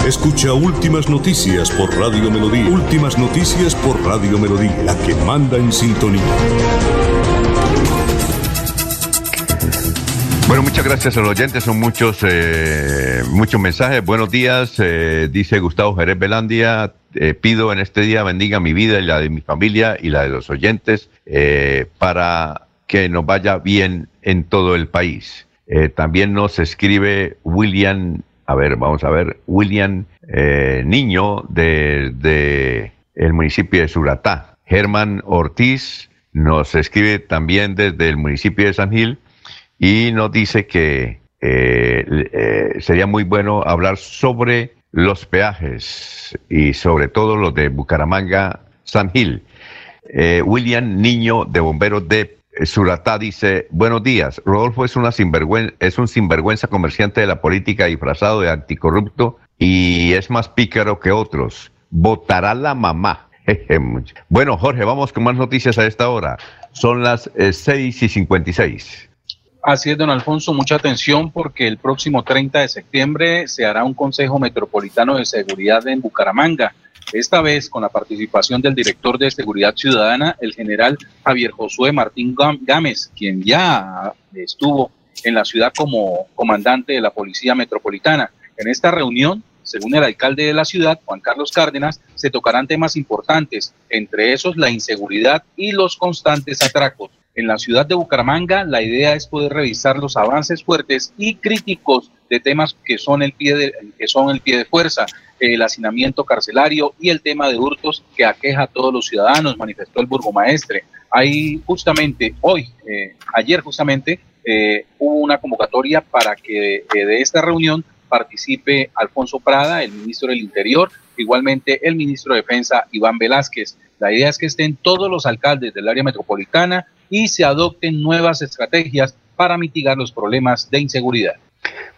Escucha Últimas Noticias por Radio Melodía. Últimas Noticias por Radio Melodía, la que manda en sintonía. Bueno, muchas gracias a los oyentes, son muchos, eh, muchos mensajes. Buenos días, eh, dice Gustavo Jerez Belandia. Eh, pido en este día bendiga mi vida y la de mi familia y la de los oyentes eh, para que nos vaya bien en todo el país. Eh, también nos escribe William, a ver, vamos a ver, William eh, Niño de, de el municipio de Suratá. Germán Ortiz nos escribe también desde el municipio de San Gil y nos dice que eh, eh, sería muy bueno hablar sobre los peajes y sobre todo los de Bucaramanga, San Gil. Eh, William Niño de Bomberos de Suratá dice, buenos días, Rodolfo es, una es un sinvergüenza comerciante de la política disfrazado de anticorrupto y es más pícaro que otros. Votará la mamá. bueno, Jorge, vamos con más noticias a esta hora. Son las eh, 6 y 56. Así es, don Alfonso, mucha atención porque el próximo 30 de septiembre se hará un Consejo Metropolitano de Seguridad en Bucaramanga. Esta vez con la participación del director de Seguridad Ciudadana, el general Javier Josué Martín Gámez, quien ya estuvo en la ciudad como comandante de la Policía Metropolitana. En esta reunión, según el alcalde de la ciudad, Juan Carlos Cárdenas, se tocarán temas importantes, entre esos la inseguridad y los constantes atracos. En la ciudad de Bucaramanga, la idea es poder revisar los avances fuertes y críticos de temas que son el pie de, que son el pie de fuerza, el hacinamiento carcelario y el tema de hurtos que aqueja a todos los ciudadanos, manifestó el burgomaestre. Ahí justamente hoy, eh, ayer justamente, eh, hubo una convocatoria para que eh, de esta reunión participe Alfonso Prada, el ministro del Interior, igualmente el ministro de Defensa, Iván Velázquez. La idea es que estén todos los alcaldes del área metropolitana y se adopten nuevas estrategias para mitigar los problemas de inseguridad.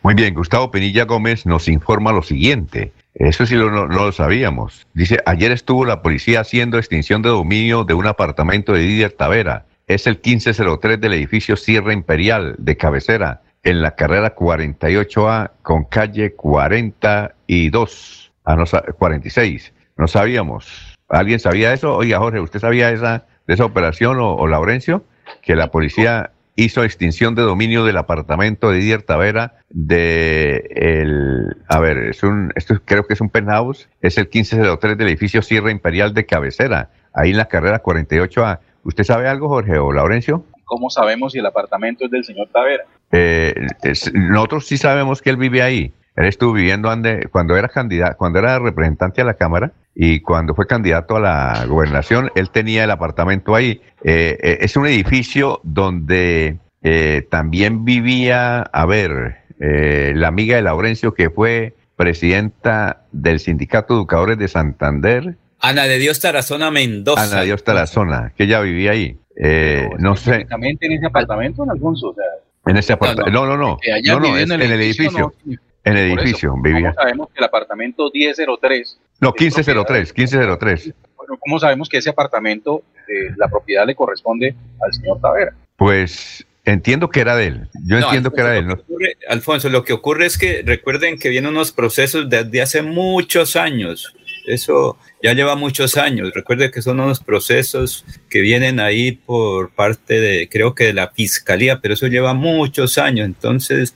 Muy bien, Gustavo Penilla Gómez nos informa lo siguiente. Eso sí lo, no, no lo sabíamos. Dice, ayer estuvo la policía haciendo extinción de dominio de un apartamento de Didier Tavera. Es el 1503 del edificio Sierra Imperial de cabecera, en la carrera 48A con calle 42, ah, no, sa- 46. No sabíamos. ¿Alguien sabía eso? Oiga, Jorge, ¿usted sabía esa, de esa operación o, o Laurencio? Que la policía hizo extinción de dominio del apartamento de Didier Tavera de el, a ver, es un, esto creo que es un penthouse, es el 1503 del edificio Sierra Imperial de Cabecera, ahí en la carrera 48A. ¿Usted sabe algo, Jorge o Laurencio? ¿Cómo sabemos si el apartamento es del señor Tavera? Eh, es- nosotros sí sabemos que él vive ahí. Él estuvo viviendo ande- cuando era candidato, cuando era representante a la Cámara y cuando fue candidato a la gobernación, él tenía el apartamento ahí. Eh, eh, es un edificio donde eh, también vivía, a ver, eh, la amiga de Laurencio que fue presidenta del Sindicato de Educadores de Santander, Ana de Dios Tarazona Mendoza. Ana Dios Tarazona, que ella vivía ahí. Eh, no sé, Únicamente en ese apartamento, don Alfonso. O sea, en ese apartamento. No, no, no. No, no, es en el edificio. no. En el Por eso, edificio ¿cómo vivía. sabemos que el apartamento 1003, No, 1503, 1503. bueno, ¿cómo sabemos que ese apartamento, eh, la propiedad le corresponde al señor Tavera? Pues entiendo que era de él. Yo No, entiendo que era de él. Alfonso, lo que ocurre es que recuerden que vienen unos procesos desde hace muchos años. Eso ya lleva muchos años. Recuerde que son unos procesos que vienen ahí por parte de, creo que de la fiscalía, pero eso lleva muchos años. Entonces,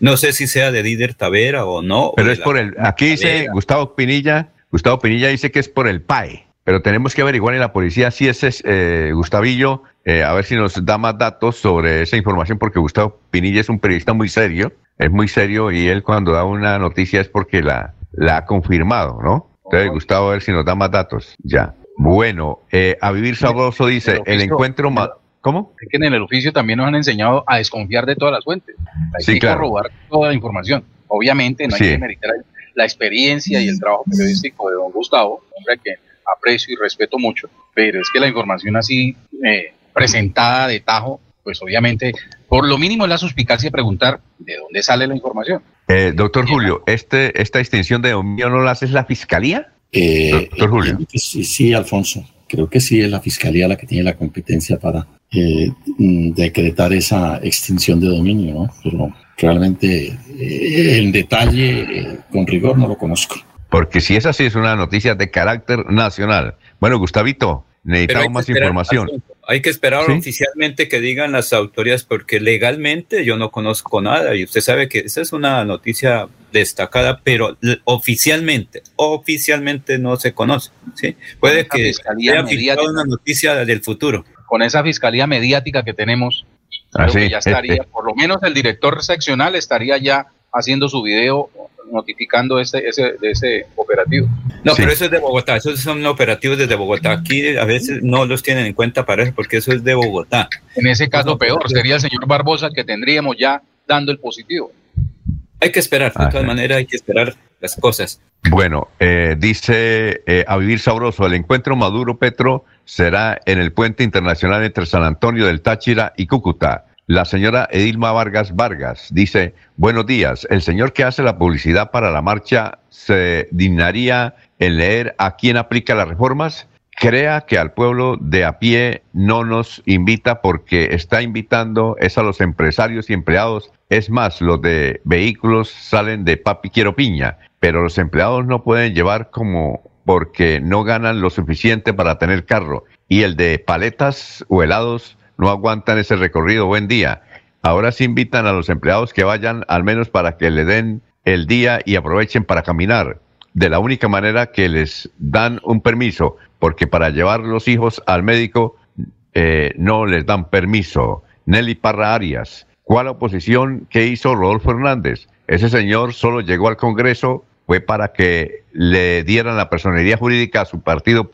no sé si sea de Dider Tavera o no. Pero es por el. Aquí dice Tavera. Gustavo Pinilla. Gustavo Pinilla dice que es por el PAE. Pero tenemos que averiguar en la policía si ese es eh, Gustavillo, eh, a ver si nos da más datos sobre esa información, porque Gustavo Pinilla es un periodista muy serio, es muy serio y él cuando da una noticia es porque la, la ha confirmado, ¿no? Entonces, Gustavo, a ver si nos da más datos. Ya. Bueno, eh, a vivir sabroso dice, el encuentro más... ¿Cómo? Es que en el oficio también nos han enseñado a desconfiar de todas las fuentes. Hay Sí, que claro. corroborar toda la información. Obviamente no hay Sí. que meditar la experiencia y el trabajo periodístico de don Gustavo, hombre que aprecio y respeto mucho, pero es que la información así eh, presentada de tajo, pues obviamente, por lo mínimo es la suspicacia de preguntar de dónde sale la información. Eh, doctor Julio, este, ¿esta extinción de dominio no la hace la fiscalía? Eh, Doctor Julio. que sí, sí, Alfonso. Creo que sí es la Fiscalía la que tiene la competencia para eh, mm, decretar esa extinción de dominio, ¿no? Pero realmente eh, en detalle, eh, con rigor, no lo conozco. Porque si es así, es una noticia de carácter nacional. Bueno, Gustavito, necesitamos más información. Hay que esperar ¿Sí? oficialmente que digan las autoridades, porque legalmente yo no conozco nada y usted sabe que esa es una noticia destacada, pero oficialmente, oficialmente no se conoce. ¿sí? Puede que filtrado mediática. una noticia del futuro. Con esa fiscalía mediática que tenemos, creo Así, que ya estaría, este. por lo menos el director seccional estaría ya haciendo su video notificando ese, ese, de ese operativo. No, pero eso es de Bogotá, esos son operativos desde Bogotá. Aquí a veces no los tienen en cuenta para eso, porque eso es de Bogotá. En ese caso, peor, sería el señor Barbosa que tendríamos ya dando el positivo. Hay que esperar, de todas maneras hay que esperar las cosas. Bueno, eh, dice eh, a vivir sabroso, el encuentro Maduro-Petro será en el puente internacional entre San Antonio del Táchira y Cúcuta. La señora Edilma Vargas Vargas dice, buenos días, el señor que hace la publicidad para la marcha se dignaría en leer a quién aplica las reformas. Crea que al pueblo de a pie no nos invita porque está invitando es a los empresarios y empleados. Es más, los de vehículos salen de papi quiero piña, pero los empleados no pueden llevar como porque no ganan lo suficiente para tener carro. Y el de paletas o helados no aguantan ese recorrido. Buen día. Ahora sí invitan a los empleados que vayan al menos para que le den el día y aprovechen para caminar. De la única manera que les dan un permiso, porque para llevar los hijos al médico eh, no les dan permiso. Nelly Parra Arias, ¿cuál oposición que hizo Rodolfo Hernández? Ese señor solo llegó al Congreso, fue para que le dieran la personalidad jurídica a su partido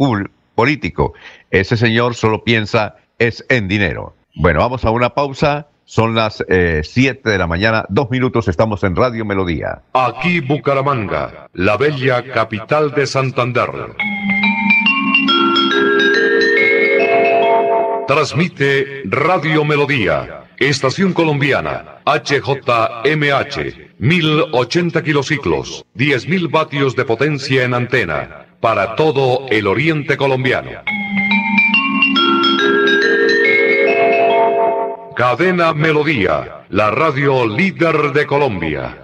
político. Ese señor solo piensa es en dinero. Bueno, vamos a una pausa. Son las 7 de la mañana, dos minutos, estamos en Radio Melodía. Aquí Bucaramanga, la bella capital de Santander. Transmite Radio Melodía, estación colombiana, HJMH, 1080 kilociclos, 10.000 vatios de potencia en antena, para todo el oriente colombiano. Cadena Melodía, la radio líder de Colombia.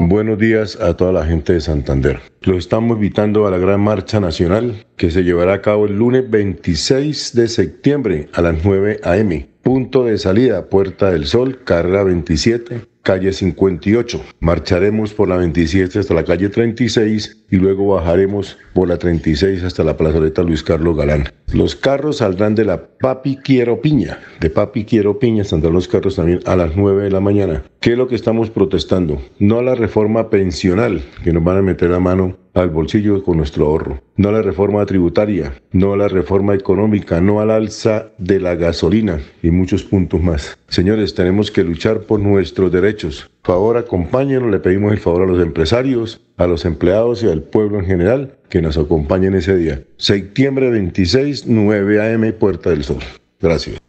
Buenos días a toda la gente de Santander. Los estamos invitando a la gran marcha nacional que se llevará a cabo el lunes 26 de septiembre a las 9 a.m. Punto de salida, Puerta del Sol, carrera 27, calle 58. Marcharemos por la 27 hasta la calle 36 y luego bajaremos por la 36 hasta la plazoleta Luis Carlos Galán. Los carros saldrán de la Papi Quiero Piña. De Papi Quiero Piña saldrán los carros también a las 9 de la mañana. ¿Qué es lo que estamos protestando? No a la reforma pensional, que nos van a meter la mano al bolsillo con nuestro ahorro. No a la reforma tributaria, no a la reforma económica, no al alza de la gasolina y muchos puntos más. Señores, tenemos que luchar por nuestros derechos. Por favor, acompáñenos, le pedimos el favor a los empresarios, a los empleados y al pueblo en general que nos acompañen ese día. Septiembre 26, 9 a.m., Puerta del Sol. Gracias.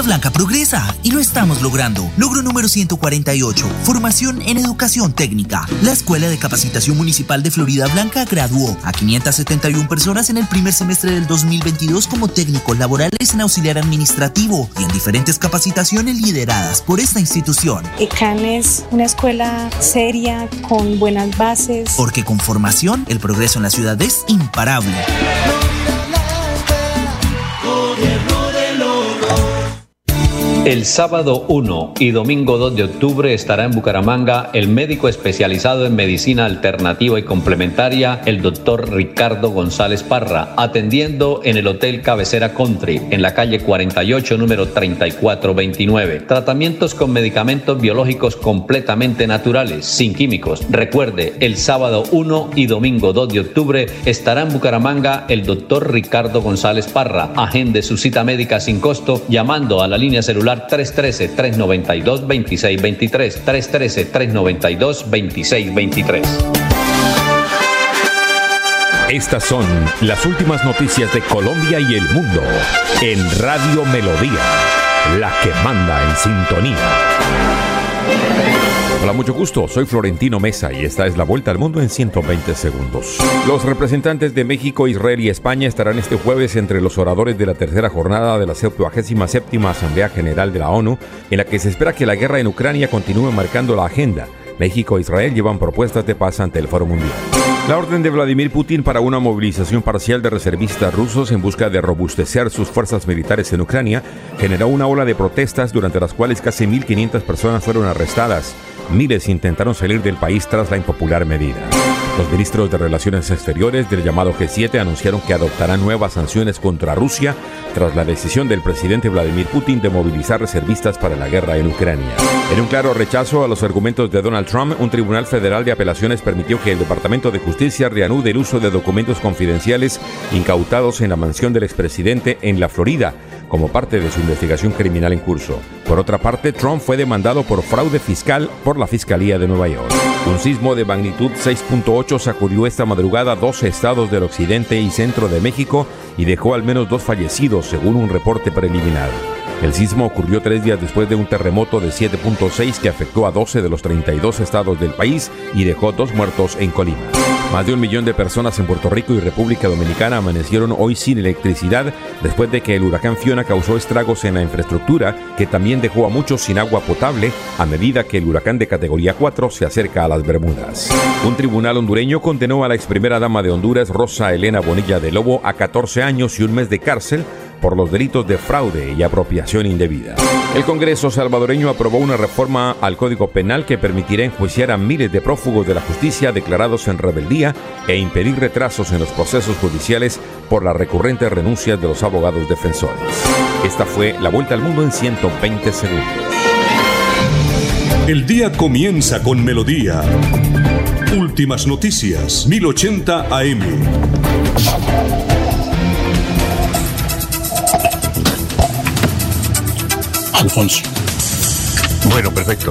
Florida Blanca progresa y lo estamos logrando. Logro número 148. Formación en educación técnica. La Escuela de Capacitación Municipal de Florida Blanca graduó a 571 personas en el primer semestre del 2022 como técnicos laborales en auxiliar administrativo y en diferentes capacitaciones lideradas por esta institución. ECAN es una escuela seria, con buenas bases. Porque con formación, el progreso en la ciudad es imparable. El sábado 1 y domingo 2 de octubre estará en Bucaramanga el médico especializado en medicina alternativa y complementaria, el doctor Ricardo González Parra, atendiendo en el Hotel Cabecera Country, en la calle 48, número 3429. Tratamientos con medicamentos biológicos completamente naturales, sin químicos. Recuerde, el sábado 1 y domingo 2 de octubre estará en Bucaramanga el doctor Ricardo González Parra. Agende su cita médica sin costo llamando a la línea celular 313-392-2623. 313-392-2623. Estas son las últimas noticias de Colombia y el mundo en Radio Melodía, la que manda en sintonía. Hola, mucho gusto. Soy Florentino Mesa y esta es la vuelta al mundo en 120 segundos. Los representantes de México, Israel y España estarán este jueves entre los oradores de la tercera jornada de la 77 Asamblea General de la ONU, en la que se espera que la guerra en Ucrania continúe marcando la agenda. México e Israel llevan propuestas de paz ante el Foro Mundial. La orden de Vladimir Putin para una movilización parcial de reservistas rusos en busca de robustecer sus fuerzas militares en Ucrania generó una ola de protestas durante las cuales casi 1.500 personas fueron arrestadas. Miles intentaron salir del país tras la impopular medida. Los ministros de Relaciones Exteriores del llamado G7 anunciaron que adoptarán nuevas sanciones contra Rusia tras la decisión del presidente Vladimir Putin de movilizar reservistas para la guerra en Ucrania. En un claro rechazo a los argumentos de Donald Trump, un tribunal federal de apelaciones permitió que el Departamento de Justicia reanude el uso de documentos confidenciales incautados en la mansión del expresidente en la Florida como parte de su investigación criminal en curso. Por otra parte, Trump fue demandado por fraude fiscal por la Fiscalía de Nueva York. Un sismo de magnitud 6.8 sacudió esta madrugada 12 estados del occidente y centro de México y dejó al menos dos fallecidos, según un reporte preliminar. El sismo ocurrió tres días después de un terremoto de 7.6 que afectó a 12 de los 32 estados del país y dejó dos muertos en Colima. Más de un millón de personas en Puerto Rico y República Dominicana amanecieron hoy sin electricidad después de que el huracán Fiona causó estragos en la infraestructura que también dejó a muchos sin agua potable a medida que el huracán de categoría 4 se acerca a las Bermudas. Un tribunal hondureño condenó a la ex primera dama de Honduras, Rosa Elena Bonilla de Lobo, a 14 años y un mes de cárcel por los delitos de fraude y apropiación indebida. El Congreso salvadoreño aprobó una reforma al Código Penal que permitirá enjuiciar a miles de prófugos de la justicia declarados en rebeldía e impedir retrasos en los procesos judiciales por las recurrentes renuncias de los abogados defensores. Esta fue la vuelta al mundo en 120 segundos. El día comienza con melodía. Últimas noticias, 1080 AM. Alfonso. Bueno, perfecto.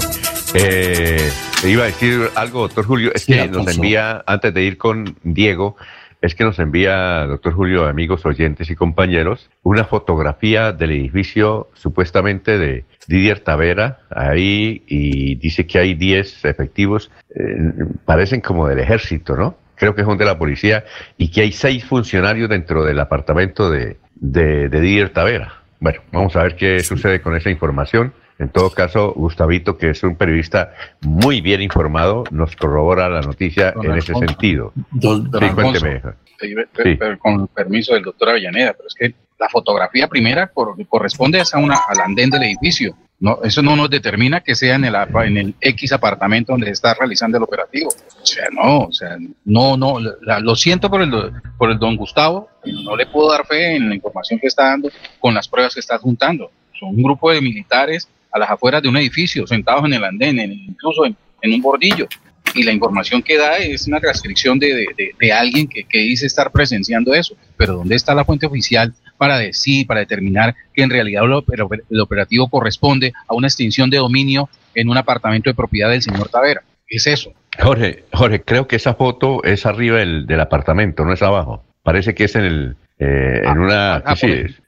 Eh, te iba a decir algo, doctor Julio, es Sí, que nos envía, antes de ir con Diego, es que nos envía, doctor Julio, amigos oyentes y compañeros, una fotografía del edificio supuestamente de Didier Tavera ahí y dice que hay 10 efectivos, eh, parecen como del ejército, ¿no? Creo que son de la policía y que hay seis funcionarios dentro del apartamento de, de, de Didier Tavera. Bueno, vamos a ver qué sucede con esa información. En todo caso, Gustavito, que es un periodista muy bien informado, nos corrobora la noticia Don en ese Alfonso. sentido. Don Sí, Alfonso. cuénteme. Sí, pe- pe- con permiso del doctor Avellaneda, pero es que la fotografía primera cor- corresponde a una, al andén del edificio. No, eso no nos determina que sea en el, en X apartamento donde se está realizando el operativo. O sea, no, o sea, no, no, lo siento por el, por el don Gustavo, no le puedo dar fe en la información que está dando con las pruebas que está juntando. Son un grupo de militares a las afueras de un edificio, sentados en el andén, en- incluso en, en un bordillo y la información que da es una transcripción de, de- de- de alguien que, que dice estar presenciando eso. Pero ¿dónde está la fuente oficial para decir, para determinar que en realidad el, oper- el operativo corresponde a una extinción de dominio en un apartamento de propiedad del señor Tavera? ¿Qué es eso? Jorge, Jorge, creo que esa foto es arriba del, del apartamento, no es abajo. Parece que es en el, eh, en una, ah, sí, es,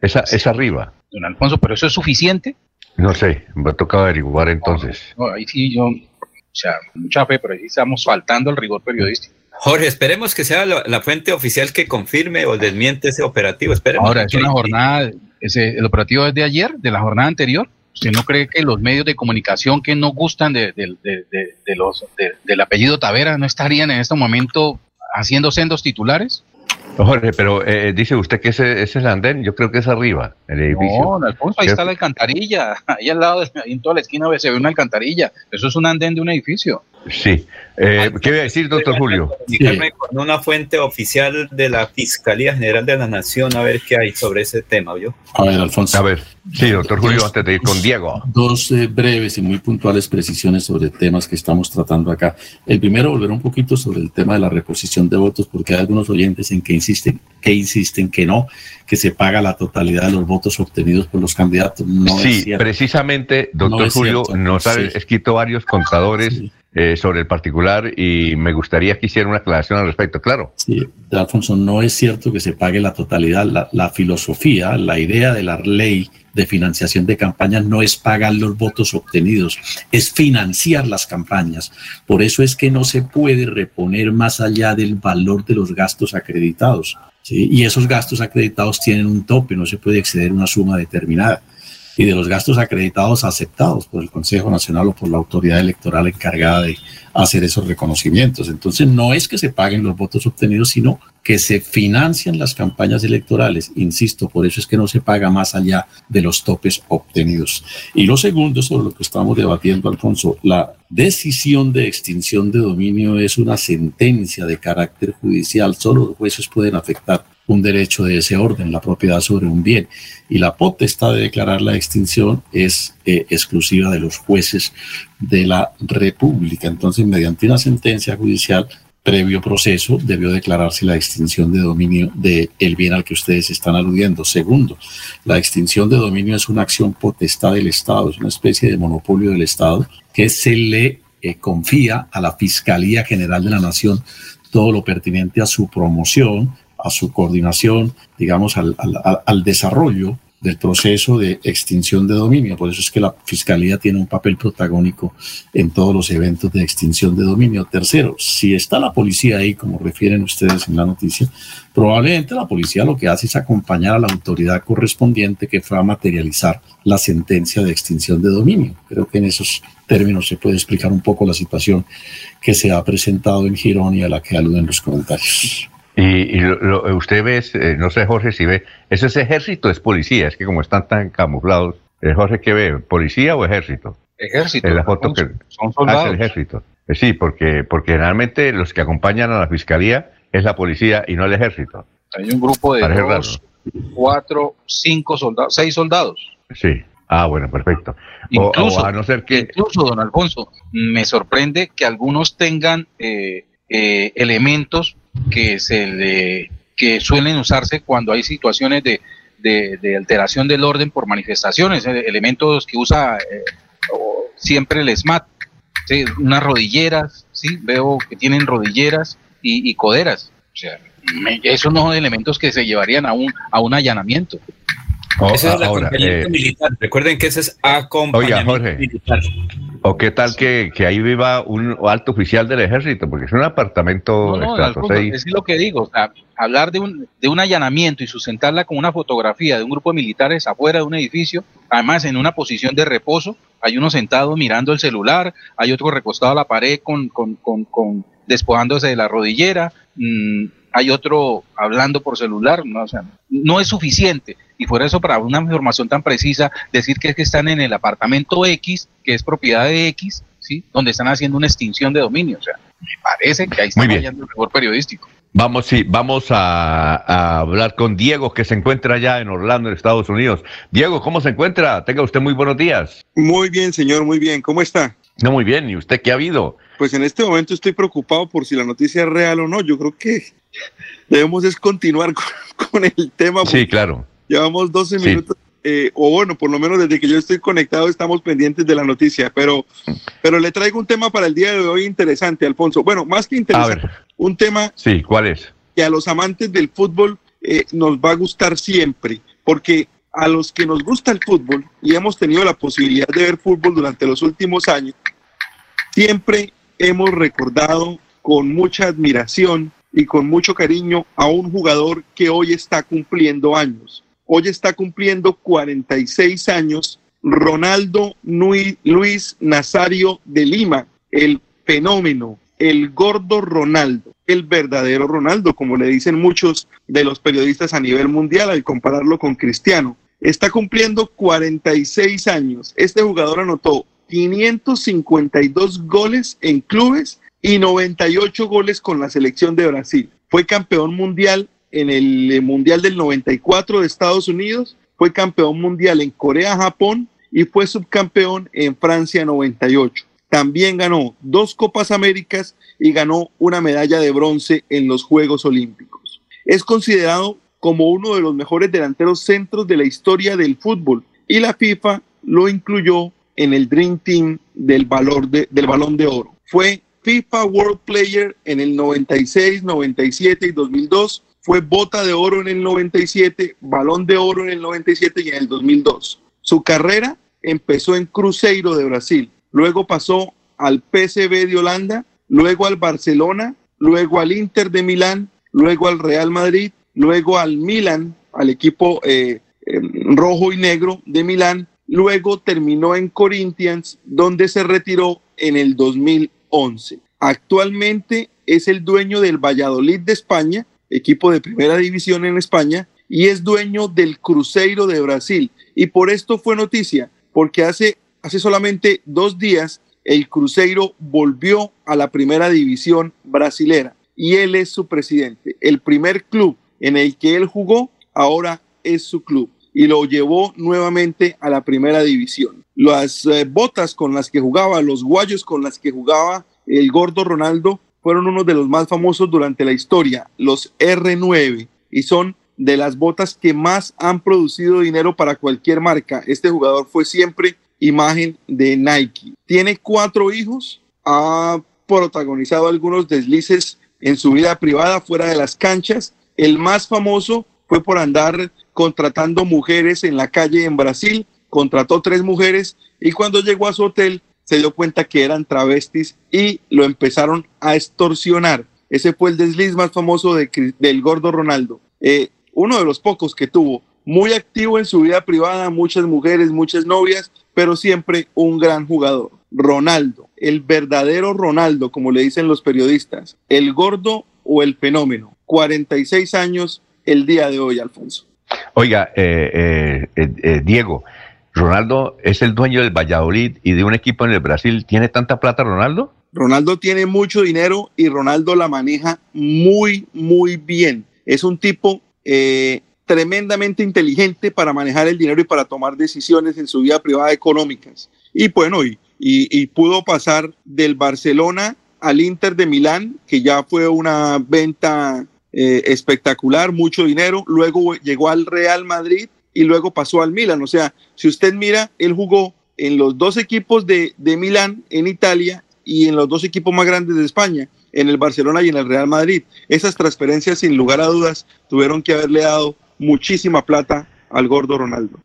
Es, es arriba. Don Alfonso, pero eso es suficiente. No sé, me ha tocado averiguar entonces. No, ahí sí yo, o sea, mucha fe, pero ahí estamos faltando el rigor periodístico. Jorge, esperemos que sea la, la fuente oficial que confirme o desmiente ese operativo. Esperemos. Ahora, es una jornada, ese, el operativo es de ayer, de la jornada anterior. ¿Usted no cree que los medios de comunicación que no gustan de, de- de- de- de los, de- del apellido Tavera no estarían en este momento haciendo sendos titulares? Jorge, pero eh, dice usted que ese, ese es el andén, yo creo que es arriba, el edificio. No, don Alfonso, ahí está la alcantarilla. Ahí al lado, de- ahí en toda la esquina se ve una alcantarilla. Eso es un andén de un edificio. Sí. Eh, ¿Qué iba a decir, doctor Julio? comunicarme con una fuente oficial de la Fiscalía General de la Nación a ver qué hay sobre ese tema, ¿yo? A ver, Alfonso. A ver, sí, doctor Julio, antes de ir con Diego. Dos eh, breves y muy puntuales precisiones sobre temas que estamos tratando acá. El primero, volver un poquito sobre el tema de la reposición de votos, porque hay algunos oyentes en que insisten, que insisten que no, que se paga la totalidad de los votos obtenidos por los candidatos. No sí, precisamente, doctor No es Julio, cierto, nos ha sí. escrito varios contadores eh, sobre el particular y me gustaría que hiciera una aclaración al respecto, claro. Sí, Alfonso, no es cierto que se pague la totalidad. La, la filosofía, la idea de la ley de financiación de campañas no es pagar los votos obtenidos, es financiar las campañas. Por eso es que no se puede reponer más allá del valor de los gastos acreditados. ¿sí? Y esos gastos acreditados tienen un tope, no se puede exceder una suma determinada. Y de los gastos acreditados aceptados por el Consejo Nacional o por la autoridad electoral encargada de hacer esos reconocimientos. Entonces, no es que se paguen los votos obtenidos, sino que se financian las campañas electorales. Insisto, por eso es que no se paga más allá de los topes obtenidos. Y lo segundo, sobre lo que estamos debatiendo, Alfonso, la decisión de extinción de dominio es una sentencia de carácter judicial. Solo los jueces pueden afectar un derecho de ese orden, la propiedad sobre un bien. Y la potestad de declarar la extinción es eh, exclusiva de los jueces de la República. Entonces, mediante una sentencia judicial, previo proceso, debió declararse la extinción de dominio del el bien al que ustedes están aludiendo. Segundo, la extinción de dominio es una acción potestad del Estado, es una especie de monopolio del Estado que se le eh, confía a la Fiscalía General de la Nación todo lo pertinente a su promoción, a su coordinación, digamos, al, al- desarrollo del proceso de extinción de dominio. Por eso es que la Fiscalía tiene un papel protagónico en todos los eventos de extinción de dominio. Tercero, si está la policía ahí, como refieren ustedes en la noticia, probablemente la policía lo que hace es acompañar a la autoridad correspondiente que fue a materializar la sentencia de extinción de dominio. Creo que en esos términos se puede explicar un poco la situación que se ha presentado en Girón y a la que aluden los comentarios. Y, y lo- lo- usted ve, eh, no sé, Jorge, si ve, ¿eso es ejército es policía? Es que como están tan camuflados, eh, Jorge, ¿qué ve? ¿Policía o ejército? Ejército. La foto que Son Ah, soldados. es el ejército. Eh, Sí, porque, porque generalmente los que acompañan a la fiscalía es la policía y no el ejército. Hay un grupo de Parece dos, cuatro, cinco soldados, seis soldados. Sí. Ah, bueno, perfecto. O- Incluso, o a no ser que incluso, don Alfonso, me sorprende que algunos tengan eh, eh, elementos que se le que suelen usarse cuando hay situaciones de, de- de alteración del orden por manifestaciones, eh, elementos que usa eh, siempre el SMAT, ¿sí? unas rodilleras, sí, veo que tienen rodilleras y, y coderas, o sea, me- esos no son elementos que se llevarían a un a un allanamiento. Oh, Ese es el ahora, acompañamiento eh, militar. Recuerden que ese es acompañamiento Oiga, Jorge. militar. ¿O qué tal que, que ahí viva un alto oficial del ejército? Porque es un apartamento No, no, es lo que digo, o sea, hablar de un, de un allanamiento y sustentarla con una fotografía de un grupo de militares afuera de un edificio, además en una posición de reposo, hay uno sentado mirando el celular, hay otro recostado a la pared con, con, con, con- despojándose de la rodillera, mm, hay otro hablando por celular, no, o sea, no es suficiente. Y fuera eso, para una información tan precisa, decir que es que están en el apartamento X, que es propiedad de X, ¿sí? donde están haciendo una extinción de dominio. O sea, me parece que ahí está fallando el rigor periodístico. Vamos, sí, vamos a, a hablar con Diego, que se encuentra allá en Orlando, en Estados Unidos. Diego, ¿cómo se encuentra? Tenga usted muy buenos días. Muy bien, señor, muy bien. ¿Cómo está? No, muy bien. ¿Y usted qué ha habido? Pues en este momento estoy preocupado por si la noticia es real o no. Yo creo que debemos es continuar con, con el tema. Sí, claro. Llevamos 12 Sí. minutos, eh, o bueno, por lo menos desde que yo estoy conectado estamos pendientes de la noticia, pero, pero le traigo un tema para el día de hoy interesante, Alfonso. Bueno, más que A interesante, ver, un tema sí, ¿cuál es? que a los amantes del fútbol eh, nos va a gustar siempre, porque a los que nos gusta el fútbol y hemos tenido la posibilidad de ver fútbol durante los últimos años, siempre hemos recordado con mucha admiración y con mucho cariño a un jugador que hoy está cumpliendo años. Hoy está cumpliendo 46 años Ronaldo Luis Nazario de Lima, el fenómeno, el gordo Ronaldo, el verdadero Ronaldo, como le dicen muchos de los periodistas a nivel mundial al compararlo con Cristiano. Está cumpliendo 46 años. Este jugador anotó 552 goles en clubes y 98 goles con la selección de Brasil. Fue campeón mundial en el eh, Mundial del 94 de Estados Unidos, fue campeón mundial en Corea, Japón y fue subcampeón en Francia 98. También ganó dos Copas Américas y ganó una medalla de bronce en los Juegos Olímpicos. Es considerado como uno de los mejores delanteros centros de la historia del fútbol y la FIFA lo incluyó en el Dream Team del, valor del Balón de Oro. Fue FIFA World Player en el 96, 97 y 2002. Fue bota de oro en el 97, balón de oro en el 97 y en el 2002. Su carrera empezó en Cruzeiro de Brasil, luego pasó al PSV de Holanda, luego al Barcelona, luego al Inter de Milán, luego al Real Madrid, luego al Milan, al equipo eh, eh, rojo y negro de Milán, luego terminó en Corinthians, donde se retiró en el 2000 11. Actualmente es el dueño del Valladolid de España, equipo de primera división en España, y es dueño del Cruzeiro de Brasil. Y por esto fue noticia, porque hace, hace solamente dos días el Cruzeiro volvió a la primera división brasilera y él es su presidente. El primer club en el que él jugó ahora es su club y lo llevó nuevamente a la primera división. Las eh, botas con las que jugaba, los guayos con las que jugaba el gordo Ronaldo fueron uno de los más famosos durante la historia, los R9, y son de las botas que más han producido dinero para cualquier marca. Este jugador fue siempre imagen de Nike. Tiene cuatro hijos, ha protagonizado algunos deslices en su vida privada fuera de las canchas. El más famoso fue por andar contratando mujeres en la calle en Brasil, contrató tres mujeres y cuando llegó a su hotel se dio cuenta que eran travestis y lo empezaron a extorsionar. Ese fue el desliz más famoso del gordo Ronaldo. Eh, uno de los pocos que tuvo, muy activo en su vida privada, muchas mujeres, muchas novias, pero siempre un gran jugador. Ronaldo, el verdadero Ronaldo, como le dicen los periodistas, el gordo o el fenómeno. 46 años, el día de hoy, Alfonso. Oiga, eh, eh, eh, Diego, Ronaldo es el dueño del Valladolid y de un equipo en el Brasil. ¿Tiene tanta plata Ronaldo? Ronaldo tiene mucho dinero y Ronaldo la maneja muy, muy bien. Es un tipo tremendamente inteligente para manejar el dinero y para tomar decisiones en su vida privada económicas. Y bueno, y, y pudo pasar del Barcelona al Inter de Milán, que ya fue una venta eh, espectacular, mucho dinero, luego llegó al Real Madrid y luego pasó al Milan. O sea, si usted mira, él jugó en los dos equipos de, de Milán, en Italia, y en los dos equipos más grandes de España, en el Barcelona y en el Real Madrid. Esas transferencias, sin lugar a dudas, tuvieron que haberle dado muchísima plata al gordo Ronaldo.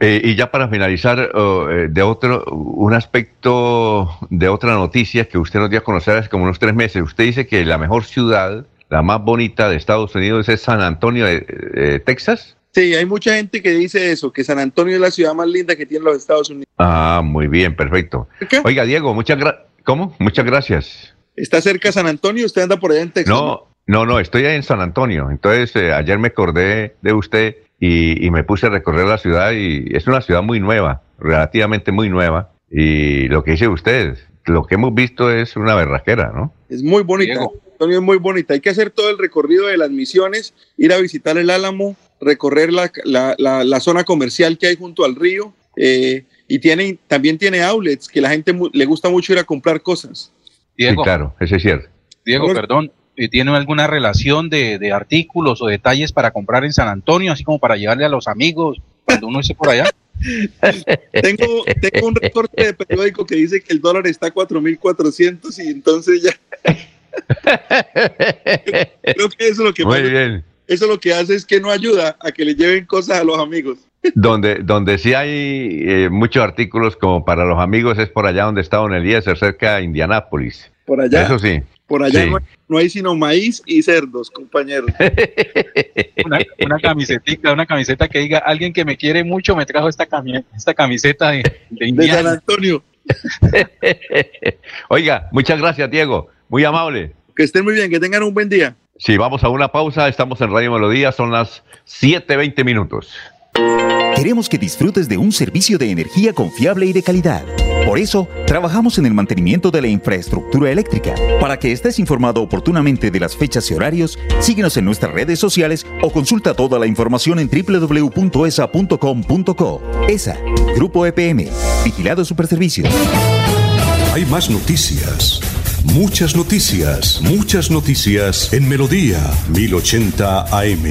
Eh, y ya para finalizar, oh, eh, de otro, un aspecto de otra noticia que usted nos dio a conocer hace como unos tres meses. Usted dice que la mejor ciudad la más bonita de Estados Unidos es San Antonio, de, Texas. Sí, hay mucha gente que dice eso, que San Antonio es la ciudad más linda que tienen los Estados Unidos. Ah, muy bien, perfecto. Oiga, Diego, muchas gracias. ¿Cómo? Muchas gracias. ¿Está cerca San Antonio? ¿Usted anda por allá en Texas? No, no, no, estoy ahí en San Antonio. Entonces, eh, ayer me acordé de usted y, y, me puse a recorrer la ciudad y es una ciudad muy nueva, relativamente muy nueva. Y lo que dice usted, lo que hemos visto es una berraquera, ¿no? Es muy bonita. Antonio es muy bonita. Hay que hacer todo el recorrido de las misiones, ir a visitar el Álamo, recorrer la, la, zona comercial que hay junto al río. Eh, y tiene, también tiene outlets que la gente le gusta mucho ir a comprar cosas. Diego, sí, claro, eso es cierto. Diego, perdón, ¿tiene alguna relación de, de, artículos o detalles para comprar en San Antonio, así como para llevarle a los amigos cuando uno esté por allá? tengo, tengo un recorte de periódico que dice que el dólar está a 4.400 y entonces ya... Creo que eso es lo que Muy bien. Eso lo que hace es que no ayuda a que le lleven cosas a los amigos. donde, donde sí hay eh, muchos artículos como para los amigos es por allá donde está Don Eliezer, cerca de Indianápolis. Por allá. Eso sí. Por allá Sí. no, hay, no hay sino maíz y cerdos, compañeros. Una, una camiseta, una camiseta que diga alguien que me quiere mucho me trajo esta, cami- esta camiseta de, de De San. Antonio. Oiga, muchas gracias, Diego. Muy amable. Que estén muy bien, que tengan un buen día. Sí, vamos a una pausa. Estamos en Radio Melodía. Son las 7:20 minutos. Queremos que disfrutes de un servicio de energía confiable y de calidad. Por eso, trabajamos en el mantenimiento de la infraestructura eléctrica. Para que estés informado oportunamente de las fechas y horarios, síguenos en nuestras redes sociales o consulta toda la información en www.esa.com.co. ESA, Grupo EPM, Vigilado Superservicios. Hay más noticias. Muchas noticias, muchas noticias en Melodía 1080 AM.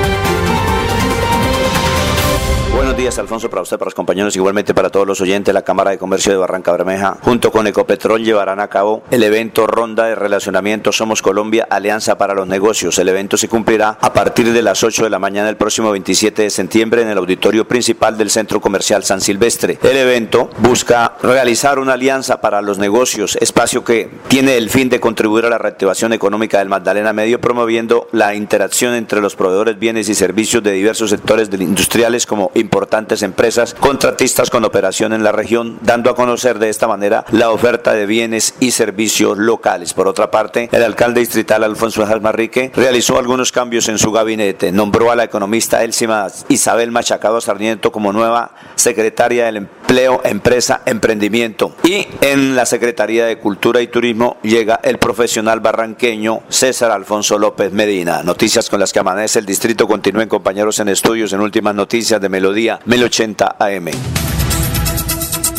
Días, Alfonso, para usted, para los compañeros, igualmente para todos los oyentes. La Cámara de Comercio de Barranca Bermeja, junto con Ecopetrol, llevarán a cabo el evento Ronda de Relacionamiento Somos Colombia, Alianza para los Negocios. El evento se cumplirá a partir de las 8 de la mañana del próximo 27 de septiembre en el auditorio principal del Centro Comercial San Silvestre. El evento busca realizar una alianza para los negocios, espacio que tiene el fin de contribuir a la reactivación económica del Magdalena Medio, promoviendo la interacción entre los proveedores, bienes y servicios de diversos sectores industriales como importantes empresas, contratistas con operación en la región, dando a conocer de esta manera la oferta de bienes y servicios locales. Por otra parte, el alcalde distrital Alfonso Manrique realizó algunos cambios en su gabinete. Nombró a la economista Elsima Isabel Machacado Sarmiento como nueva secretaria del Empleo, Empresa, Emprendimiento. Y en la Secretaría de Cultura y Turismo llega el profesional barranqueño César Alfonso López Medina. Noticias con las que amanece el distrito. Continúen compañeros en estudios en últimas noticias de Melodía 1080 AM.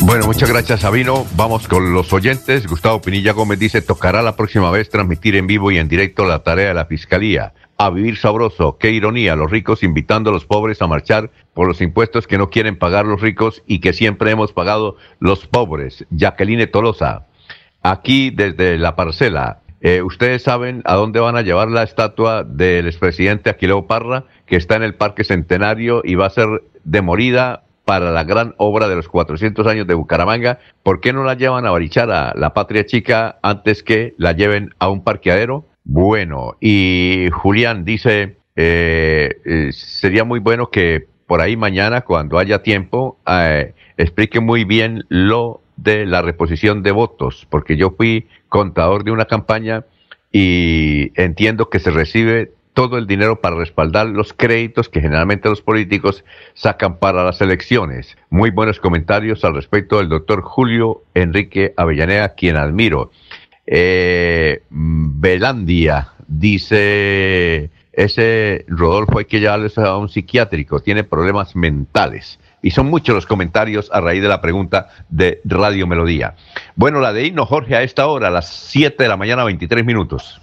Bueno, muchas gracias, Sabino. Vamos con los oyentes. Gustavo Pinilla Gómez dice: tocará la próxima vez transmitir en vivo y en directo la tarea de la fiscalía. A vivir sabroso, qué ironía, los ricos invitando a los pobres a marchar por los impuestos que no quieren pagar los ricos y que siempre hemos pagado los pobres. Jacqueline Tolosa, aquí desde la parcela. Eh, Ustedes saben a dónde van a llevar la estatua del expresidente Aquileo Parra, que está en el Parque Centenario y va a ser demolida para la gran obra de los 400 años de Bucaramanga. ¿Por qué no la llevan a Barichar a la Patria Chica antes que la lleven a un parqueadero? Bueno, y Julián dice, eh, eh, sería muy bueno que por ahí mañana, cuando haya tiempo, eh, explique muy bien lo de la reposición de votos, porque yo fui contador de una campaña y entiendo que se recibe todo el dinero para respaldar los créditos que generalmente los políticos sacan para las elecciones. Muy buenos comentarios al respecto del doctor Julio Enrique Avellaneda, quien admiro. Eh, Belandia dice, ese Rodolfo hay que llevarlo a un psiquiátrico, tiene problemas mentales. Y son muchos los comentarios a raíz de la pregunta de Radio Melodía. Bueno, la de Hino Jorge a esta hora, a las 7 de la mañana, 23 minutos.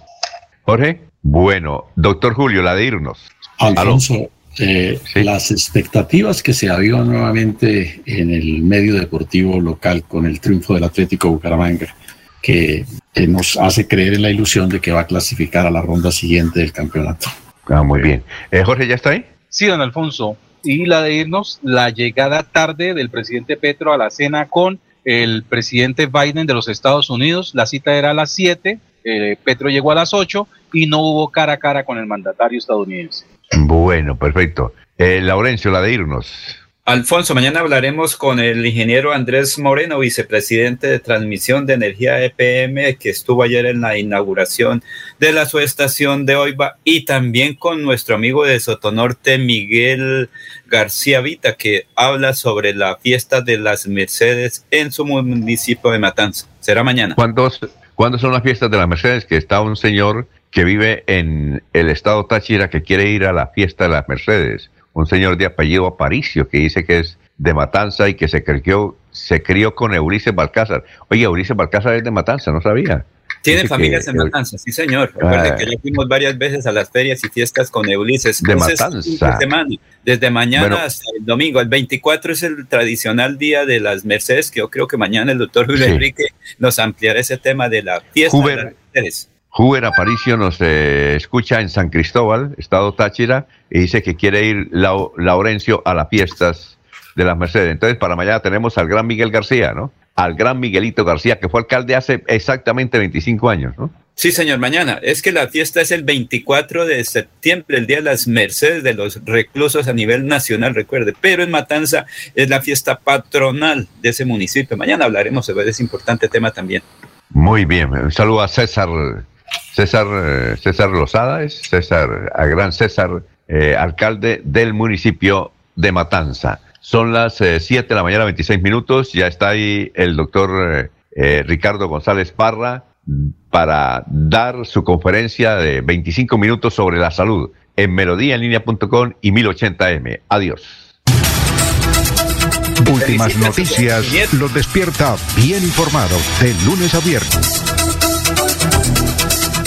Jorge, bueno, doctor Julio, la de irnos. Alfonso, eh, las expectativas que se avivan nuevamente en el medio deportivo local con el triunfo del Atlético Bucaramanga, que, que nos hace creer en la ilusión de que va a clasificar a la ronda siguiente del campeonato. Ah, muy bien. Eh, Jorge, ¿ya está ahí? Sí, don Alfonso. Y la de irnos, la llegada tarde del presidente Petro a la cena con el presidente Biden de los Estados Unidos. La cita era a las 7, eh, Petro llegó a las 8 y no hubo cara a cara con el mandatario estadounidense. Bueno, perfecto. Eh, Laurencio, la de irnos. Alfonso, mañana hablaremos con el ingeniero Andrés Moreno, vicepresidente de transmisión de energía EPM, que estuvo ayer en la inauguración de la subestación de Oiva, y también con nuestro amigo de Sotonorte, Miguel García Vita, que habla sobre la fiesta de las Mercedes en su municipio de Matanza. Será mañana. ¿Cuándo, ¿Cuándo son las fiestas de las Mercedes? Que está un señor que vive en el estado Táchira que quiere ir a la fiesta de las Mercedes. Un señor de apellido Aparicio que dice que es de Matanza y que se crió, se crió con Eurice Balcázar. Oye, Eurice Balcázar es de Matanza, no sabía. Tiene familias que- en Matanza, sí señor. Recuerde Ah. que ya fuimos varias veces a las ferias y fiestas con Ulises. De Matanza. semana, desde mañana Bueno. hasta el domingo. El 24 es el tradicional día de las Mercedes, que yo creo que mañana el doctor Julio Sí. Enrique nos ampliará ese tema de la fiesta Huber. de las Mercedes. Huber Aparicio nos eh, escucha en San Cristóbal, Estado Táchira, y dice que quiere ir Lau- Laurencio a las fiestas de las Mercedes. Entonces, para mañana tenemos al gran Miguel García, ¿no? Al gran Miguelito García, que fue alcalde hace exactamente 25 años, ¿no? Sí, señor, mañana. Es que la fiesta es el 24 de septiembre, el Día de las Mercedes de los reclusos a nivel nacional, recuerde. Pero en Matanza es la fiesta patronal de ese municipio. Mañana hablaremos sobre ese importante tema también. Muy bien, un saludo a César, César, eh, César Lozada, es César, a gran César, eh, alcalde del municipio de Matanza. Son las 7 de la mañana, 26 minutos, ya está ahí el doctor eh, eh, Ricardo González Parra mm, para dar su conferencia de 25 minutos sobre la salud en melodíaenlínea.com y 1080m. Adiós. Últimas noticias los despierta bien informados de lunes a viernes.